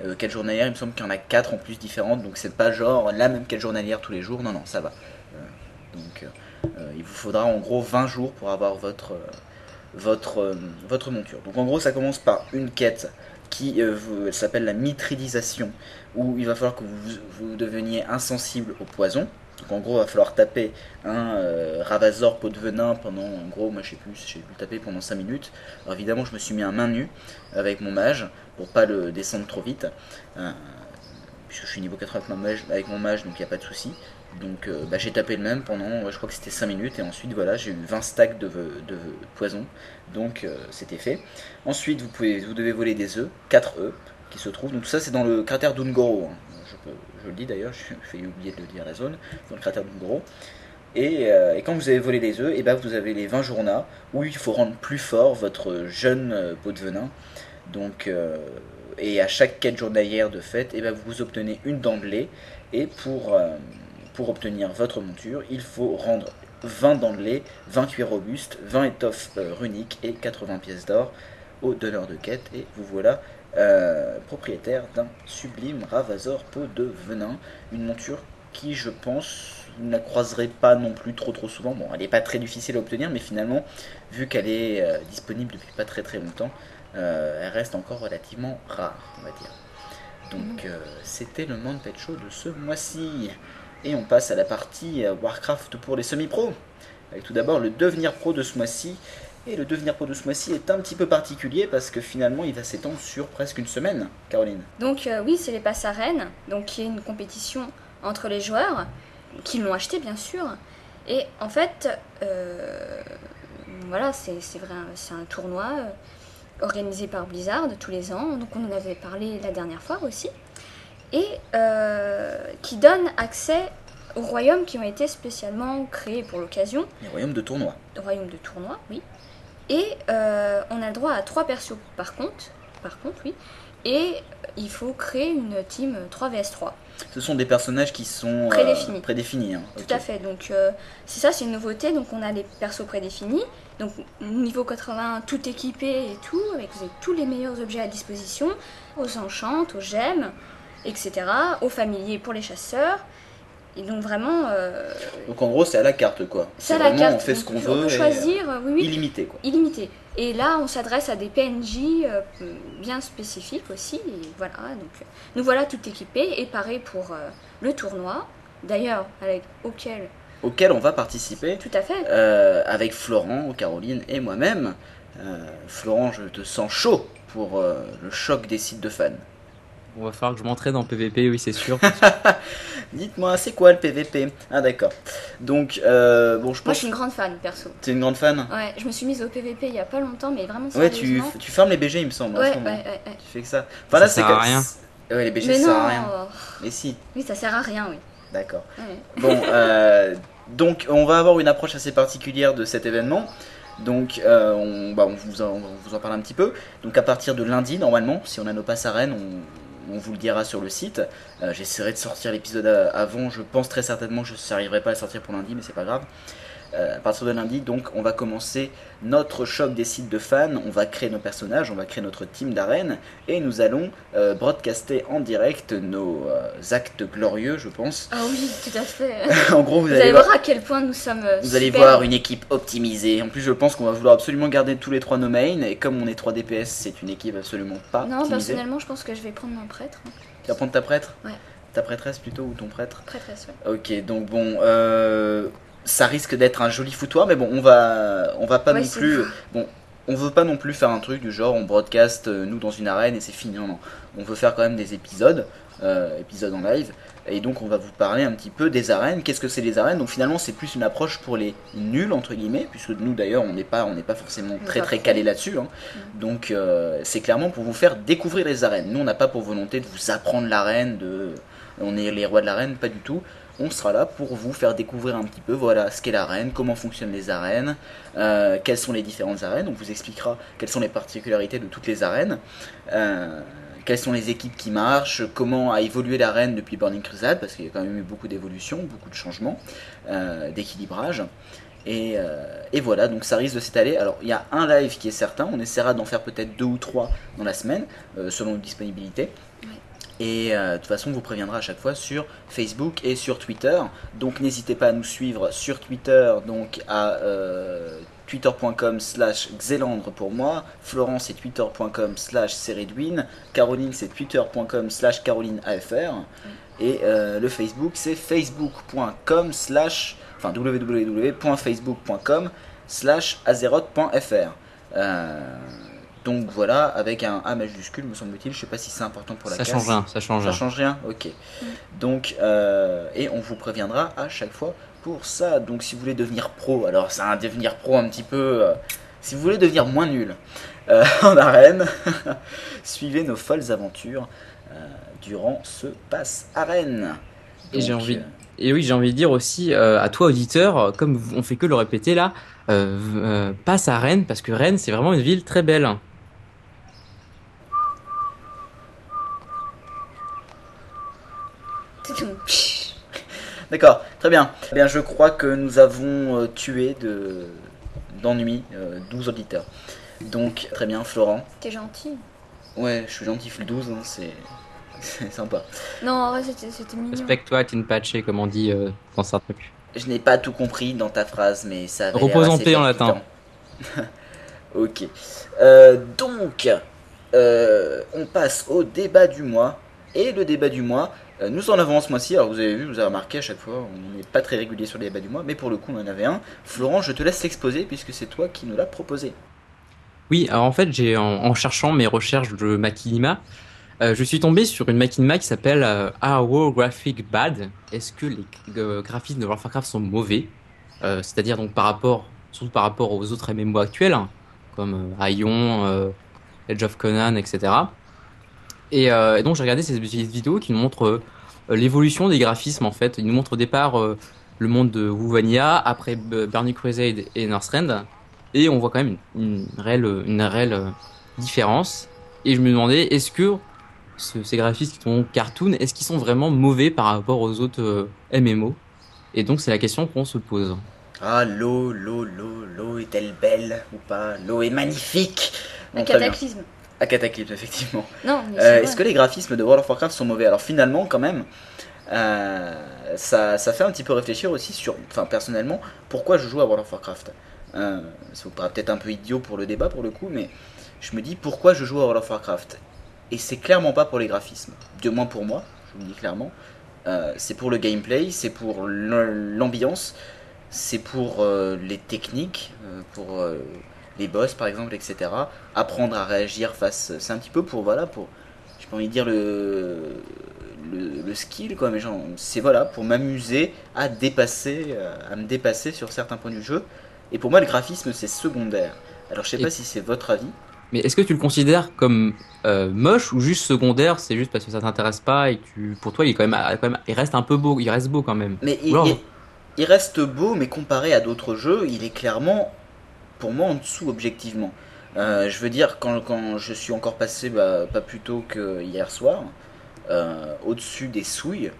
Euh, quêtes journalières, il me semble qu'il y en a 4 en plus différentes, donc c'est pas genre la même quête journalière tous les jours. Non, non, ça va. Euh, donc, euh, Euh, il vous faudra en gros 20 jours pour avoir votre, euh, votre, euh, votre monture. Donc en gros, ça commence par une quête qui euh, s'appelle la mitridisation, où il va falloir que vous deveniez insensible au poison. Donc en gros, il va falloir taper un euh, Ravazor pot de venin pendant, en gros, moi je sais plus, j'ai pu le taper pendant 5 minutes. Alors évidemment, je me suis mis à main nue avec mon mage pour pas le descendre trop vite. Euh, puisque je suis niveau 80 avec mon mage, donc il n'y a pas de souci. Donc euh, bah, j'ai tapé le même pendant, je crois que c'était 5 minutes, et ensuite voilà, j'ai eu 20 stacks de, de poison, donc euh, c'était fait. Ensuite, vous, pouvez, vous devez voler des œufs, 4 œufs qui se trouvent, donc tout ça c'est dans le cratère d'Ungoro, hein. Je, le dis d'ailleurs, j'ai oublier de le dire la zone, dans le cratère d'Ungoro. Et, euh, et quand vous avez volé les œufs, et ben vous avez les 20 journées où il faut rendre plus fort votre jeune euh, pot de venin. Donc, euh, et à chaque quête journalière de fête, et ben vous obtenez une dent. Et pour, euh, obtenir votre monture, il faut rendre 20 dents de lait, 20 cuirs robustes, 20 étoffes euh, runiques et 80 pièces d'or au donneur de quête. Et vous voilà euh, propriétaire d'un sublime Ravazor pot de venin. Une monture qui, je pense, vous ne la croiserez pas non plus trop trop souvent. Bon, elle n'est pas très difficile à obtenir, mais finalement, vu qu'elle est euh, disponible depuis pas très très longtemps, euh, elle reste encore relativement rare, on va dire. Donc, euh, c'était le Monde Pet Show de ce mois-ci. Et on passe à la partie Warcraft pour les semi-pros. Avec tout d'abord le devenir pro de ce mois-ci. Et le devenir pro de ce mois-ci est un petit peu particulier parce que finalement il va s'étendre sur presque une semaine, Caroline. Donc euh, oui, c'est les passes arènes, donc qui est une compétition entre les joueurs qui l'ont acheté bien sûr. Et en fait, euh, voilà, c'est vrai, c'est un tournoi euh, organisé par Blizzard tous les ans. Donc on en avait parlé la dernière fois aussi, et euh, qui donne accès aux royaumes qui ont été spécialement créés pour l'occasion Les royaumes de tournoi. royaume de tournoi, oui. Et euh, on a le droit à trois persos par contre, par contre, oui. Et il faut créer une team 3 vs 3. Ce sont des personnages qui sont euh, Prédéfinis. hein. Tout à fait. Donc euh, c'est ça, c'est une nouveauté. Donc on a les persos prédéfinis. Donc niveau 80, tout équipé et tout, avec vous avez tous les meilleurs objets à disposition, aux enchantes, aux gemmes, etc. Aux familiers pour les chasseurs. Et donc vraiment, euh, Donc en gros c'est à la carte quoi. c'est à la vraiment, carte. on fait ce qu'on veut. Peut choisir, euh, oui, oui, illimité quoi. illimité. Et là, on s'adresse à des PNJ euh, bien spécifiques aussi. Et voilà, donc euh, nous voilà tout équipés et parés pour le tournoi. D'ailleurs, avec auquel, Auquel on va participer tout à fait. avec Florent, Caroline et moi-même. Florent, je te sens chaud pour le choc des sites de fans. On va falloir que je m'entraîne en PVP, oui, c'est sûr. Dites-moi, c'est quoi le PVP Ah d'accord. Donc, euh, bon, je Moi, pense je suis une grande fan, perso. T'es une grande fan? Ouais, je me suis mise au PVP il y a pas longtemps, mais vraiment Ouais, tu, tu fermes les BG, il me semble. en Ouais, ce ouais, ouais, ouais. Tu fais que ça. Enfin Ça là, c'est sert à comme- rien. Ouais, les BG, Mais ça non, sert à rien. Mais si, oui, ça sert à rien, oui. d'accord. Ouais. Bon, euh, donc on va avoir une approche assez particulière de cet événement. Donc euh, on, bah, on, vous en, on vous en parle un petit peu. Donc à partir de lundi, normalement, si on a nos passes à Rennes, on, on vous le dira sur le site. Euh, J'essaierai de sortir l'épisode à- avant. Je pense très certainement que je n'arriverai pas à sortir pour lundi, mais c'est pas grave. Euh, à partir de lundi, donc, on va commencer notre choc des sites de fans. On va créer nos personnages, on va créer notre team d'arène et nous allons euh, broadcaster en direct nos euh, actes glorieux, je pense. Ah oui, tout à fait. en gros, vous, Vous allez allez voir. voir à quel point nous sommes. euh, Vous allez voir une équipe optimisée. En plus, je pense qu'on va vouloir absolument garder tous les trois nos mains. Et comme on est 3 DPS, c'est une équipe absolument pas Non, optimisée. personnellement, je pense que je vais prendre mon prêtre. hein. Tu vas prendre ta prêtre? Ouais. Ta prêtresse plutôt ou ton prêtre? Prêtresse, ouais. Ok, donc bon, euh, ça risque d'être un joli foutoir, mais bon, on va, on va pas Ouais, non plus. Bon, on veut pas non plus faire un truc du genre on broadcast euh, nous dans une arène et c'est fini. Non, non. On veut faire quand même des épisodes, euh, épisodes en live. Et donc on va vous parler un petit peu des arènes. Qu'est-ce que c'est les arènes Donc finalement c'est plus une approche pour les nuls entre guillemets, puisque nous d'ailleurs on n'est pas, on n'est pas forcément très très calé là-dessus. hein. Donc euh, c'est clairement pour vous faire découvrir les arènes. Nous on n'a pas pour volonté de vous apprendre l'arène, de, on est les rois de l'arène, pas du tout. On sera là pour vous faire découvrir un petit peu voilà ce qu'est l'arène, comment fonctionnent les arènes, euh, quelles sont les différentes arènes. On vous expliquera quelles sont les particularités de toutes les arènes, euh, quelles sont les équipes qui marchent, comment a évolué l'arène depuis Burning Crusade, parce qu'il y a quand même eu beaucoup d'évolutions, beaucoup de changements, euh, d'équilibrage. Et, voilà, donc ça risque de s'étaler. Alors il y a un live qui est certain, on essaiera d'en faire peut-être deux ou trois dans la semaine, selon nos disponibilités. Et euh, de toute façon, on vous préviendra à chaque fois sur Facebook et sur Twitter. Donc n'hésitez pas à nous suivre sur Twitter, donc à euh, twitter.com slash xelandre pour moi. Florence c'est twitter.com slash Ceridwin. Caroline c'est twitter.com slash carolineafr. Et euh, le Facebook c'est facebook.com slash enfin www.facebook.com slash azeroth.fr. Donc voilà, avec un A majuscule, me semble-t-il. Je sais pas si c'est important pour la Ça case. change rien, ça change Ça rien. change rien Ok. Donc, euh, et on vous préviendra à chaque fois pour ça. Donc, si vous voulez devenir pro, alors c'est un devenir pro un petit peu. euh, si vous voulez devenir moins nul euh, en arène, suivez nos folles aventures euh, durant ce pass arène. Et j'ai Donc, envie- Et oui, j'ai envie de dire aussi euh, à toi auditeur, comme on fait que le répéter là, euh, euh, passe à Rennes parce que Rennes c'est vraiment une ville très belle. D'accord, très bien. Eh bien, je crois que nous avons euh, tué de d'ennui euh, 12 auditeurs. Donc, très bien, Florent. T'es gentil. Ouais, je suis gentil, le 12, hein, c'est c'est sympa. Non, en vrai, c'était c'était mignon. Respecte-toi, Tinpache, comme on dit euh, dans certains trucs. Je n'ai pas tout compris dans ta phrase, mais ça avait Repose en paix en palpitant. ok. Euh, donc, euh, on passe au débat du mois. Et le débat du mois, euh, nous en avons ce mois-ci. Alors, vous avez vu, vous avez remarqué à chaque fois, on n'est pas très régulier sur les débats du mois, mais pour le coup, on en avait un. Florent, je te laisse l'exposer puisque c'est toi qui nous l'as proposé. Oui, alors en fait, j'ai en, cherchant mes recherches de Machinima, euh, je suis tombé sur une Machinima qui s'appelle euh, Are War Graphic Bad Est-ce que les euh, graphismes de World Warcraft sont mauvais? Euh, C'est-à-dire donc par rapport, surtout par rapport aux autres MMO actuels, hein, comme euh, Aion, euh, Edge of Conan, etc. Et, euh, et donc j'ai regardé ces petites vidéos qui nous montrent euh, l'évolution des graphismes en fait. Ils nous montrent au départ euh, le monde de Wuvania, après B- Burning Crusade et Northrend, et on voit quand même une, une réelle, une réelle euh, différence. Et je me demandais, est-ce que ce- ces graphismes qui sont cartoon, est-ce qu'ils sont vraiment mauvais par rapport aux autres euh, MMO Et donc c'est la question qu'on se pose. Ah, l'eau, l'eau, l'eau, l'eau est-elle belle ou pas? L'eau est magnifique Un bien. Un cataclysme, effectivement. Non, mais Euh, Est-ce que les graphismes de World of Warcraft sont mauvais? Alors finalement, quand même, euh, ça, ça fait un petit peu réfléchir aussi sur, enfin personnellement, pourquoi je joue à World of Warcraft. Euh, ça vous paraît peut-être un peu idiot pour le débat pour le coup, mais je me dis pourquoi je joue à World of Warcraft? Et c'est clairement pas pour les graphismes, du moins pour moi, je vous le dis clairement. Euh, c'est pour le gameplay, c'est pour l'am- l'ambiance, c'est pour les techniques, pour les boss par exemple, etc. Apprendre à réagir face. C'est un petit peu pour voilà pour. J'ai pas envie de dire le le, le skill quoi, mais genre c'est voilà pour m'amuser à dépasser, euh, à me dépasser sur certains points du jeu. Et pour moi le graphisme c'est secondaire. Alors je sais Et- pas si c'est votre avis. Mais est-ce que tu le considères comme euh, moche ou juste secondaire? C'est juste parce que ça t'intéresse pas et que tu, pour toi il est quand même, quand même, il reste un peu beau, il reste beau quand même. Mais il reste beau, mais comparé à d'autres jeux, il est clairement, pour moi, en dessous objectivement. Euh, je veux dire, quand, quand je suis encore passé, bah, pas plus tôt que hier soir, euh, au-dessus des souilles,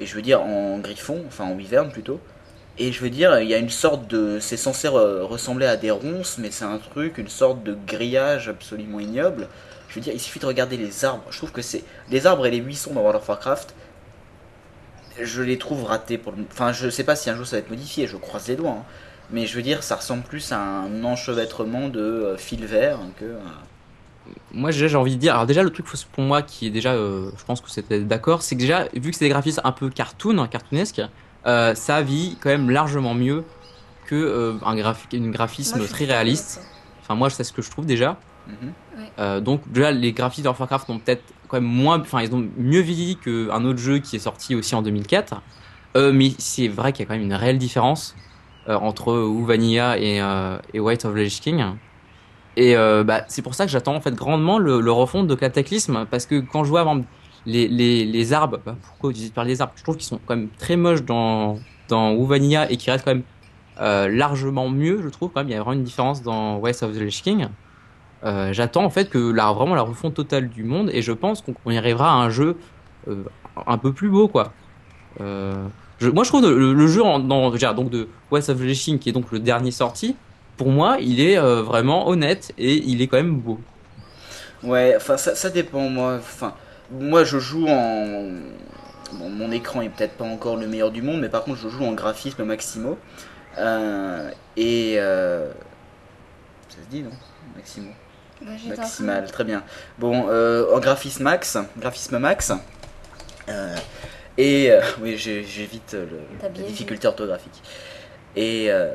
et je veux dire en griffon, enfin en wyvern plutôt, et je veux dire, il y a une sorte de. C'est censé re- ressembler à des ronces, mais c'est un truc, une sorte de grillage absolument ignoble. Je veux dire, il suffit de regarder les arbres. Je trouve que c'est. Les arbres et les buissons dans World of Warcraft, je les trouve ratés pour. Enfin, je sais pas si un jour ça va être modifié, je croise les doigts. hein. Mais je veux dire, ça ressemble plus à un enchevêtrement de euh, fil vert que. à- Moi déjà j'ai envie de dire, alors déjà le truc pour moi qui est déjà, euh, je pense que c'était d'accord, c'est que déjà vu que c'est des graphismes un peu cartoon, cartoonesque, euh, ça vit quand même largement mieux que euh, un graphique, une graphisme Moi, très réaliste. Enfin moi c'est ce que je trouve déjà. Mhm. Euh, donc déjà les graphismes de Warcraft ont peut-être quand même moins, enfin ils ont mieux vieilli qu'un autre jeu qui est sorti aussi en 2004. Euh, mais c'est vrai qu'il y a quand même une réelle différence euh, entre WoW Vanilla et, euh, et White of the Lich King. Et euh, bah, c'est pour ça que j'attends en fait grandement le, le refond de Cataclysme parce que quand je vois les, les, les arbres, bah, pourquoi utiliser par les arbres? Je trouve qu'ils sont quand même très moches dans, dans Vanilla et qui restent quand même euh, largement mieux, je trouve. Il y a vraiment une différence dans West of the Lich King. Euh, J'attends en fait que la, vraiment la refonte totale du monde et je pense qu'on y arrivera à un jeu euh, un peu plus beau quoi. Je, moi je trouve le, le jeu en, dans, je veux dire, donc de West of King qui est donc le dernier sorti, pour moi il est euh, vraiment honnête et il est quand même beau. Ouais, enfin, ça, ça dépend, moi. Enfin, moi je joue en. Bon, mon écran est peut-être pas encore le meilleur du monde, mais par contre je joue en graphisme Maximo. Euh, et. euh, Ça se dit non Maximo? Bah, Maximal, très bien. Bon, euh, en graphisme max, graphisme max. Et euh, oui, j'évite euh, le- T'as la bien difficulté orthographique. Et euh,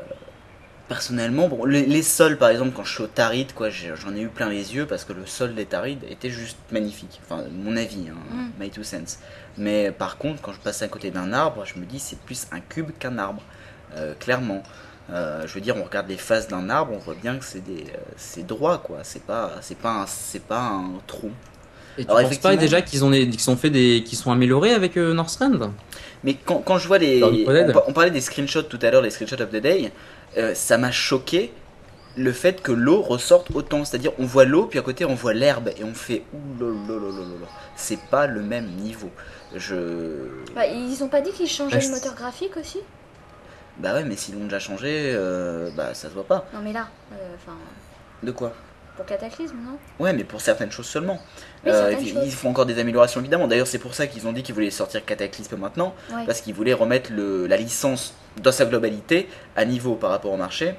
personnellement, bon, les, les sols, par exemple, quand je suis au Tarid, quoi, j'en ai eu plein les yeux parce que le sol des Tarid était juste magnifique. Enfin, mon avis, hein, Mm. my two cents. Mais par contre, quand je passe à côté d'un arbre, je me dis c'est plus un cube qu'un arbre, euh, clairement. Euh, je veux dire, on regarde les faces d'un arbre, on voit bien que c'est des, euh, c'est droit, quoi. C'est pas, c'est pas, c'est pas un trou. Et tu Alors, penses pas déjà qu'ils ont, des- qu'ils sont fait des, qu'ils sont améliorés avec euh, Northrend Mais quand, quand je vois les. On, par- on parlait des screenshots tout à l'heure, les screenshots of the day. euh, ça m'a choqué le fait que l'eau ressorte autant. C'est-à-dire, on voit l'eau, puis à côté, on voit l'herbe. Et on fait. Ouh là là là là là là. C'est pas le même niveau. Je. Bah, ils ont pas dit qu'ils changeaient le moteur graphique aussi? Bah ouais, mais s'ils l'ont déjà changé, euh, bah ça se voit pas. Non, mais là, euh, enfin, De quoi? pour Cataclysme, non? Ouais, mais pour certaines choses seulement. Oui, Euh, ils, ils font encore des améliorations évidemment. D'ailleurs, c'est pour ça qu'ils ont dit qu'ils voulaient sortir Cataclysme maintenant, Ouais. parce qu'ils voulaient remettre le, la licence dans sa globalité à niveau par rapport au marché,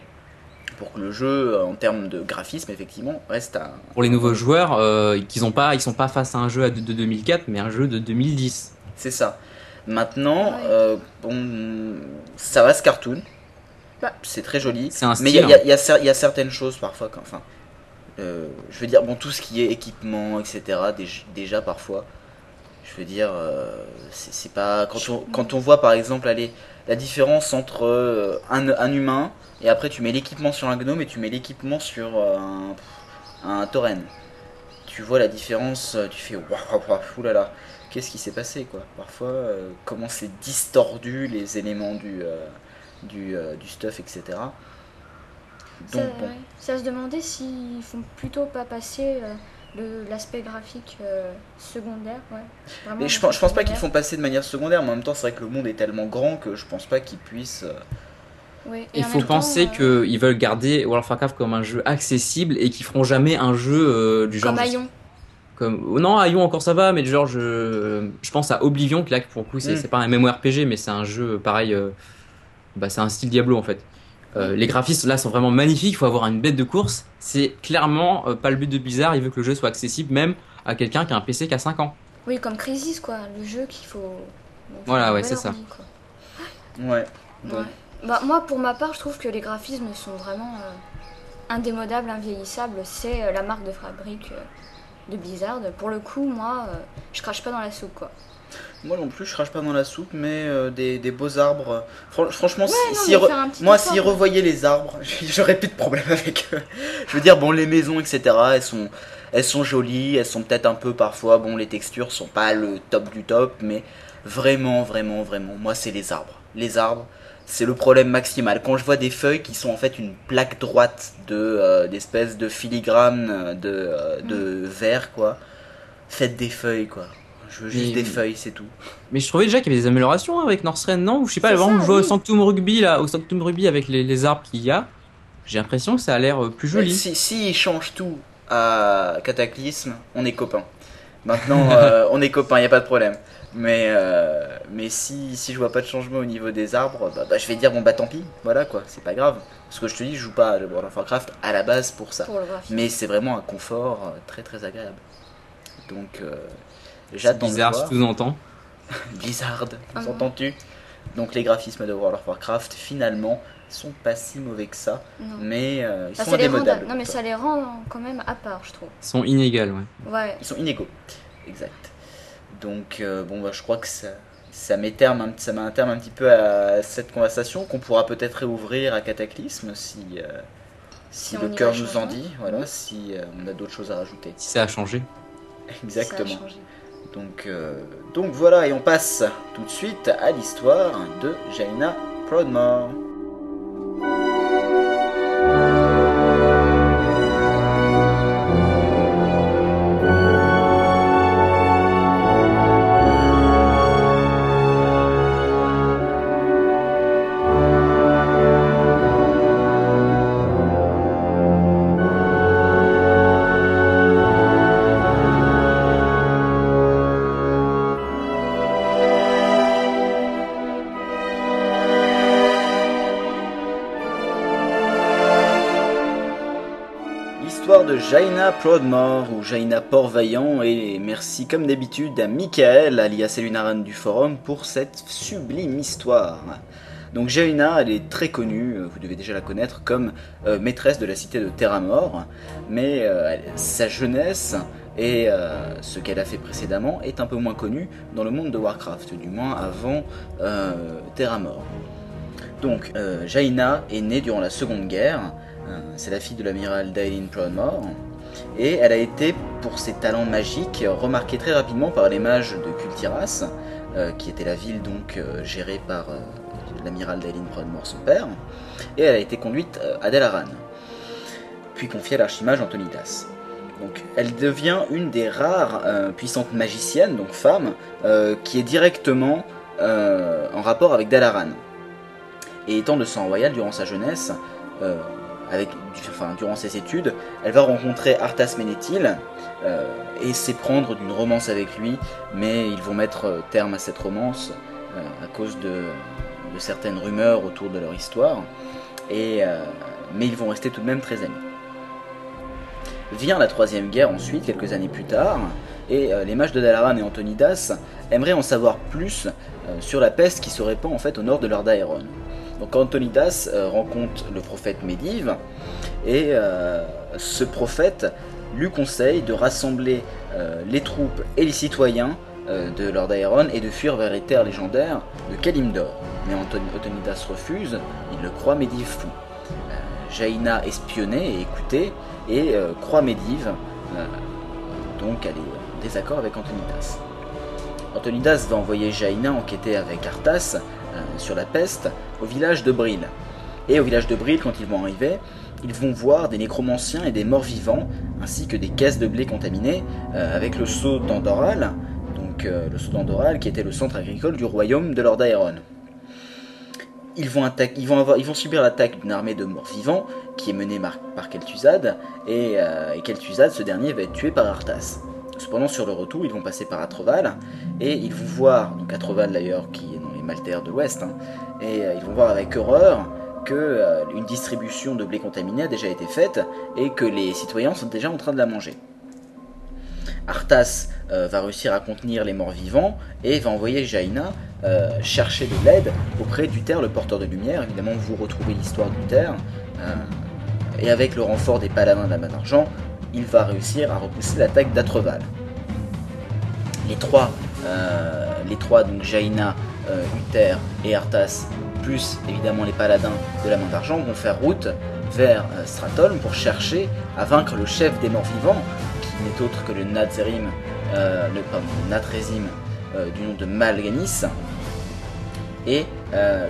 pour que le jeu, en termes de graphisme, effectivement, reste à. Pour les nouveaux joueurs, euh, qu'ils ont pas, ils sont pas face à un jeu de, de 2004, mais un jeu de 2010. C'est ça. Maintenant, Ouais. euh, bon, ça reste cartoon. Bah. C'est très joli. C'est un Mais il y, a- y y y certaines choses parfois, quand- enfin, euh, je veux dire, bon, tout ce qui est équipement, etc., déj- déjà parfois, je veux dire, euh, c'est pas. Quand on, quand on voit par exemple, allez, la différence entre euh, un, un humain et après tu mets l'équipement sur un gnome et tu mets l'équipement sur euh, un, un tauren. Tu vois la différence, tu fais waouh, waouh, oulala, qu'est-ce qui s'est passé quoi? Parfois, euh, comment c'est distordu les éléments du, du, du stuff, etc. Ça, Donc bon. ouais. Ça se demandait s'ils font plutôt pas passer euh, l'aspect graphique euh, secondaire, ouais. Vraiment Mais je pense, je pense pas qu'ils font passer de manière secondaire, mais en même temps, c'est vrai que le monde est tellement grand que je pense pas qu'ils puissent. euh, Il faut penser euh, qu'ils veulent garder World of Warcraft comme un jeu accessible et qu'ils feront jamais un jeu euh, du genre. Comme Aion. Comme... Non, Aion encore ça va, mais du genre je, je pense à Oblivion, qui là pour le coup c'est Mm. pas un MMORPG, mais c'est un jeu pareil. euh, Bah, c'est un style Diablo en fait. Euh, les graphismes là sont vraiment magnifiques, il faut avoir une bête de course. C'est clairement euh, pas le but de Blizzard, il veut que le jeu soit accessible même à quelqu'un qui a un PC qui a 5 ans. Oui, comme Crisis, quoi. Le jeu qu'il faut. bon, Voilà, ouais, c'est ça. quoi. Ouais. Bon. Ouais. Bah, moi, pour ma part, je trouve que les graphismes sont vraiment euh, indémodables, invieillissables. C'est euh, la marque de fabrique euh, de Blizzard. Pour le coup, moi, euh, je crache pas dans la soupe, quoi. Moi non plus, je crache pas dans la soupe, mais euh, des, des beaux arbres. euh, fran- franchement, Ouais, si, non, si moi, s'ils revoyaient les arbres, j'aurais plus de problème avec eux. Je veux dire, bon, les maisons, etc., elles sont, elles sont jolies, elles sont peut-être un peu parfois, bon, les textures sont pas le top du top, mais vraiment, vraiment, vraiment, moi, c'est les arbres. Les arbres, c'est le problème maximal. Quand je vois des feuilles qui sont en fait une plaque droite de euh, d'espèces de filigrane euh, de, euh, de verre, quoi, faites des feuilles, quoi. Je veux juste Mais- des feuilles, c'est tout. Mais je trouvais déjà qu'il y avait des améliorations avec Northrend, non Ou je sais pas, avant on jouait au. Sanctum Rugby là, au Sanctum Rugby avec les, les arbres qu'il y a. J'ai l'impression que ça a l'air euh, plus joli. Si, si ils changent tout à Cataclysme, on est copains. Maintenant, euh, on est copains, y a pas de problème. Mais, euh, mais si, si je vois pas de changement au niveau des arbres, bah, bah, je vais dire bon bah tant pis, voilà quoi, c'est pas grave. Parce que je te dis, je joue pas à World of Warcraft à la base pour ça. Pour. Mais c'est vraiment un confort très très agréable. Donc euh, J'attends de bizarre, voir. sous-entend. Blizzard, Ah nous bon entends-tu? Donc les graphismes de World of Warcraft finalement sont pas si mauvais que ça, Non. mais euh, ils Bah, sont ça les rend, indémodables. non, mais ça les rend quand même à part, je trouve. Ils sont inégales, ouais. Ouais. Ils sont inégaux, exact. Donc euh, bon bah je crois que ça, ça met terme, un- ça met un terme un petit peu à cette conversation qu'on pourra peut-être réouvrir à Cataclysme si, euh, si, Si on le y cœur nous en dit, voilà, si euh, on a d'autres choses à rajouter. Si ça a changé. Exactement. Ça a changé. Donc, euh, donc voilà, et on passe tout de suite à l'histoire de Jaina Proudmore. Jaina Proudmore ou Jaina Port-Vaillant et merci comme d'habitude à Michael alias Elunaran du forum pour cette sublime histoire. Donc Jaina, elle est très connue, euh, vous devez déjà la connaître comme euh, maîtresse de la cité de Terramore, mais euh, sa jeunesse et ce qu'elle a fait précédemment est un peu moins connu dans le monde de Warcraft, du moins avant Terramore. Donc Jaina est née durant la Seconde Guerre, c'est la fille de l'amiral Daelin Proudmore, et elle a été, pour ses talents magiques, remarquée très rapidement par les mages de Kultiras, euh, qui était la ville donc euh, gérée par euh, l'amiral Daelin Proudmore, son père, et elle a été conduite euh, à Dalaran, puis confiée à l'archimage Antonidas. Donc, elle devient une des rares euh, puissantes magiciennes, donc femme, euh, qui est directement euh, en rapport avec Dalaran. Et étant de sang royal durant sa jeunesse, euh, durant ses études, elle va rencontrer Arthas Ménéthil euh, et s'éprendre d'une romance avec lui, mais ils vont mettre euh, terme à cette romance euh, à cause de, certaines rumeurs autour de leur histoire, mais ils vont rester tout de même très amis. Vient la troisième guerre ensuite, quelques années plus tard, et les mages de Dalaran et Antonidas aimeraient en savoir plus sur la peste qui se répand en fait au nord de Lordaeron. Donc Antonidas euh, rencontre le prophète Médive, et euh, ce prophète lui conseille de rassembler euh, les troupes et les citoyens de Lordaeron et de fuir vers les terres légendaires de Kalimdor. Mais Anton- Antonidas refuse, il le croit Médive fou. Jaina espionnait et écoutait et croit Médive, donc elle est en désaccord avec Antonidas. Antonidas va envoyer Jaina enquêter avec Arthas sur la peste au village de Bril. Et au village de Bril, quand ils vont arriver, ils vont voir des nécromanciens et des morts vivants, ainsi que des caisses de blé contaminées, euh, avec le sceau d'Andoral, donc euh, le sceau d'Andoral qui était le centre agricole du royaume de Lordaeron. Ils vont, ils, vont avoir- ils vont subir l'attaque d'une armée de morts vivants qui est menée par, par Kel'Thuzad, et, euh, Kel'Thuzad, ce dernier, va être tué par Arthas. Cependant, sur le retour, ils vont passer par Atreval, et ils vont voir, donc Atreval d'ailleurs, qui est Maltaires de l'Ouest, hein, et euh, ils vont voir avec horreur que euh, distribution de blé contaminé a déjà été faite, et que les citoyens sont déjà en train de la manger. Arthas euh, va réussir à contenir les morts vivants et va envoyer Jaina chercher de l'aide auprès d'Uther, le porteur de lumière. Évidemment, vous retrouvez l'histoire d'Uther. et avec le renfort des paladins de la main d'argent, il va réussir à repousser l'attaque d'Atreval. Les trois, les trois donc Jaina, euh, Uther et Arthas, plus évidemment les paladins de la main d'argent, vont faire route vers euh, pour chercher à vaincre le chef des morts vivants, qui n'est autre que le Nazerim, euh, le, Natrezim euh, du nom de Malganis. Et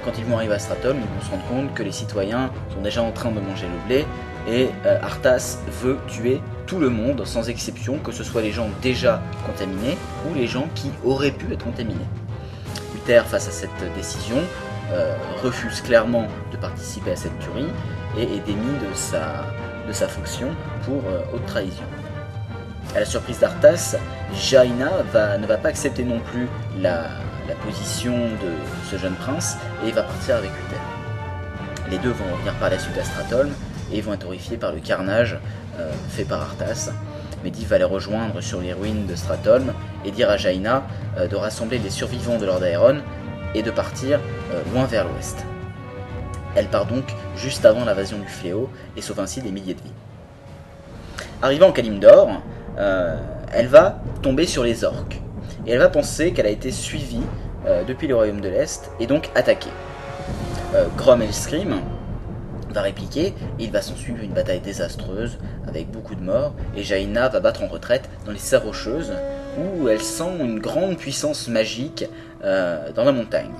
quand ils vont arriver à Stratholm, ils vont se rendre compte que les citoyens sont déjà en train de manger le blé et Arthas veut tuer tout le monde sans exception, que ce soit les gens déjà contaminés ou les gens qui auraient pu être contaminés. Face à cette décision, euh, refuse clairement de participer à cette tuerie et est démis de sa, fonction pour euh, haute trahison. À la surprise d'Arthas, Jaina ne va pas accepter non plus la, position de ce jeune prince et va partir avec Uther. Les deux vont revenir par la suite à Stratholm et vont être horrifiés par le carnage euh, fait par Arthas. Medivh va les rejoindre sur les ruines de Stratholm et dire à Jaina euh, de rassembler les survivants de Lordaeron et de partir euh, loin vers l'ouest. Elle part donc juste avant l'invasion du fléau et sauve ainsi des milliers de vies. Arrivant en Kalimdor, euh, elle va tomber sur les orques et elle va penser qu'elle a été suivie depuis le royaume de l'Est et donc attaquée. Grom Scream va répliquer et il va s'en suivre une bataille désastreuse avec beaucoup de morts et Jaina va battre en retraite dans les serres rocheuses où elle sent une grande puissance magique euh, dans la montagne.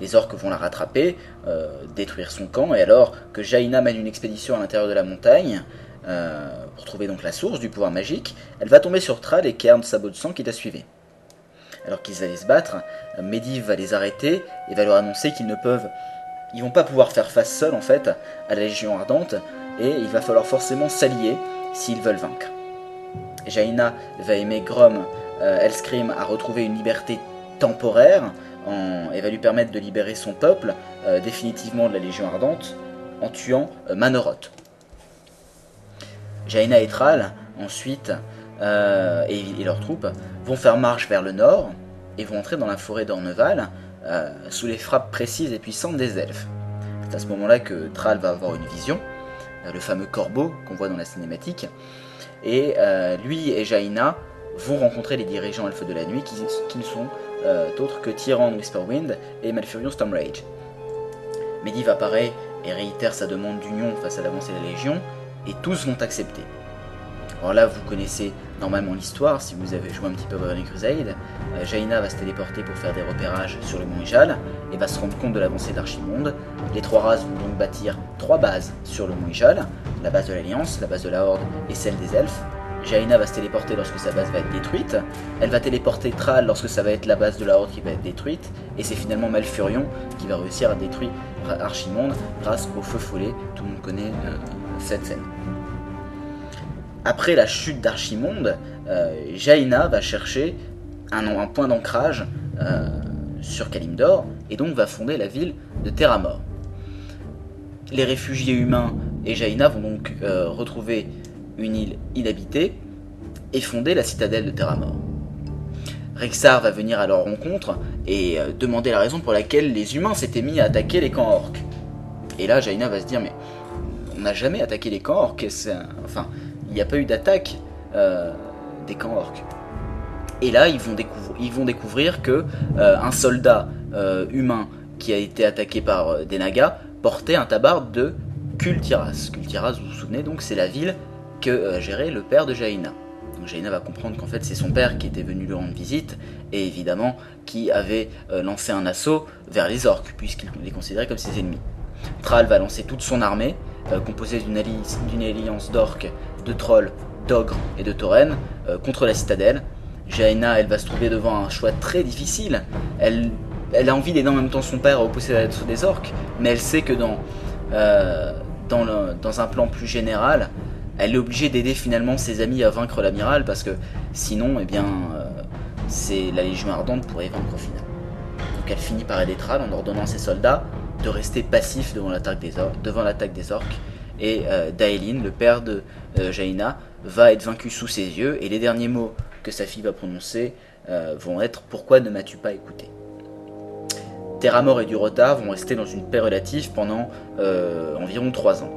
Les orques vont la rattraper, euh, détruire son camp et alors que Jaina mène une expédition à l'intérieur de la montagne euh, pour trouver donc la source du pouvoir magique, elle va tomber sur Thrall et Cairn Sabot de sang qui la suivaient. Alors qu'ils allaient se battre, Medivh va les arrêter et va leur annoncer qu'ils ne peuvent ils vont pas pouvoir faire face seuls en fait à la Légion Ardente et il va falloir forcément s'allier s'ils veulent vaincre. Jaina va aimer Grom euh, Elscrim à retrouver une liberté temporaire et va lui permettre de libérer son peuple euh, définitivement de la Légion Ardente en tuant euh, Manoroth. Jaina et Thrall, ensuite, euh, et leurs troupes, vont faire marche vers le nord et vont entrer dans la forêt d'Orneval euh, sous les frappes précises et puissantes des elfes. C'est à ce moment-là que Thrall va avoir une vision, euh, le fameux corbeau qu'on voit dans la cinématique, et euh, lui et Jaina vont rencontrer les dirigeants elfes de la nuit qui, ne sont euh, autres que Tyran Whisperwind et Malfurion Stormrage. Medivh apparaît et réitère sa demande d'union face à l'avancée de la Légion, et tous vont accepter. Alors là, vous connaissez normalement l'histoire, si vous avez joué un petit peu à Burning Crusade. Euh, Jaina va se téléporter pour faire des repérages sur le mont Ijal, et va se rendre compte de l'avancée d'Archimonde. Les trois races vont donc bâtir trois bases sur le mont Ijal, la base de l'Alliance, la base de la Horde et celle des Elfes. Jaina va se téléporter lorsque sa base va être détruite. Elle va téléporter Thrall lorsque ça va être la base de la Horde qui va être détruite. Et c'est finalement Malfurion qui va réussir à détruire Archimonde grâce au feu follet. Tout le monde connaît euh, cette scène. Après la chute d'Archimonde, euh, Jaina va chercher un, point d'ancrage euh, sur Kalimdor et donc va fonder la ville de Terramor. Les réfugiés humains et Jaina vont donc euh, retrouver une île inhabitée et fonder la citadelle de Terramor. Rexar va venir à leur rencontre et demander la raison pour laquelle les humains s'étaient mis à attaquer les camps orques. Et là, Jaina va se dire mais on n'a jamais attaqué les camps orques. Enfin, il n'y a pas eu d'attaque euh, des camps orques. Et là, ils vont, découvrir, ils que euh, un soldat euh, humain qui a été attaqué par des nagas portait un tabard de Kultiras. Kultiras, vous vous souvenez donc, c'est la ville que gérait le père de Jaina. Donc Jaina va comprendre qu'en fait c'est son père qui était venu lui rendre visite et évidemment qui avait lancé un assaut vers les orques puisqu'il les considérait comme ses ennemis. Thrall va lancer toute son armée composée d'une alliance, alliance d'orques, de trolls, d'ogres et de taurennes euh, contre la citadelle. Jaina, elle va se trouver devant un choix très difficile. Elle, elle a envie d'aider en même temps son père à opposer l'assaut des orques, mais elle sait que dans, euh, dans, dans un plan plus général, elle est obligée d'aider finalement ses amis à vaincre l'amiral parce que sinon, eh bien, euh, c'est la Légion Ardente pourrait vaincre au final. Donc elle finit par aider Thrall en ordonnant à ses soldats de rester passifs devant l'attaque des, or- des orques. Et euh, le père de Jaina, va être vaincu sous ses yeux et les derniers mots que sa fille va prononcer euh, vont être Pourquoi ne m'as-tu pas écouté Terramor et Durota vont rester dans une paix relative pendant euh, environ 3 ans.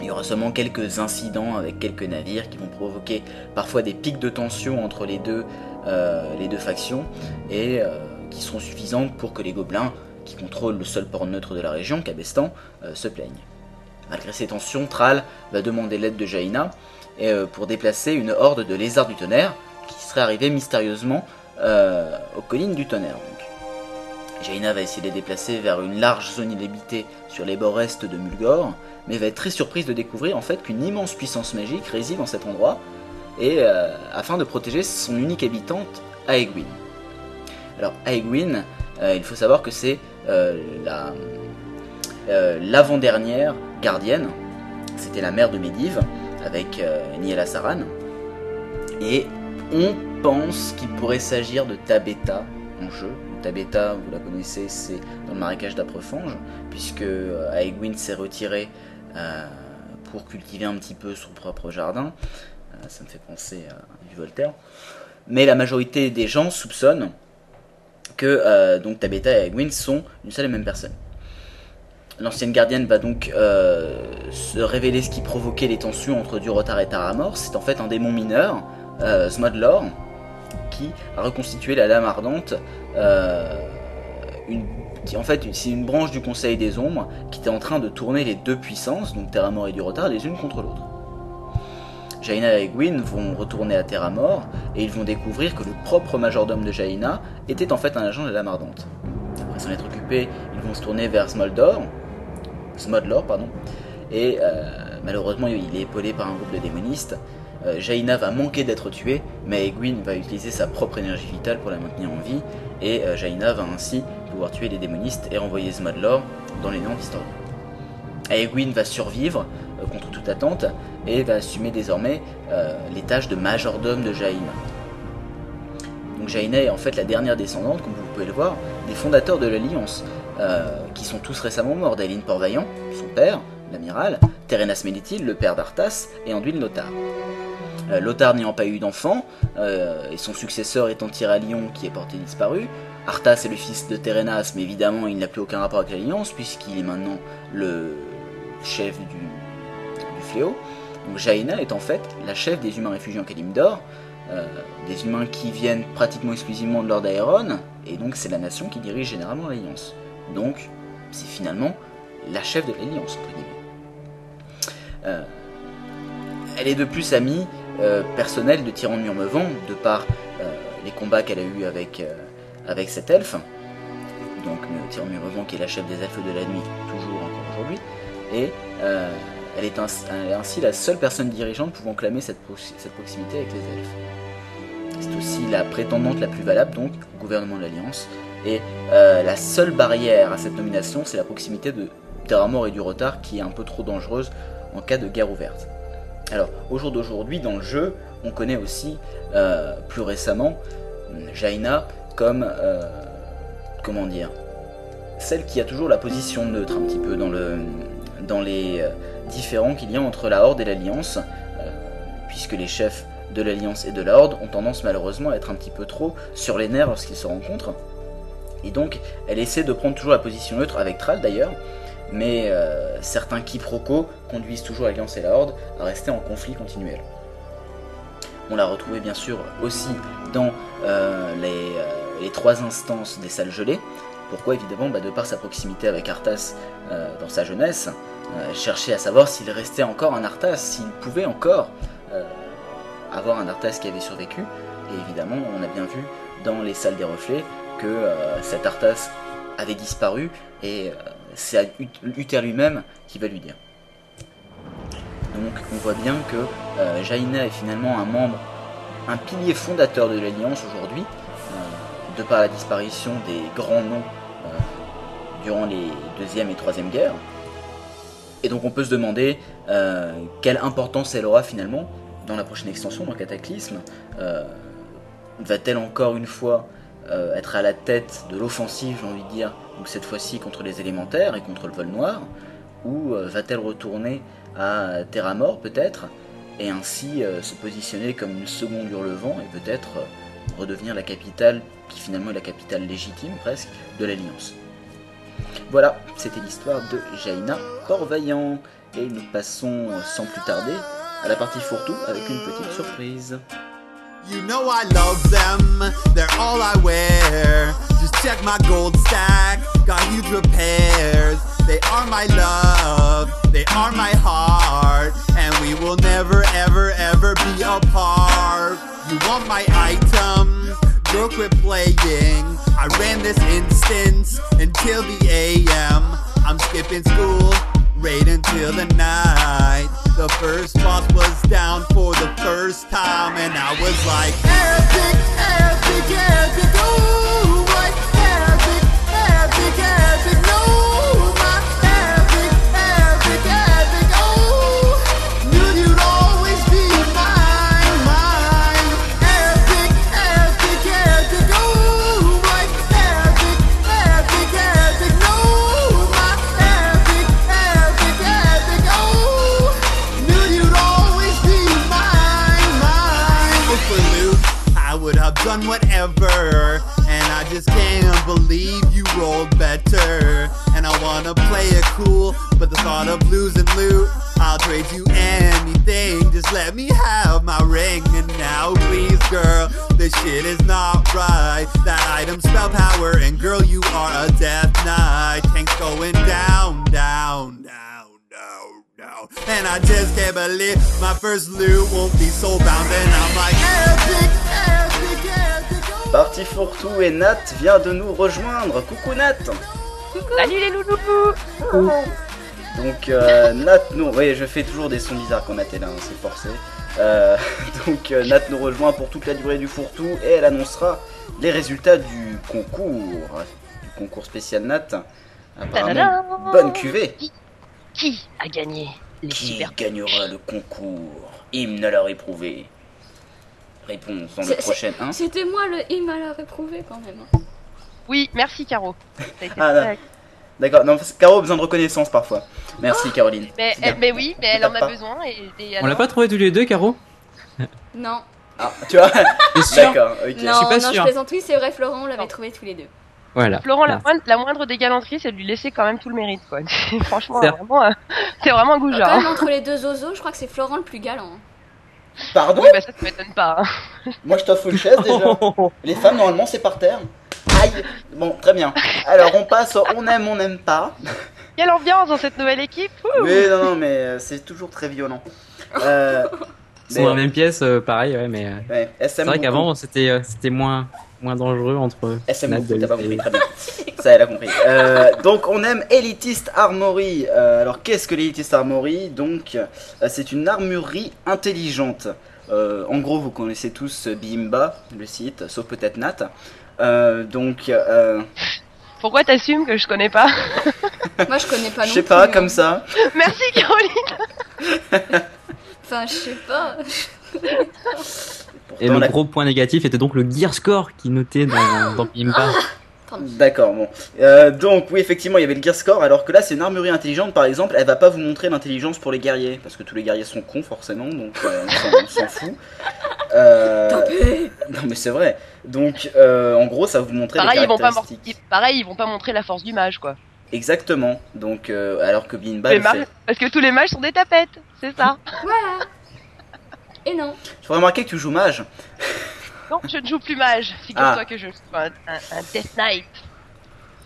Il y aura seulement quelques incidents avec quelques navires qui vont provoquer parfois des pics de tension entre les deux, euh, factions et euh, qui seront suffisantes pour que les gobelins, qui contrôlent le seul port neutre de la région, Cabestan, euh, se plaignent. Malgré ces tensions, Thrall va demander l'aide de Jaina euh, pour déplacer une horde de lézards du tonnerre qui serait arrivée mystérieusement euh, aux collines du tonnerre. Jaina va essayer de les déplacer vers une large zone inhabitée sur les bords est de Mulgore, mais va être très surprise de découvrir en fait qu'une immense puissance magique réside dans cet endroit, et euh, afin de protéger son unique habitante, Aegwin. Alors Aegwin, il faut savoir que c'est la l'avant-dernière gardienne, c'était la mère de Medivh, avec euh, Niela Saran, et on pense qu'il pourrait s'agir de Tabetha en jeu. Tabetha, vous la connaissez, c'est dans le marécage d'Aprefange, puisque euh, Aegwin s'est retiré euh, pour cultiver un petit peu son propre jardin. Ça me fait penser à du Voltaire. Mais la majorité des gens soupçonnent que donc Tabetha et Aegwin sont une seule et même personne. L'ancienne gardienne va donc euh, se révéler ce qui provoquait les tensions entre Durotar et Taramor. C'est en fait un démon mineur, euh, qui a reconstitué la lame ardente. euh, qui, en fait, c'est une branche du Conseil des Ombres qui était en train de tourner les deux puissances, donc Terramor et Durotar, les unes contre l'autre. Jaina et Gwyn vont retourner à Terramor et ils vont découvrir que le propre majordome de Jaina était en fait un agent de la lame ardente. Après s'en être occupés, ils vont se tourner vers Smoldor, Smodlor, pardon, et euh, malheureusement il est épaulé par un groupe de démonistes. Euh, Jaina va manquer d'être tuée, mais Egwin va utiliser sa propre énergie vitale pour la maintenir en vie, et euh, Jaina va ainsi pouvoir tuer les démonistes et renvoyer Smodlor dans les néants d'Histoire. Aegwin va survivre contre toute attente et va assumer désormais les tâches de majordome de Jaina. Donc Jaina est en fait la dernière descendante, comme vous pouvez le voir, des fondateurs de l'Alliance, euh, qui sont tous récemment morts. Daelin Port-Vaillant, son père, l'amiral, Terenas Mélitil, le père d'Arthas, et Anduin Lothar. Euh, Lothar n'ayant pas eu d'enfant, euh, et son successeur étant Tyralion qui est porté disparu, Arthas est le fils de Terenas, mais évidemment il n'a plus aucun rapport avec l'Alliance, puisqu'il est maintenant le chef du, fléau. Donc Jaina est en fait la chef des humains réfugiés en Kalimdor, des humains qui viennent pratiquement exclusivement de Lord Aeron, et donc c'est la nation qui dirige généralement l'Alliance. Donc c'est finalement la chef de l'Alliance, entre guillemets. Euh, elle est de plus amie euh, personnelle de Tyran de de par euh, les combats qu'elle a eus avec, avec cet elfe. Donc Tyran de qui est la chef des elfes de la nuit, toujours encore aujourd'hui. Et elle, est ainsi, la seule personne dirigeante pouvant clamer cette, cette proximité avec les elfes. C'est aussi la prétendante la plus valable donc au gouvernement de l'Alliance. Et euh, la seule barrière à cette nomination, c'est la proximité de Terramore et du retard qui est un peu trop dangereuse en cas de guerre ouverte. Alors, au jour d'aujourd'hui, dans le jeu, on connaît aussi, euh, plus récemment, Jaina comme, euh, comment dire, celle qui a toujours la position neutre un petit peu dans, le, dans les différends qu'il y a entre la Horde et l'Alliance, puisque les chefs de l'Alliance et de la Horde ont tendance malheureusement à être un petit peu trop sur les nerfs lorsqu'ils se rencontrent. Et donc, elle essaie de prendre toujours la position neutre, avec Thrall d'ailleurs, mais euh, certains quiproquos conduisent toujours l'Alliance et la Horde à rester en conflit continuel. On l'a retrouvé bien sûr aussi dans euh, les, euh, les trois instances des salles gelées. Pourquoi évidemment bah, De par sa proximité avec Arthas dans sa jeunesse, chercher à savoir s'il restait encore un Arthas, s'il pouvait encore avoir un Arthas qui avait survécu. Et évidemment, on a bien vu dans les salles des reflets que euh, cet Arthas avait disparu et euh, c'est Ut- Uther lui-même qui va lui dire. Donc on voit bien que euh, Jaina est finalement un membre, un pilier fondateur de l'Alliance aujourd'hui, de par la disparition des grands noms durant les deuxième et troisième guerres. Et donc on peut se demander quelle importance elle aura finalement dans la prochaine extension, dans Cataclysme. Va-t-elle encore une fois euh, être à la tête de l'offensive, j'ai envie de dire, donc cette fois-ci contre les élémentaires et contre le vol noir, ou euh, va-t-elle retourner à Terramore peut-être, et ainsi euh, se positionner comme une seconde Hurlevent et peut-être redevenir la capitale, qui finalement est la capitale légitime presque, de l'Alliance. Voilà, c'était l'histoire de Jaina Port-Vaillant, et nous passons sans plus tarder à la partie fourre-tout avec une petite surprise. You know I love them, they're all I wear. Just check my gold stack, got huge repairs. They are my love, they are my heart, and we will never, ever, ever be apart. You want my item? Girl, quit playing. I ran this instance until the AM. I'm skipping school right until the night. The first boss was down for the first time, and I was like, epic, epic, epic, oh, whatever, and I just can't believe you rolled better. And I wanna play it cool, but the thought of losing loot, I'll trade you anything. Just let me have my ring, and now please, girl, this shit is not right. That item spell power, and girl, you are a death knight. Tanks going down, down, down, down, down. And I just can't believe my first loot won't be soulbound, and I'm like, epic, epic, fourre-tout et Nat vient de nous rejoindre. Coucou Nat Salut les loulous Donc euh, Nat nous... Oui, je fais toujours des sons bizarres quand Nat est là, hein, c'est forcé. Euh, donc euh, Nat nous rejoint pour toute la durée du fourre-tout et elle annoncera les résultats du concours. Du concours spécial Nat. Apparemment, bonne cuvée. Qui a gagné les Qui super gagnera le concours? Hymne à la réprouvée. Réponse dans le C'est- prochain hein? C'était moi le hymne à la réprouvé quand même. hein. Oui, merci Caro. Ça a été Ah, très- D'accord, non, parce que Caro a besoin de reconnaissance parfois. Merci Caroline. Mais, C'est bien. elle- mais oui, mais elle en a pas besoin. Et, et On l'a pas trouvé tous les deux, Caro? Non. Ah, tu vois? T'es sûr? D'accord, ok. Non, suis pas non, je sûr. plaisante. Oui, c'est vrai, Florent, on l'avait Non. trouvé tous les deux. Voilà. Florent, la moindre, la moindre des galanteries, c'est de lui laisser quand même tout le mérite, quoi. Franchement, vraiment, euh, c'est vraiment un goujat. Quand même, entre les deux zozos, je crois que c'est Florent le plus galant. hein. Pardon Oui, bah ça, ça m'étonne pas. hein. Moi je t'offre une chaise déjà. Les femmes normalement c'est par terre. Aïe Bon, très bien. Alors on passe au on aime, on n'aime pas. Quelle ambiance dans cette nouvelle équipe Ouh. Oui, non, non, mais euh, c'est toujours très violent. Euh, sont dans la même pièce, euh, pareil, ouais, mais. euh, ouais, C'est vrai qu'avant, c'était euh, c'était moins, moins dangereux entre. SM Nat, beaucoup, t'as pas compris, très bien. Ça, elle a compris. Euh, donc, on aime Elitist Armory. Euh, alors, qu'est-ce que l'Elitist Armory? Donc, euh, c'est une armurerie intelligente. Euh, en gros, vous connaissez tous Bimba, le site, sauf peut-être Nat. Euh, donc, euh, Pourquoi t'assumes que je connais pas? Moi, je connais pas non je sais pas, hein. comme ça. Merci Caroline Enfin, je sais pas. Et le la- gros point négatif était donc le gear score qui notait dans, dans Pimpa. D'accord, bon. Euh, donc, oui, effectivement, il y avait le gear score, alors que là, c'est une armurerie intelligente, par exemple, elle va pas vous montrer l'intelligence pour les guerriers, parce que tous les guerriers sont cons, forcément, donc euh, on s'en- fout. Euh, non, mais c'est vrai. Donc, euh, en gros, ça va vous montrer Pareil les ils, vont pas pareil, ils vont pas montrer la force du mage, quoi. Exactement. Donc, euh, alors que Binba, mages-. Parce que tous les mages sont des tapettes, c'est ça Voilà. Et non. Tu pourrais remarquer que tu joues mage. Non, je ne joue plus mage. Figure-toi Ah. que je joue un, un- un Death Knight.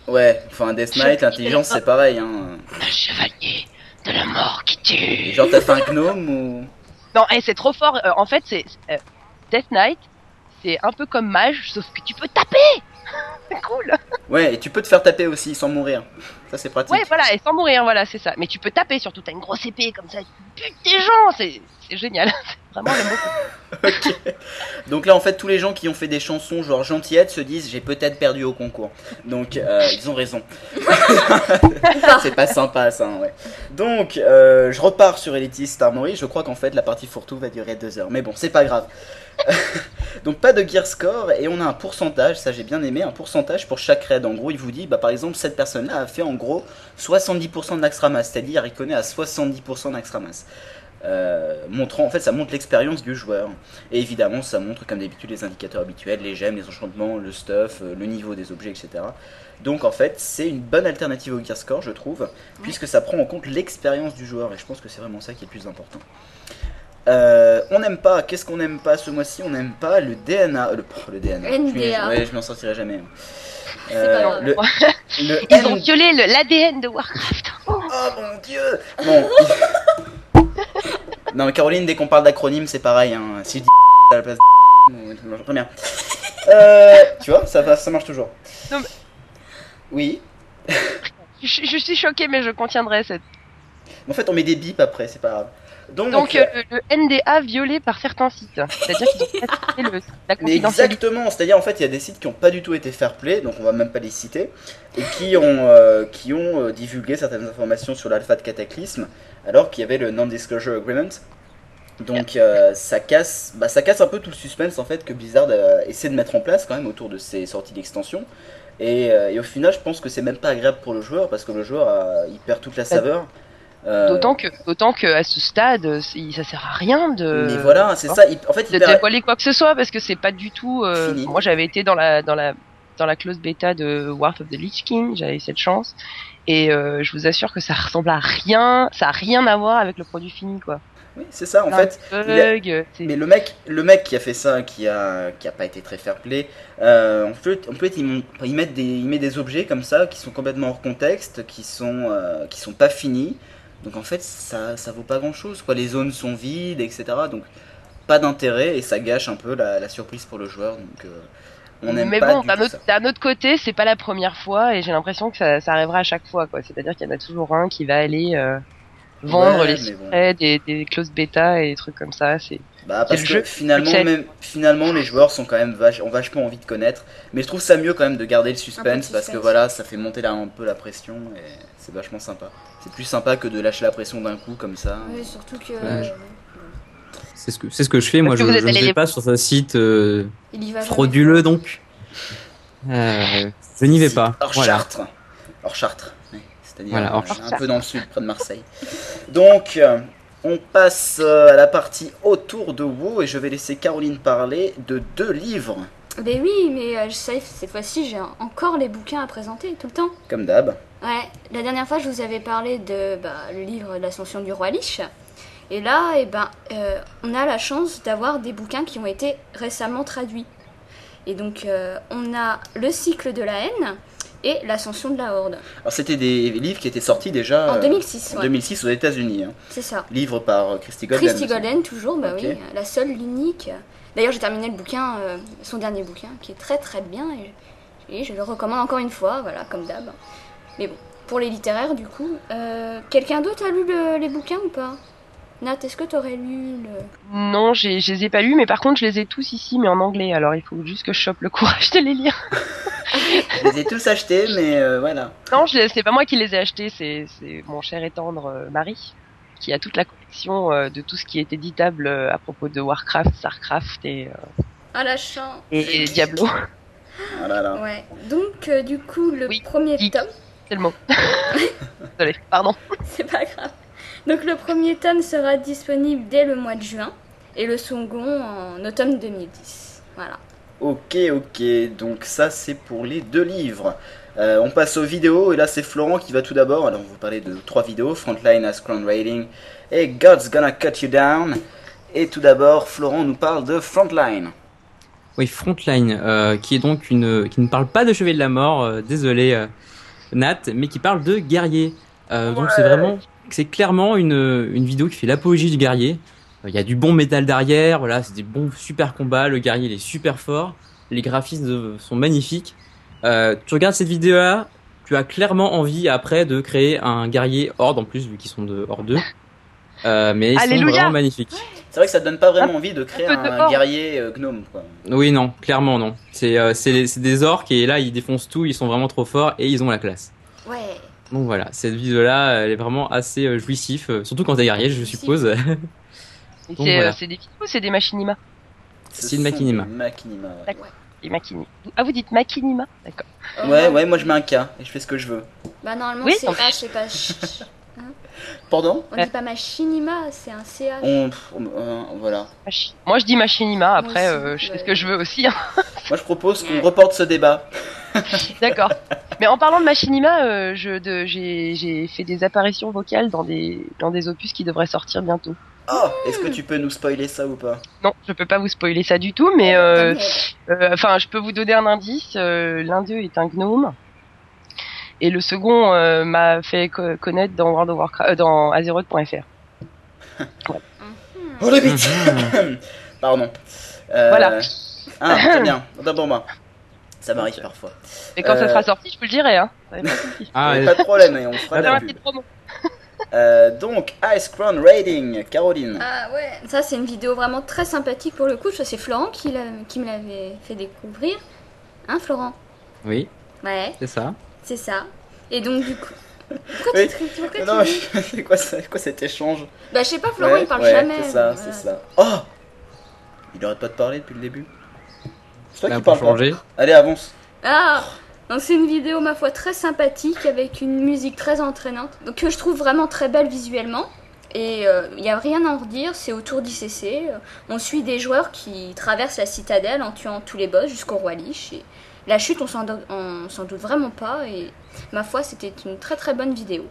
Ouais, enfin, un Death Knight, l'intelligence, c'est pareil, hein. Un chevalier de la mort qui tue. Genre, t'as fait un gnome ou? Non, eh, c'est trop fort. Euh, en fait, c'est euh, Death Knight, c'est un peu comme mage, sauf que tu peux taper. C'est cool. Ouais, et tu peux te faire taper aussi sans mourir. Ça, c'est pratique. Ouais, voilà, et sans mourir, voilà, c'est ça. Mais tu peux taper surtout. T'as une grosse épée comme ça, tu butes des gens. C'est c'est génial. C'est Vraiment, j'aime beaucoup. Ok. Donc là, en fait, tous les gens qui ont fait des chansons genre gentillettes se disent j'ai peut-être perdu au concours. Donc euh, ils ont raison. c'est pas sympa ça, hein, ouais. Donc euh, je repars sur Elitist Armory. Je crois qu'en fait la partie fourre-tout va durer deux heures. Mais bon, c'est pas grave. Donc pas de gear score et on a un pourcentage, ça j'ai bien aimé, un pourcentage pour chaque raid. En gros, il vous dit, bah par exemple, cette personne-là a fait en gros 70% de l'Axtramas, c'est-à-dire il connaît à 70% de l'Axtramas. Euh, montrant en fait ça montre l'expérience du joueur. Et évidemment ça montre comme d'habitude les indicateurs habituels les gemmes les enchantements le stuff euh, le niveau des objets etc donc en fait c'est une bonne alternative au gear score je trouve puisque ça prend en compte l'expérience du joueur. Et je pense que c'est vraiment ça qui est le plus important Euh, on n'aime pas qu'est-ce qu'on n'aime pas ce mois-ci? On n'aime pas le DNA euh, le, le DNA NDA. je m'en sortirai jamais Euh, pas grave. le, le Ils ont N- violé le- l'ADN de Warcraft. Oh mon dieu Bon. non, mais Caroline, dès qu'on parle d'acronyme, c'est pareil. Hein. Si je dis à la place de. Très bien. Euh, tu vois, ça, va, ça marche toujours. Non, mais- Oui. Je, je suis choquée, mais je contiendrai cette. En fait, on met des bips après, c'est pas grave. Donc, Donc, euh, le, NDA violé par certains sites. C'est-à-dire qu'ils ont respecté le, la Mais exactement, c'est-à-dire en fait il y a des sites qui n'ont pas du tout été fair play, donc on va même pas les citer, et qui ont, euh, qui ont euh, divulgué certaines informations sur l'alpha de Cataclysme, alors qu'il y avait le Non-Disclosure Agreement. Donc ça, casse, bah, ça casse un peu tout le suspense en fait que Blizzard a essayé de mettre en place quand même autour de ses sorties d'extension. Et, et au final je pense que c'est même pas agréable pour le joueur parce que le joueur il perd toute la saveur. Euh, D'autant que, d'autant que à ce stade, ça sert à rien de. Mais voilà, c'est ça, il- en fait il de dévoiler quoi que ce soit parce que c'est pas du tout. euh, moi, j'avais été dans la dans la dans la close bêta de Wrath of the Lich King, j'avais cette chance et euh, je vous assure que ça ressemble à rien, ça a rien à voir avec le produit fini quoi. Oui, c'est ça en fait. il a- c'est- Mais le mec, le mec qui a fait ça, qui a, qui a pas été très fair play, euh, en fait, en fait, m'ont- ils mettent des, il met des objets comme ça qui sont complètement hors contexte, qui sont, euh, qui sont pas finis. Donc en fait, ça, ça vaut pas grand chose. Quoi, les zones sont vides, etc. Donc pas d'intérêt et ça gâche un peu la, la surprise pour le joueur. Donc euh, on n'aime mais pas bon, du d'un autre, ça. d'un autre côté, c'est pas la première fois et j'ai l'impression que ça, ça arrivera à chaque fois, quoi. C'est-à-dire qu'il y en a toujours un qui va aller euh, vendre Ouais, les bon. des, des clauses bêta et des trucs comme ça. C'est Bah, parce le que jeu. finalement, même, finalement, les joueurs sont quand même vach- ont vachement envie de connaître. Mais je trouve ça mieux quand même de garder le suspense, parce que voilà, ça fait monter là un peu la pression et c'est vachement sympa. C'est plus sympa que de lâcher la pression d'un coup comme ça. Oui, surtout que. Ouais, je- euh, C'est ce que c'est ce que je fais. Moi, je, ne vais les- pas sur un site euh, frauduleux donc. Euh, je n'y vais pas. Hors Voilà. Chartres. Hors Chartres. ouais. c'est-à-dire Voilà, un peu dans le sud, près de Marseille. Donc, euh, on passe à la partie autour de WoW et je vais laisser Caroline parler de deux livres, Ben oui, mais euh, je sais, cette fois-ci, j'ai encore les bouquins à présenter tout le temps. comme d'hab. Ouais, la dernière fois, je vous avais parlé de bah, le livre L'Ascension du roi Lich. Et là, eh ben, euh, on a la chance d'avoir des bouquins qui ont été récemment traduits. Et donc, euh, on a Le cycle de la haine et L'Ascension de la horde. Alors, c'était des livres qui étaient sortis déjà En euh, 2006, en ouais. 2006 aux États-Unis. hein. C'est ça. Livre par euh, Christy Golden. Christy Golden, toujours, bah oui, la seule, l'unique. D'ailleurs, j'ai terminé le bouquin, euh, son dernier bouquin, qui est très très bien, et, et je le recommande encore une fois, voilà, comme d'hab. Mais bon, pour les littéraires, du coup, euh, quelqu'un d'autre a lu le- les bouquins ou pas? Nat, est-ce que t'aurais lu le... Non, j'ai- je les ai pas lus, mais par contre, je les ai tous ici, mais en anglais. Alors, il faut juste que je chope le courage de les lire. Je les ai tous achetés, mais euh, voilà. Non, c'est pas moi qui les ai achetés, c'est c'est mon cher et tendre euh, Marie, qui a toute la collection euh, de tout ce qui est éditable euh, à propos de Warcraft, Starcraft et, Ah, la chance et, et Diablo. Ah là là. Ouais, donc euh, du coup, le Oui, premier geek. tome, C'est le mot. Désolée, pardon. c'est pas grave. Donc le premier tome sera disponible dès le mois de juin, et le second en automne 2010. Voilà. Ok, ok, donc ça c'est pour les deux livres. Euh, on passe aux vidéos et là c'est Florent qui va tout d'abord. Alors on vous parler de trois vidéos Frontline as Crown Rating et God's Gonna Cut You Down. Et tout d'abord, Florent nous parle de Frontline. Oui, Frontline, euh, qui est donc une, qui ne parle pas de Chevalier de la Mort, euh, désolé euh, Nat, mais qui parle de guerrier. Euh, Donc c'est vraiment, c'est clairement une, une vidéo qui fait l'apologie du guerrier. Euh, Il y a du bon métal derrière, voilà, c'est des bons super combats, le guerrier il est super fort, les graphismes sont magnifiques. Euh, tu regardes cette vidéo-là, tu as clairement envie après de créer un guerrier horde en plus vu qu'ils sont de horde 2. Euh, mais ils sont vraiment magnifiques. C'est vrai que ça te donne pas vraiment envie de créer un guerrier euh, gnome. Quoi. Oui, non, clairement non. C'est euh, des orques et là ils défoncent tout, ils sont vraiment trop forts et ils ont la classe. Ouais. Donc voilà, cette vidéo-là, elle est vraiment assez jouissif, surtout quand t'es guerrier, je suppose. C'est voilà. c'est des vidéos ou c'est des machinima Ce C'est une sont machinima. des machinima, ouais. Des machinima. Ah, vous dites machinima D'accord. Ouais, ouais, moi je mets un K et je fais ce que je veux. Bah normalement Oui, c'est non, H, c'est pas Ch. Pardon On dit pas machinima, c'est un CH. on, euh, Voilà. Moi, je dis machinima. Après, aussi, euh, je fais ouais. ce que je veux aussi. hein. Moi je propose qu'on reporte ce débat. D'accord. Mais en parlant de machinima, euh, je de- j'ai j'ai fait des apparitions vocales dans des dans des opus qui devraient sortir bientôt. Oh, est-ce que tu peux nous spoiler ça ou pas? Non, je peux pas vous spoiler ça du tout, mais euh, euh, enfin, je peux vous donner un indice. euh, L'un d'eux est un gnome. Et le second euh, m'a fait co- connaître dans World of Warcraft, euh, dans Azeroth.fr. Oh le bite Pardon. Euh, Voilà. Ah, très bien. Pour moi. Ça m'arrive parfois. Et quand Euh, ça sera sorti, je vous le dirai. Hein. Ça pas de. Ah, pas de problème, et on fera la pub. Euh, donc, Ice Crown Rating, Caroline. Ah ouais, ça c'est une vidéo vraiment très sympathique pour le coup. Ça c'est Florent qui, l'a- qui me l'avait fait découvrir. Hein Florent? Oui, Ouais, c'est ça. C'est ça. Et donc du coup... Pourquoi Oui. tu, te- pourquoi non, tu- mais c'est quoi, ça- quoi cet échange Bah je sais pas, Florent il parle ouais, jamais. C'est ça, c'est ça. Oh Il arrête pas de parler depuis le début. C'est toi Là, qui pour parles. changer. pas. Allez, avance. Ah donc c'est une vidéo ma foi très sympathique avec une musique très entraînante donc que je trouve vraiment très belle visuellement et il n'y a rien à en redire, c'est autour d'ICC. Euh, On suit des joueurs qui traversent la citadelle en tuant tous les boss jusqu'au roi Lich. Et la chute, on s'en do- on s'en doute vraiment pas. Et ma foi, c'était une très très bonne vidéo.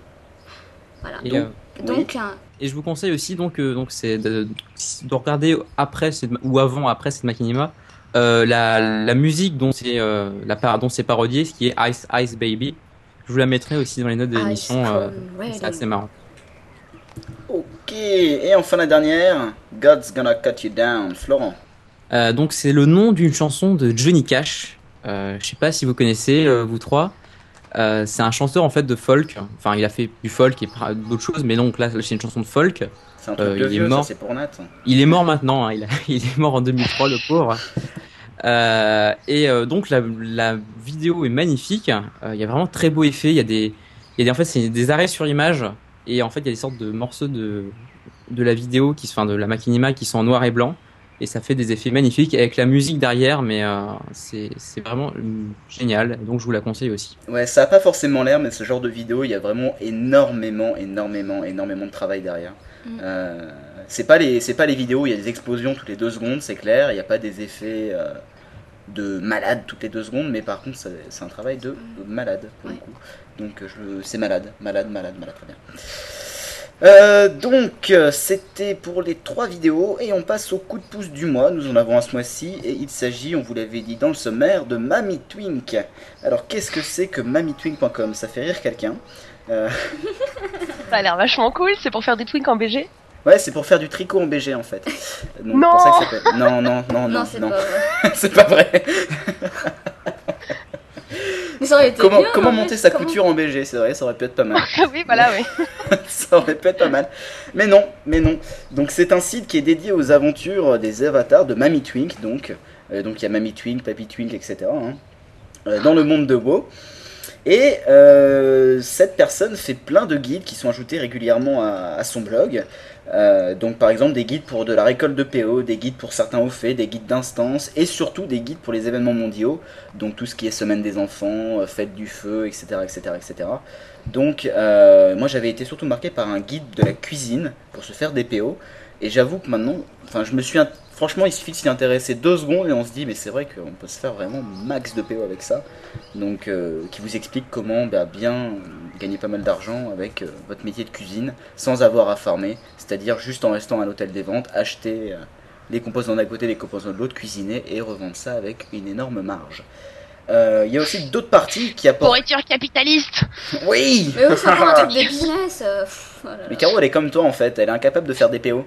Voilà. Et, donc, euh, donc, un- et je vous conseille aussi donc euh, donc c'est de, de regarder après cette- ou avant après cette machinima euh, la, la musique dont c'est euh, la par- dont c'est parodié, ce qui est Ice Ice Baby. Je vous la mettrai aussi dans les notes de l'émission. euh, c'est assez marrant. Ok, et enfin la dernière, God's Gonna Cut You Down, Florent. Euh, donc c'est le nom d'une chanson de Johnny Cash. Euh, je sais pas si vous connaissez euh, vous trois. Euh, c'est un chanteur en fait de folk. Enfin, il a fait du folk et d'autres choses, mais donc là c'est une chanson de folk. C'est un truc de il est ça mort. c'est pour Nat. Il est mort maintenant. hein, Il, a- il est mort en 2003, le pauvre. Euh, et euh, donc la, la vidéo est magnifique. Euh, Il y a vraiment très beau effet. Il y a des, y a des en fait c'est des arrêts sur image et en fait il y a des sortes de morceaux de de la vidéo qui, enfin de la machinima qui sont en noir et blanc. Et ça fait des effets magnifiques avec la musique derrière, mais euh, c'est c'est vraiment euh, génial. Donc je vous la conseille aussi. Ouais, ça a pas forcément l'air, mais ce genre de vidéo, il y a vraiment énormément, énormément, énormément de travail derrière. Mm. Euh, c'est pas les, c'est pas les vidéos où il y a des explosions toutes les deux secondes, c'est clair. Il n'y a pas des effets euh, de malade toutes les deux secondes, mais par contre, c'est un travail de malade pour le coup. Donc c'est malade, malade, malade, malade, très bien. Euh, donc euh, c'était pour les trois vidéos et on passe au coup de pouce du mois. Nous en avons un ce mois-ci et il s'agit, on vous l'avait dit dans le sommaire, de Mamie Twink. Alors qu'est-ce que c'est que mamitwink.com Ça fait rire quelqu'un. Euh, Ça a l'air vachement cool, c'est pour faire des twinks en BG ouais, c'est pour faire du tricot en BG en fait. Donc, Non pour ça que ça s'appelle- non, non, non, non, Non, c'est non. pas vrai. c'est pas vrai. Mais ça aurait été Comment, bien, comment en monter sa comment- couture en BG C'est vrai, ça aurait pu être pas mal. Oui, voilà, oui. ça aurait pu être pas mal. Mais non, mais non. Donc c'est un site qui est dédié aux aventures des avatars de Mamie Twink. Donc Euh, donc il y a Mamie Twink, Papy Twink, etc. hein, euh, dans le monde de WoW. Et euh, cette personne fait plein de guides qui sont ajoutés régulièrement à, à son blog. Euh, donc par exemple des guides pour de la récolte de PO, des guides pour certains hauts faits, des guides d'instance et surtout des guides pour les événements mondiaux. Donc tout ce qui est semaine des enfants, euh, fête du feu, etc. etc., etc. Donc euh, moi j'avais été surtout marqué par un guide de la cuisine pour se faire des PO. Et j'avoue que maintenant, enfin je me suis... Franchement il suffit de s'y intéresser deux secondes et on se dit mais c'est vrai qu'on peut se faire vraiment max de PO avec ça. Donc euh, qui vous explique comment bah, bien gagner pas mal d'argent avec euh, votre métier de cuisine sans avoir à farmer. C'est-à-dire juste en restant à l'hôtel des ventes, acheter... euh, les composants d'un côté, les composants de l'autre, cuisiner et revendre ça avec une énorme marge. Euh, Il y a aussi d'autres parties qui apportent. Pourriture capitaliste Oui Mais oui, c'est pas un truc de business. euh, pff, oh là là. Mais Caro, elle est comme toi en fait, elle est incapable de faire des PO.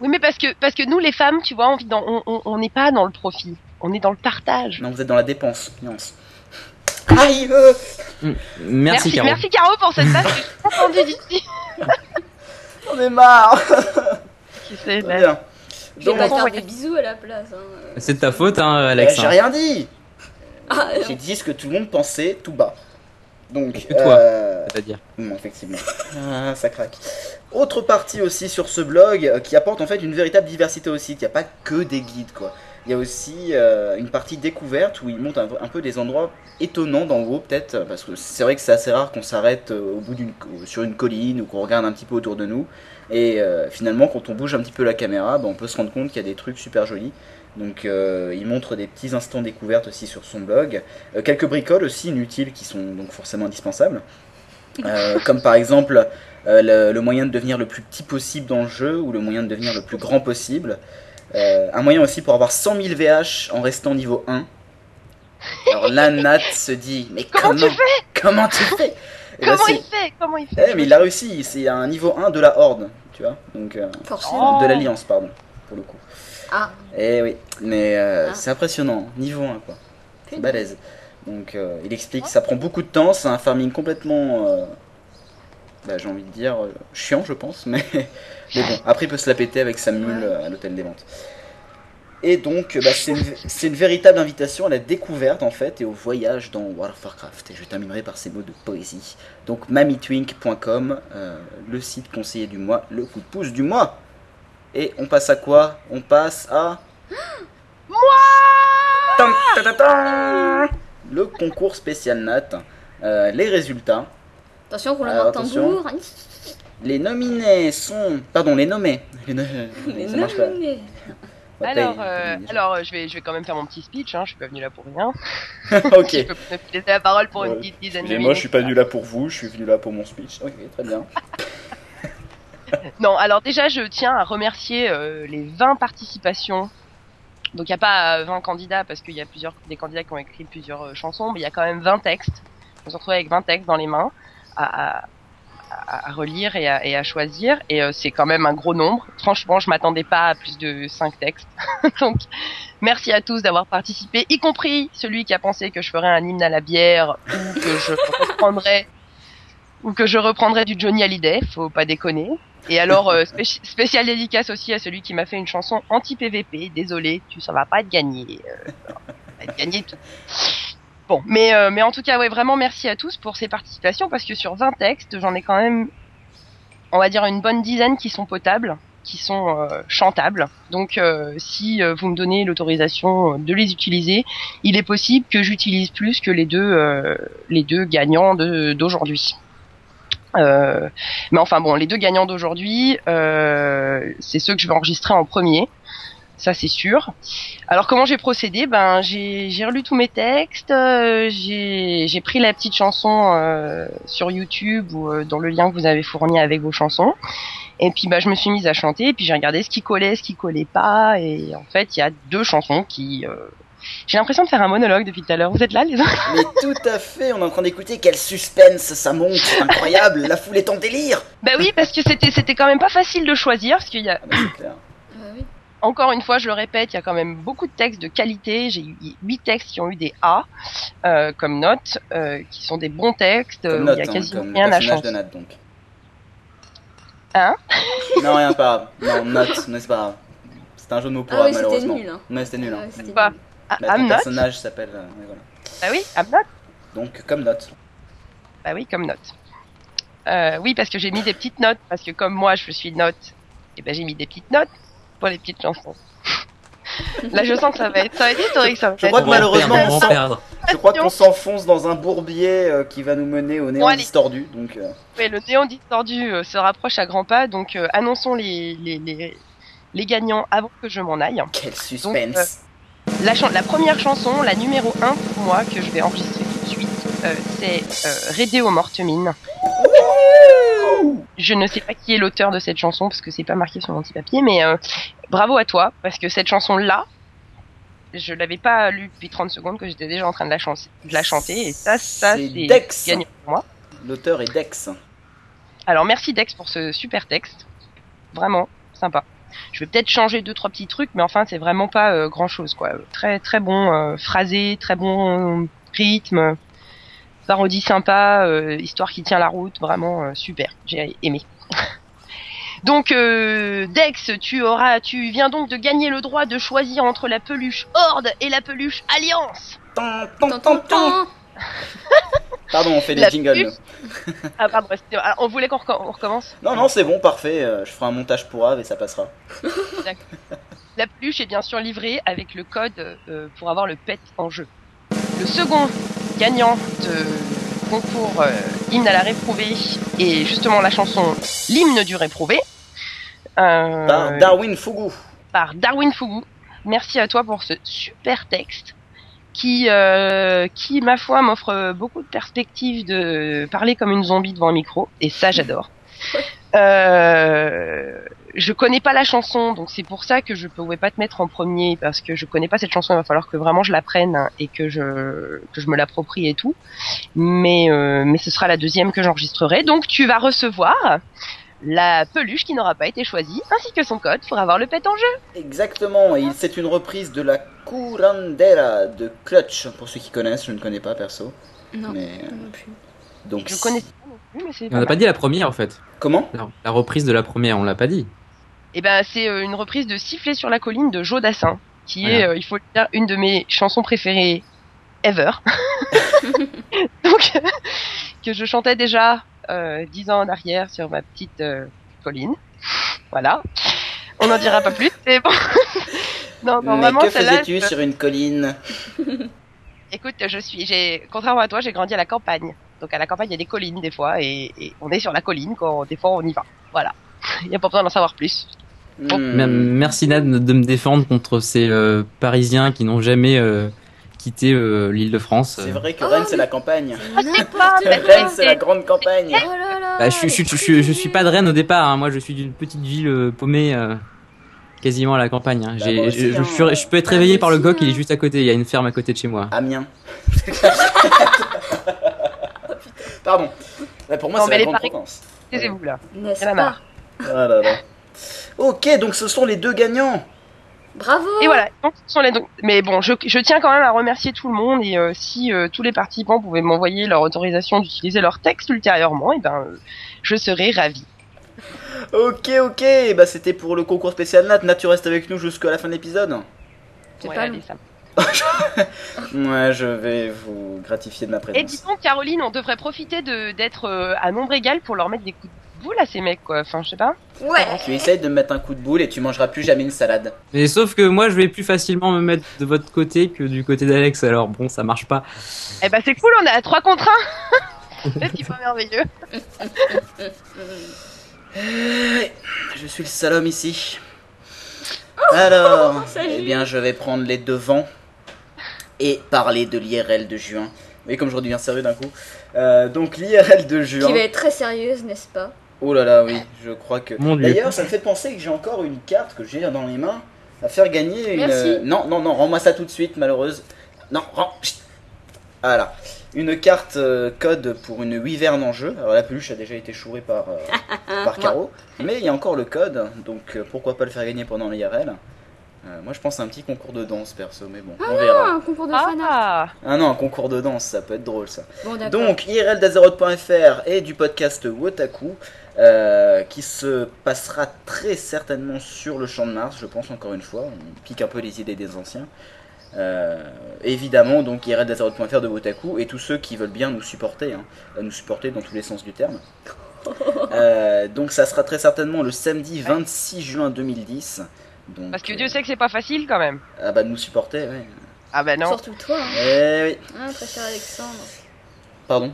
Oui, mais parce que, parce que nous, les femmes, tu vois, on dans- on- on on n'est pas dans le profit. On est dans le partage. Non, vous êtes dans la dépense, nuance. Aïe euh Merci, Caro. merci Caro pour cette tâche. J'ai entendu d'ici. J'en ai marre Qui Très là bien. Je vais Donc, pas faire des bisous à la place. hein. C'est de ta faute, hein, euh, Alex. j'ai hein. rien dit Ah, J'ai dit ce que tout le monde pensait tout bas. Donc, toi. euh, C'est-à-dire. Hum, effectivement. Ah, ça craque. Autre partie aussi sur ce blog euh, qui apporte en fait une véritable diversité au site. Il n'y a pas que des guides quoi. Il y a aussi euh, une partie découverte où il montre un, un peu des endroits étonnants dans WoW peut-être parce que c'est vrai que c'est assez rare qu'on s'arrête au bout d'une sur une colline ou qu'on regarde un petit peu autour de nous et euh, finalement quand on bouge un petit peu la caméra, ben, on peut se rendre compte qu'il y a des trucs super jolis. Donc euh, il montre des petits instants découvertes aussi sur son blog, Euh, quelques bricoles aussi inutiles qui sont donc forcément indispensables. Euh, comme par exemple euh, le, le moyen de devenir le plus petit possible dans le jeu ou le moyen de devenir le plus grand possible. Euh, un moyen aussi pour avoir 100 000 VH en restant niveau 1. Alors là, Nat se dit Mais Comment comment, tu fais? Comment tu fais? Eh ben, Comment il fait? Comment il fait? Eh, mais il a réussi, c'est un niveau 1 de la Horde, tu vois. Donc, forcément. Oh. de l'Alliance, pardon, pour le coup. Ah, Eh oui, mais euh, Ah. c'est impressionnant, niveau 1 quoi. C'est balèze. Donc euh, il explique que ça prend beaucoup de temps, c'est un farming complètement, euh, bah, j'ai envie de dire, chiant je pense, mais, mais bon, après il peut se la péter avec sa mule à l'hôtel des ventes. Et donc bah, c'est une, véritable invitation à la découverte en fait et au voyage dans World of Warcraft. Et je terminerai par ces mots de poésie. Donc mamitwink.com, le site conseillé du mois, le coup de pouce du mois. Et on passe à quoi On passe à... Tan, ta, ta, tan Le concours spécial Nat. Euh, les résultats. attention, roulement de tambour. Les nominés sont... Pardon, les nommés. Les no- Mais Ça nominés. Alors, euh, alors je vais, je vais quand même faire mon petit speech. Hein, je suis pas venu là pour rien. ok. Je peux me laisser la parole pour Ouais, une petite dizaine de minutes. je suis pas venu là pour vous, je suis venu là pour mon speech. Ok, très bien. Non, alors déjà, je tiens à remercier euh, les 20 participations. Donc il n'y a pas euh, 20 candidats parce qu'il y a plusieurs des candidats qui ont écrit plusieurs euh, chansons, mais il y a quand même 20 textes. On se retrouve avec 20 textes dans les mains à, relire et à, choisir. Et euh, c'est quand même un gros nombre. Franchement, je m'attendais pas à plus de 5 textes. Donc merci à tous d'avoir participé, y compris celui qui a pensé que je ferais un hymne à la bière ou que je reprendrais ou que je reprendrais du Johnny Hallyday. Faut pas déconner. Et alors, euh, spéci- spécial dédicace aussi à celui qui m'a fait une chanson anti-PVP. Désolé, tu ça va pas être gagné. Euh, tout. Bon, mais euh, mais en tout cas, ouais, vraiment merci à tous pour ces participations parce que sur 20 textes, j'en ai quand même, on va dire une bonne dizaine qui sont potables. qui sont euh, chantables. Donc euh, si euh, vous me donnez l'autorisation de les utiliser, il est possible que j'utilise plus que les deux euh, les deux gagnants de- d'aujourd'hui. Euh, mais enfin bon, les deux gagnants d'aujourd'hui, euh, c'est ceux que je vais enregistrer en premier. Ça c'est sûr. Alors comment j'ai procédé? Ben j'ai relu tous mes textes, euh, j'ai j'ai pris la petite chanson euh, sur YouTube ou euh, dans le lien que vous avez fourni avec vos chansons. Et puis bah je me suis mise à chanter et puis j'ai regardé ce qui collait, ce qui collait pas et en fait il y a deux chansons qui euh, j'ai l'impression de faire un monologue depuis tout à l'heure. Vous êtes là les autres Mais tout à fait, on est en train d'écouter quel suspense ça monte, c'est incroyable, la foule est en délire. Bah oui parce que c'était c'était quand même pas facile de choisir parce qu'il y a Ah bah, c'est clair. Euh, oui. encore une fois, je le répète, il y a quand même beaucoup de textes de qualité. J'ai eu huit textes qui ont eu des A euh, comme notes, euh, qui sont des bons textes. Comme où Note, il y a hein, quasiment comme rien à changer. donc. Hein Non, rien, pas grave. Non, Note, mais c'est pas grave. C'est un jeu de mots pour Ah oui, elle, c'était malheureusement. nul. Hein. Ouais, c'était nul. Hein. Ouais, c'était nul. Ah, ton I'm not personnage s'appelle. euh, voilà. Bah oui, I'm not. Donc, comme Note. Bah oui, comme note. Euh, oui, parce que j'ai mis des petites notes, parce que comme moi je suis note, et ben j'ai mis des petites notes pour les petites chansons. Là, je sens que ça va être, ça va être historique, ça va Je être. crois en malheureusement, perdre, on perdre. Je crois qu'on s'enfonce dans un bourbier euh, qui va nous mener au néant Bon, distordu. Donc, euh, Ouais, le néon distordu euh, se rapproche à grands pas, donc euh, annonçons les, les, les, les gagnants avant que je m'en aille. quel suspense. La, la première chanson, la numéro 1 pour moi, que je vais enregistrer tout de suite, euh, c'est euh, Rédéo Mortemine. Je ne sais pas qui est l'auteur de cette chanson parce que c'est pas marqué sur mon petit papier, mais euh, bravo à toi parce que cette chanson-là, je l'avais pas lue depuis 30 secondes que j'étais déjà en train de la, chan- de la chanter et ça, ça C'est gagnant pour moi. L'auteur est Dex. Alors merci Dex pour ce super texte, vraiment sympa. Je vais peut-être changer deux trois petits trucs, mais enfin c'est vraiment pas grand chose quoi. Très très bon euh, phrasé, très bon euh, rythme, parodie sympa, euh, histoire qui tient la route, vraiment euh, super. J'ai aimé. donc euh, Dex, tu auras, tu viens donc de gagner le droit de choisir entre la peluche Horde et la peluche Alliance. Tan, tan, Tan, tan, tan, tan. tan. Pardon, on fait des jingles. Ah ah, on voulait qu'on reco- on recommence? Non, non, c'est bon, parfait. euh, Je ferai un montage pour Ave et ça passera. La peluche est bien sûr livrée avec le code euh, pour avoir le pet en jeu. Le second gagnant de concours euh, hymne à la réprouvée est justement la chanson L'hymne du réprouvé euh, Par Darwin Fugu. par Darwin Fugu. Merci à toi pour ce super texte qui, euh, qui ma foi, m'offre beaucoup de perspectives de parler comme une zombie devant un micro, et ça j'adore. Euh, je connais pas la chanson, donc c'est pour ça que je pouvais pas te mettre en premier parce que je connais pas cette chanson. Il va falloir que vraiment je l'apprenne hein, et que je que je me l'approprie et tout. Mais euh, mais ce sera la deuxième que j'enregistrerai. Donc tu vas recevoir la peluche qui n'aura pas été choisie, ainsi que son code pour avoir le pet en jeu. Exactement, et c'est une reprise de la Curandera de Clutch. Pour ceux qui connaissent, je ne connais pas perso. Non, Mais euh, non plus. donc. Je connais pas non plus, mais c'est. On n'a pas dit la première en fait. Comment? La, la reprise de la première, on l'a pas dit. Et ben c'est euh, une reprise de Siffler sur la colline de Joe Dassin, qui est, euh, il faut le dire, une de mes chansons préférées ever. Donc que je chantais déjà euh, dix ans en arrière sur ma petite euh, colline. Voilà. On n'en dira pas plus. Mais bon. non, non, Mais que faisais-tu je- sur une colline? Écoute, je suis, j'ai, contrairement à toi, j'ai grandi à la campagne. Donc à la campagne, il y a des collines des fois, et, et on est sur la colline quand des fois on y va. Voilà. Il n'y a pas besoin d'en savoir plus. Hmm. Mer- Merci Nad de me défendre contre ces euh, Parisiens qui n'ont jamais euh, euh, l'île de France. C'est Euh, vrai que Oh, Rennes, c'est la campagne. Pas, Rennes, c'est la grande campagne. Oh là là. bah, je, suis- je, suis- je, suis- je suis pas de Rennes au départ, hein. moi je suis d'une petite ville euh, paumée euh, quasiment à la campagne. hein. Bah, je, je hein. je peux être Bah, réveillé moi par le coq, il est juste à côté, il y a une ferme à côté de chez moi. Amiens. Pardon. Pour moi, c'est la grande province. Taisez-vous là. N'est-ce Y'en a pas? Marre. Ah là là. Ok, donc ce sont les deux gagnants. Bravo. Et voilà. Donc, ce sont les donc, mais bon, je, je tiens quand même à remercier tout le monde et euh, si euh, tous les participants pouvaient m'envoyer leur autorisation d'utiliser leur texte ultérieurement, et ben, euh, je serais ravi. Ok, ok. Bah, c'était pour le concours spécial Nat. Nat, tu restes avec nous jusqu'à la fin de l'épisode. C'est Ouais, pas allez, ça Ouais, je vais vous gratifier de ma Et présence. dis donc, Caroline, on devrait profiter de d'être euh, à nombre égal pour leur mettre des coups de boule à ces mecs, quoi. Enfin, je sais pas. Ouais. Tu essayes de me mettre un coup de boule et tu mangeras plus jamais une salade. Mais sauf que moi, je vais plus facilement me mettre de votre côté que du côté d'Alex. Alors bon, ça marche pas. Eh ben, c'est cool, on est à 3 contre 1 C'est un petit peu merveilleux. Eh, Je suis le seul homme ici. Alors, ça eh bien, je vais prendre les devants et parler de l'IRL de juin. Oui, comme je redeviens sérieux d'un coup. Euh, donc, l'IRL de juin. Qui va être très sérieuse, n'est-ce pas? Oh là là, oui, je crois que. D'ailleurs, ça me fait penser que j'ai encore une carte que j'ai dans les mains à faire gagner une. Merci. Non, non, non, rends-moi ça tout de suite, malheureuse. Non, rends. Voilà. Une carte euh, code pour une wyvern en jeu. Alors la peluche a déjà été chourée par, euh, par Caro. Mais il y a encore le code, donc euh, pourquoi pas le faire gagner pendant l'IRL Euh, Moi je pense à un petit concours de danse perso, mais bon, on Ah, verra. un concours de fanart. Ah Ah non, un concours de danse, ça peut être drôle ça. Bon. Donc, irldazeroth.fr et du podcast Wotaku, euh, qui se passera très certainement sur le champ de Mars, je pense encore une fois. On pique un peu les idées des anciens. Euh, évidemment, donc irldazeroth.fr de Wotaku et tous ceux qui veulent bien nous supporter, hein, nous supporter dans tous les sens du terme. Euh, donc, ça sera très certainement le samedi 26 juin 2010. Donc, Parce que euh, Dieu sait que c'est pas facile quand même. Ah bah, de nous supporter, ouais. Ah bah non. Surtout toi. hein. Eh oui, Ah, très cher Alexandre. pardon?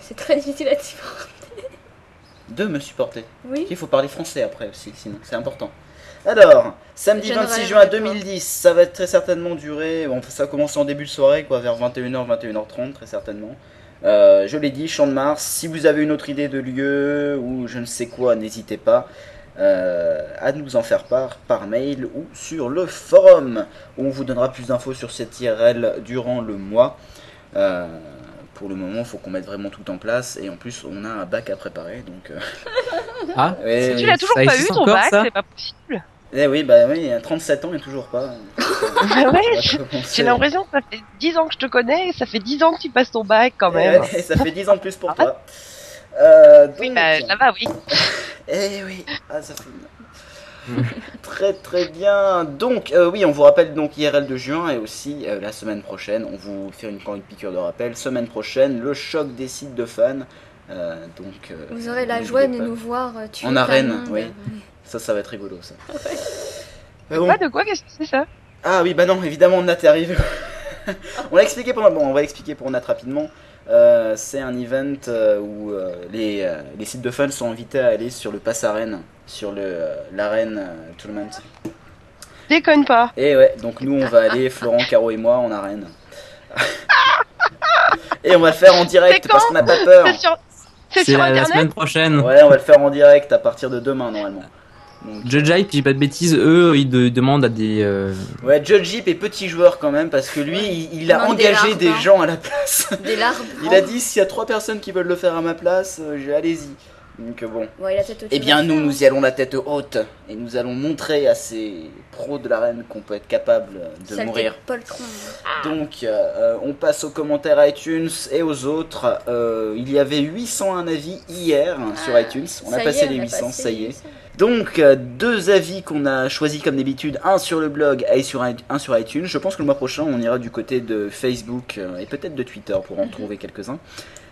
C'est très difficile à dire. De me supporter. Oui. Il faut parler français après aussi, sinon c'est important. Alors, samedi Je ne 26 rêverai juin pas. 2010, ça va être très certainement durer. Bon, ça va commencer en début de soirée, quoi, vers 21h, 21h30, très certainement. Euh, je l'ai dit, Champ de Mars. Si vous avez une autre idée de lieu ou je ne sais quoi, n'hésitez pas euh, à nous en faire part par mail ou sur le forum. où On vous donnera plus d'infos sur cette IRL durant le mois. Euh, pour le moment, il faut qu'on mette vraiment tout en place et en plus, on a un bac à préparer, donc. euh, Ah, ouais, Tu l'as toujours pas eu ton encore, bac, ça c'est pas possible. Eh oui, bah oui, à 37 ans et toujours pas. Bah ouais, j'ai l'impression que ça fait 10 ans que je te connais, et ça fait 10 ans que tu passes ton bac quand Eh même. ouais, ça fait 10 ans de plus pour toi. Euh, donc, Oui, bah ça va, oui. Eh oui, ah, ça fait. très très bien. Donc euh, oui, on vous rappelle donc IRL de juin et aussi euh, la semaine prochaine, on vous fait une, une piqûre de rappel. Semaine prochaine, le choc des sites de fans. Euh, donc euh, Vous aurez la joie de pas. nous voir tuer En arène, monde. oui. Ça, ça va être rigolo ça. Mais bon. Quoi, de quoi? Qu'est-ce que c'est ça? Ah oui, bah non, évidemment, Nat est arrivé. on l'a expliqué pendant. Bon, on va l'expliquer pour Nat rapidement. Euh, c'est un event euh, où euh, les, euh, les sites de fans sont invités à aller sur le pass arène, sur le euh, l'arène euh, tournament. Déconne pas. Et ouais, donc nous on va aller, Florent, Caro et moi, en arène. et on va le faire en direct parce qu'on n'a pas peur. C'est sur, la, semaine prochaine. Ouais, on va le faire en direct à partir de demain normalement. Donc, Judge Hype, j'ai pas de bêtises, eux, ils de- demandent à des. euh, ouais, Judge Jeep est petit joueur quand même parce que lui, il, il a des engagé larves, des hein. gens à la place. Des larves. Il a dit s'il y a trois personnes qui veulent le faire à ma place, euh, allez-y. Donc euh, bon. Ouais, Eh bien nous, nous y allons la tête haute et nous allons montrer à ces pros de l'arène qu'on peut être capable de Saleté mourir. de poltron. Donc euh, euh, on passe aux commentaires iTunes et aux autres. Euh, il y avait 801 avis hier sur Ah, iTunes. On a passé est, les on a 800, passé ça y est. 800. Donc euh, deux avis qu'on a choisis comme d'habitude, un sur le blog et sur un, un sur iTunes. Je pense que le mois prochain on ira du côté de Facebook et peut-être de Twitter pour en Mhm. trouver quelques-uns.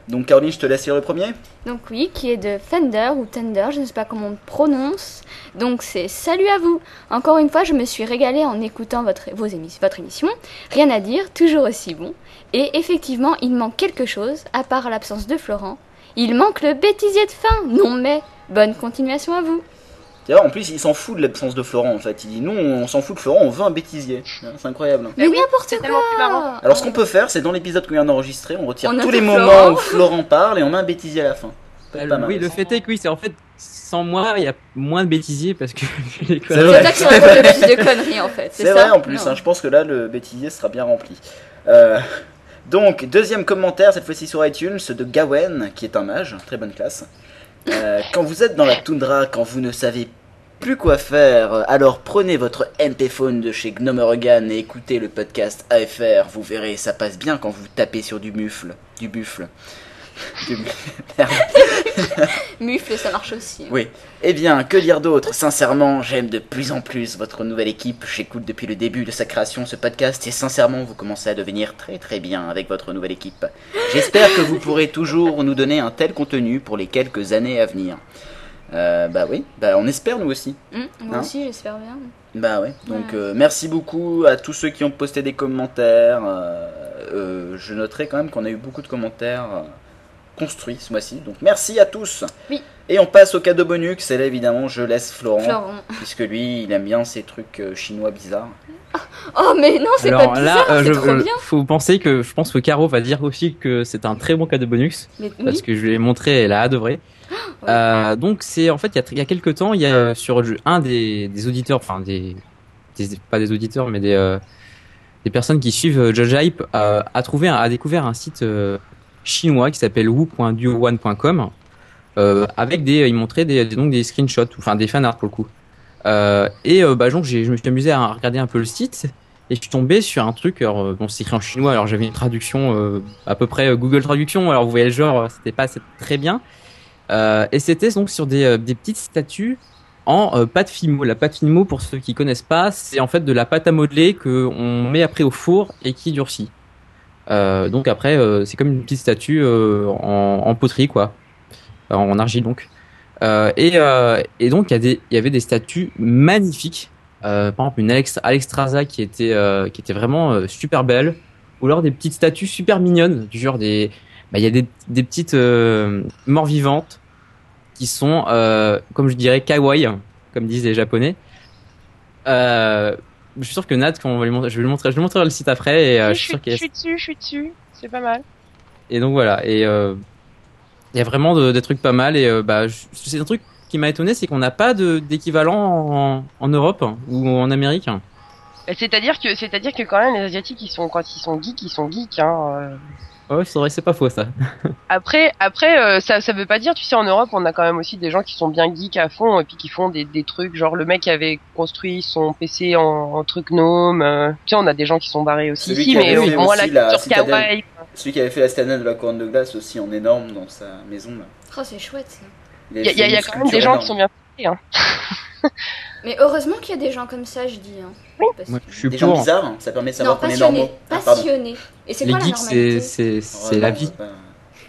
Donc Caroline, je te laisse lire le premier. Donc oui, qui est de Fender ou Tender, je ne sais pas comment on prononce. Donc c'est salut à vous. Encore une fois, je me suis régalée en écoutant votre, vos votre émission. Rien à dire, toujours aussi bon. Et effectivement, il manque quelque chose, à part l'absence de Florent. Il manque le bêtisier de fin. Non mais, bonne continuation à vous. En plus, il s'en fout de l'absence de Florent en fait. Il dit non, on s'en fout de Florent, on veut un bêtisier. C'est incroyable. Mais oui, n'importe plus marrant. quoi. Alors ce qu'on peut faire, c'est dans l'épisode qu'on vient d'enregistrer, on retire On tous les moments Florent. où Florent parle et on met un bêtisier à la fin. Pas mal. oui, le fait est que oui, c'est en fait sans moi, il y a moins de bêtisiers parce que les C'est le plus de conneries en fait. C'est ça vrai en plus, hein, je pense que là le bêtisier sera bien rempli. Euh, donc, deuxième commentaire, cette fois-ci sur iTunes, de Gawen, qui est un mage, très bonne classe. Euh, quand vous êtes dans la toundra, quand vous ne savez plus quoi faire, alors prenez votre MP phone de chez Gnomeregan et écoutez le podcast AFR, vous verrez, ça passe bien quand vous tapez sur du mufle, du buffle. Merde. Mufle, ça marche aussi. Oui. Eh bien, que dire d'autre? Sincèrement, j'aime de plus en plus votre nouvelle équipe. J'écoute depuis le début de sa création ce podcast et sincèrement, vous commencez à devenir très très bien avec votre nouvelle équipe. J'espère que vous pourrez toujours nous donner un tel contenu pour les quelques années à venir. Euh, bah oui, bah on espère nous aussi. Hum, moi Hein? aussi, j'espère bien. Bah ouais, donc Ouais. euh, merci beaucoup à tous ceux qui ont posté des commentaires. euh, je noterai quand même qu'on a eu beaucoup de commentaires construits ce mois-ci, donc merci à tous. Oui. Et on passe au cadeau bonus, et là évidemment je laisse Florent, Florent. puisque lui il aime bien ces trucs euh, chinois bizarres. Oh, mais non, c'est pas bizarre, là, euh, je, trop euh, bien. faut penser que je pense que Caro va dire aussi que c'est un très bon cadeau bonus Mais parce oui, que je lui ai montré, elle a adoré. Euh, donc c'est en fait il y a, il y a quelques temps, il y a sur un des, des auditeurs, enfin des, des- pas des auditeurs mais des euh, des personnes qui suivent Judge Hype euh, a trouvé a découvert un site euh, chinois qui s'appelle wu.duo1.com euh, avec des il montrait des, donc des screenshots enfin des fanarts pour le coup. Euh, et euh, bah donc je me suis amusé à regarder un peu le site et je suis tombé sur un truc alors euh, bon c'est écrit en chinois alors j'avais une traduction à peu près Google Traduction alors vous voyez le genre c'était pas très bien et c'était donc sur des, des petites statues en pâte fimo. La pâte fimo, pour ceux qui connaissent pas, c'est en fait de la pâte à modeler que on met après au four et qui durcit. Euh, donc après, euh, c'est comme une petite statue euh, en, en poterie, quoi, en, argile donc. Euh, et, euh, et donc il y, y avait des statues magnifiques. Euh, par exemple, une Alex, Alexstrasza qui était qui était vraiment super belle, ou alors des petites statues super mignonnes, du genre des bah, il y a des, des petites morts vivantes qui sont, comme je dirais, kawaii, comme disent les japonais. Je suis sûr que Nat, quand on va lui montrer, je vais lui montrer, je lui montrerai le site après et euh, je, suis sûr je suis dessus, je suis dessus. C'est pas mal. et donc voilà, et euh, il y a vraiment de- des trucs pas mal. Et euh, bah, c'est un truc qui m'a étonné, c'est qu'on n'a pas d'équivalent en, en Europe ou en Amérique. C'est-à-dire que, c'est-à-dire que quand même les asiatiques, ils sont quand ils sont geeks, ils sont geeks. Hein. Ouais, c'est vrai, c'est pas faux ça. Après, après, euh, ça, ça veut pas dire, tu sais, en Europe, on a quand même aussi des gens qui sont bien geeks à fond et puis qui font des, des trucs, genre le mec qui avait construit son PC en, en truc gnome. euh, tu sais, on a des gens qui sont barrés aussi Celui mais avait fait euh, moi aussi la la culture citadelle. kawaii. Celui qui avait fait la citadelle de la couronne de glace aussi en énorme dans sa maison. Là. Oh, c'est chouette ça. Il y a, y a- y quand même des gens énorme. qui sont bien. Hein. Mais heureusement qu'il y a des gens comme ça, je dis. Hein. Parce Moi, que- je suis Des gens bizarres, hein, ça permet de Non, savoir qu'on est passionnés. normaux. Ah, pardon. Passionnés. Et c'est Les quoi la geeks, c'est normalité c'est Ouais, la vie. pas-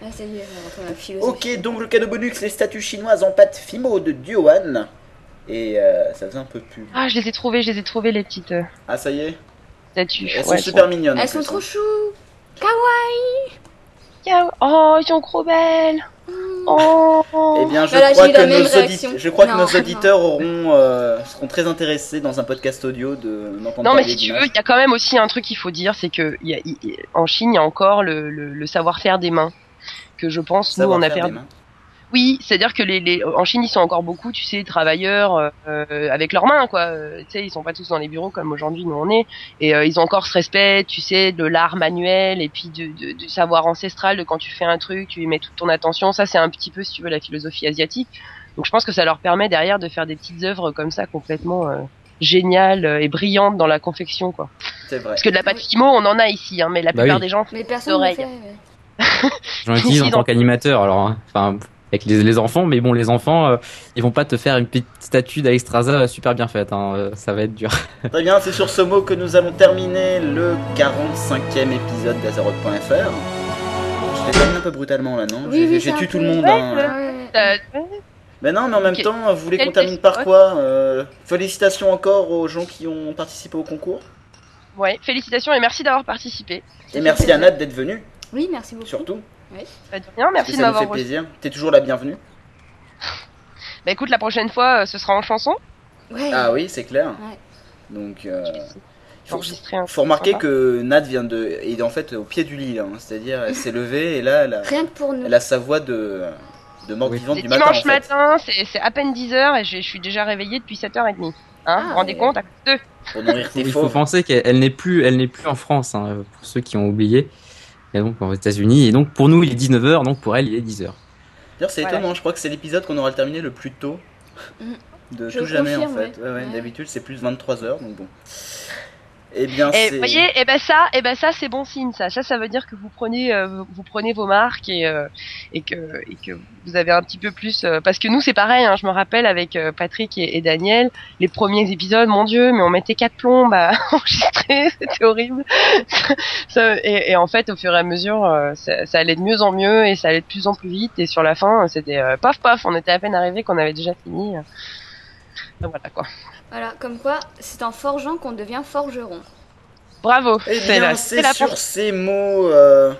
Ah, ça y est, on va la philosophie. Ok, donc le cadeau bonus, les statues chinoises en pâte Fimo de Duoan. Et euh, ça faisait un peu pub. Ah, je les ai trouvés, je les ai trouvés les petites euh, Ah, ça y est statues. Elles Ouais, sont elles super mignonnes. Elles sont trop hein. chou. Kawaii. Oh, ils sont trop belles. Oh. Eh bien, je Voilà, crois, que nos, je crois que auditeurs auront, euh, seront très intéressés dans un podcast audio de Non, mais si tu veux, il y a quand même aussi un truc qu'il faut dire, c'est que y a, en Chine, il y a encore le, le, le savoir-faire des mains que je pense nous on a perdu. Des. Oui, c'est-à-dire que les, les en Chine ils sont encore beaucoup, tu sais, travailleurs euh, avec leurs mains quoi. Euh, tu sais, ils sont pas tous dans les bureaux comme aujourd'hui nous on est, et euh, ils ont encore ce respect, tu sais, de l'art manuel et puis de, de- du savoir ancestral de quand tu fais un truc, tu y mets toute ton attention. Ça c'est un petit peu si tu veux la philosophie asiatique. Donc je pense que ça leur permet derrière de faire des petites œuvres comme ça complètement euh, géniales euh, et brillantes dans la confection quoi. C'est vrai. Parce que de la pâte fimo on en a ici, hein, mais la Bah plupart oui. des gens Mais personne ne Oreilles. J'en utilise en tant qu'animateur, alors, hein. Avec les, les enfants, mais bon, les enfants, euh, ils vont pas te faire une petite statue d'Alexstrasza super bien faite, hein. euh, ça va être dur. Très bien, c'est sur ce mot que nous allons terminer le 45e épisode d'Azeroth.fr. Je l'ai terminé un peu brutalement là, non? Oui, J'ai oui, tué tout le monde. Ouais, hein. Ouais. euh, Mais non, mais en même temps, vous voulez qu'on termine par quoi Euh, Félicitations encore aux gens qui ont participé au concours. ouais, félicitations et merci d'avoir participé. Et merci à Nat d'être venue, Oui, merci beaucoup. surtout. Pas de rien, merci de ça nous fait m'avoir reçu. plaisir. T'es toujours la bienvenue. Bah écoute, la prochaine fois, euh, ce sera en chanson. Ouais. Ah oui, c'est clair. Ouais. Donc, euh, faut, Enregistrer un faut remarquer sympa. que Nat vient de. est en fait au pied du lit, là, hein. c'est-à-dire elle s'est levée et là, elle a, Rien que pour nous. elle a sa voix de, de mort Oui. vivante du matin. dimanche en fait. matin, c'est c'est à peine 10h et je je suis déjà réveillée depuis 7h30. Hein, Ah, vous vous rendez compte à deux. Pour nourrir tes Il faut penser qu'elle elle n'est plus, elle n'est plus en France, hein, pour ceux qui ont oublié. Et donc aux États-Unis. Et donc pour nous, il est 19h, donc pour elle, il est 10h. D'ailleurs, c'est Voilà. étonnant, je crois que c'est l'épisode qu'on aura terminé le plus tôt Mm. de Je tout jamais en fait. ouais. Ouais, ouais, Ouais. D'habitude, c'est plus 23h, donc bon. Eh bien, Et c'est. vous voyez, et ben ça, et ben ça c'est bon signe ça. Ça ça veut dire que vous prenez euh, vous- prenez vos marques et euh, et que et que vous avez un petit peu plus euh, parce que nous c'est pareil hein, je me rappelle avec euh, Patrick et, et Daniel, les premiers épisodes, mon dieu, mais on mettait quatre plombes à enregistrer, c'était horrible. Ça- et, et en fait au fur et à mesure euh, ça, ça allait de mieux en mieux et ça allait de plus en plus vite et sur la fin c'était euh, paf paf, on était à peine arrivé qu'on avait déjà fini. Donc voilà quoi. Voilà, comme quoi, c'est en forgeant qu'on devient forgeron. Bravo. Eh c'est bien, la, c'est c'est la sur ces mots euh,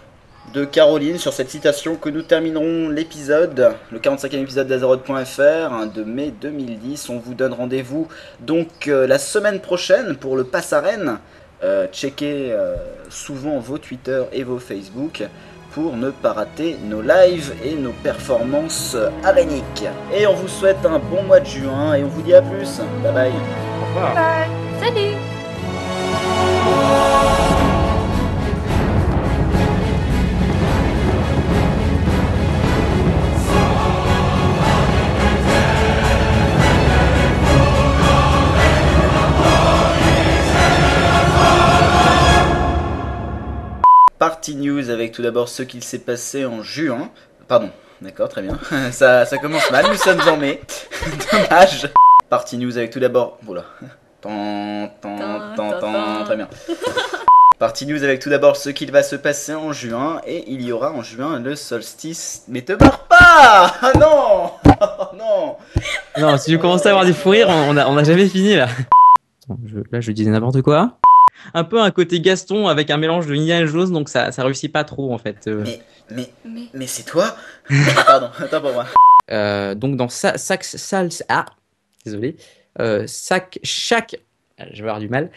de Caroline, sur cette citation, que nous terminerons l'épisode, le 45e épisode d'Azeroth.fr hein, de mai 2010. On vous donne rendez-vous donc euh, la semaine prochaine pour le Pass. Euh, checkez euh, souvent vos Twitter et vos Facebook pour ne pas rater nos lives et nos performances aréniques. Et on vous souhaite un bon mois de juin et on vous dit à plus. Bye bye. Au revoir. Salut Party News avec tout d'abord ce qu'il s'est passé en juin. Pardon, d'accord, très bien. ça, ça commence mal, nous sommes en mai. Dommage. Party News avec tout d'abord. Voilà. Tant, tant, Tan, tant, tan, tant, tan. très bien. Party News avec tout d'abord ce qu'il va se passer en juin. Et il y aura en juin le solstice. Mais te barre pas Ah non Oh non Non, si je commence à avoir des fous rires, on on a, on a jamais fini là. Attends, je- là, je disais n'importe quoi. Un peu un côté Gaston avec un mélange de Indiana Jones, donc ça, ça réussit pas trop en fait. Euh, Mais, mais, Mais mais c'est toi Pardon, attends pour moi. euh, donc dans sa, sac, sal, ah, désolé, euh, sac, chaque, ah, je vais avoir du mal.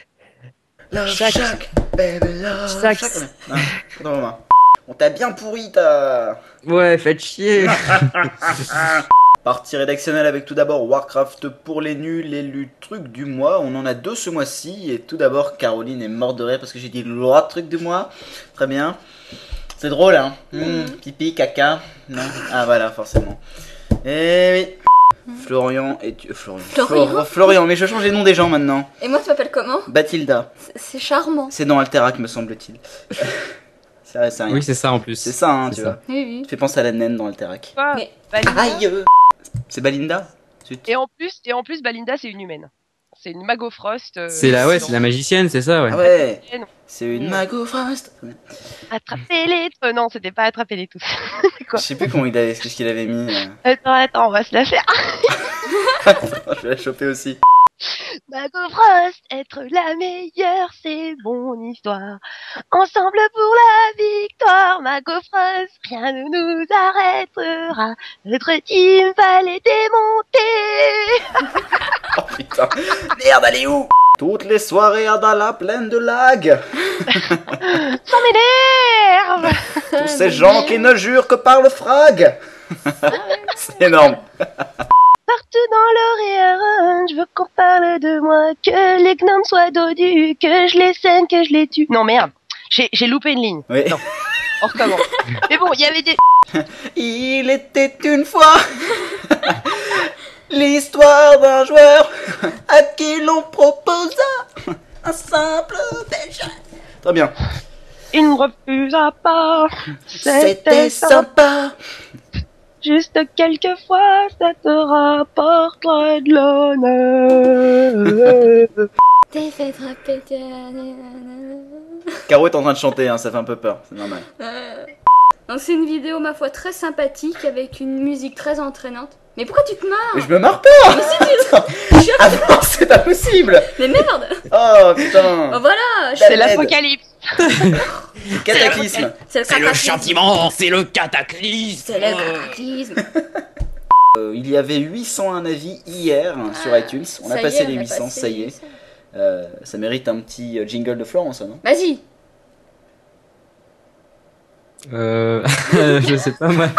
Love Chaque- Shack, baby, love Chaque-. Non. On t'a bien pourri ta... Ouais, faites chier. Partie rédactionnelle avec tout d'abord Warcraft pour les nuls et le truc du mois. On en a deux ce mois-ci. Et tout d'abord, Caroline est morte de rire parce que j'ai dit le truc du mois. Très bien. C'est drôle, hein Mmh, Pipi, caca. Non Ah voilà, forcément. Et oui. Florian et tu... Florian. Florian Flor- Florian, mais je change les noms des gens maintenant. Et moi, tu m'appelles comment Bathilda. C'est- charmant. C'est dans Alterac, me semble-t-il. c'est vrai, c'est rien. Oui, c'est ça en plus. c'est ça, hein, tu ça. vois. Oui, oui. Tu fais penser à la naine dans Alterac. Quoi Mais- Aïe euh. C'est Balinda. Et en plus, et en plus, Balinda, c'est une humaine. C'est une Mago Frost. euh, C'est la, ouais, c'est la magicienne, c'est ça, ouais. Ah ouais. C'est une Mago Frost Attraper les. euh, non, c'était pas attraper les tous. Je sais plus comment il avait, ce qu'il avait mis. euh. attends, attends, on va se la faire. Je vais la choper aussi. Mago Frost, être la meilleure, c'est mon histoire. Ensemble pour la victoire, Mago Frost, rien ne nous arrêtera. Notre team va les démonter. Oh putain. Merde, elle est où? Toutes les soirées dans la plaine de lag. Ça m'énerve. Tous ces gens qui ne jurent que par le frag. C'est énorme. Partout dans l'Orient, je veux qu'on parle de moi, que les gnomes soient dodus, que je les saigne, que je les tue. Non merde, j'ai j'ai loupé une ligne. Oui. Non. On recommence. Mais bon, il y avait des... Il était une fois l'histoire d'un joueur à qui l'on proposa un simple belge. Très bien. Il ne refusa pas. C'était sympa. Juste quelquefois, ça te rapportera de l'honneur. T'es fait frapper. Caro est en train de chanter, hein, ça fait un peu peur, c'est normal. Euh, Donc c'est une vidéo ma foi très sympathique avec une musique très entraînante. Mais pourquoi tu te Mais marres je me marre pas Attends. Ah non, c'est pas possible Mais merde Oh putain Oh voilà C'est l'apocalypse. Cataclysme C'est le le cataclysme. châtiment, c'est le cataclysme. C'est le cataclysme Euh, Il y avait 801 avis hier hein, sur iTunes, on a Ah, passé est, les on a 800, passé ça y est. 800. Euh, ça mérite un petit euh, jingle de Florence, ça, non? Vas-y Euh, je sais pas moi.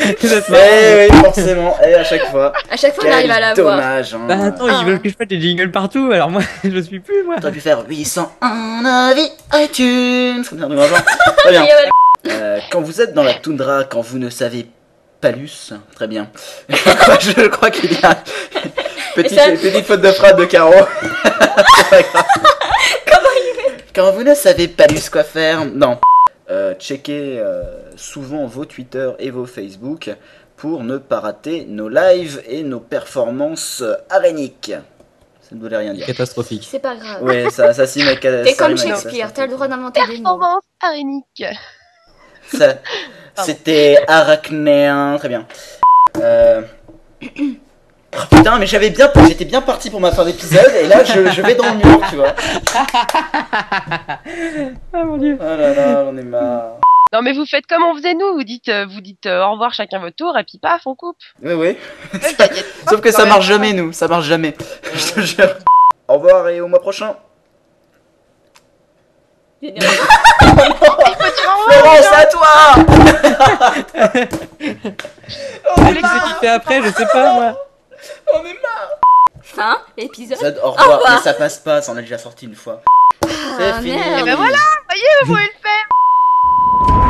Eh oui, forcément, et à chaque fois. À chaque fois on arrive à la voir. dommage hein. Bah attends, Ah. ils veulent que je fasse des jingles partout, alors moi, je suis plus moi. T'aurais pu faire 801 avis iTunes comme ça. Très bien. Euh, quand vous êtes dans la toundra, quand vous ne savez palus, très bien. Je crois, qu'il y a petite, ça- petite faute de frappe de Caro. C'est pas grave. Quand vous ne savez pas plus quoi faire, non. Euh, checkez euh, souvent vos Twitter et vos Facebook pour ne pas rater nos lives et nos performances aréniques. Ça ne voulait rien dire. Catastrophique. C'est pas grave. Oui, ça, ça s'y met. T'es comme Shakespeare, t'as le droit d'inventer des mots. Performance arénique. Ça- C'était arachnéen, très bien. Euh... putain, mais j'avais bien, j'étais bien parti pour ma fin d'épisode et là je, je vais dans le mur, tu vois. Ah mon dieu. Oh là là, j'en ai marre. Non mais vous faites comme on faisait nous, vous dites, euh, vous dites euh, au revoir chacun votre tour et puis paf, on coupe. Oui, oui. A- Sauf que ça marche jamais, nous, ça marche jamais. Je te jure. Au revoir et au mois prochain. Florence, à toi Alex, ce qu'il fait après, je sais pas moi. On est marre Fin, épisode. Ça, au revoir. Mais ça passe pas, ça en a déjà sorti une fois. Ah, C'est fini. Et ben voilà, voyez, vous pouvez le faire.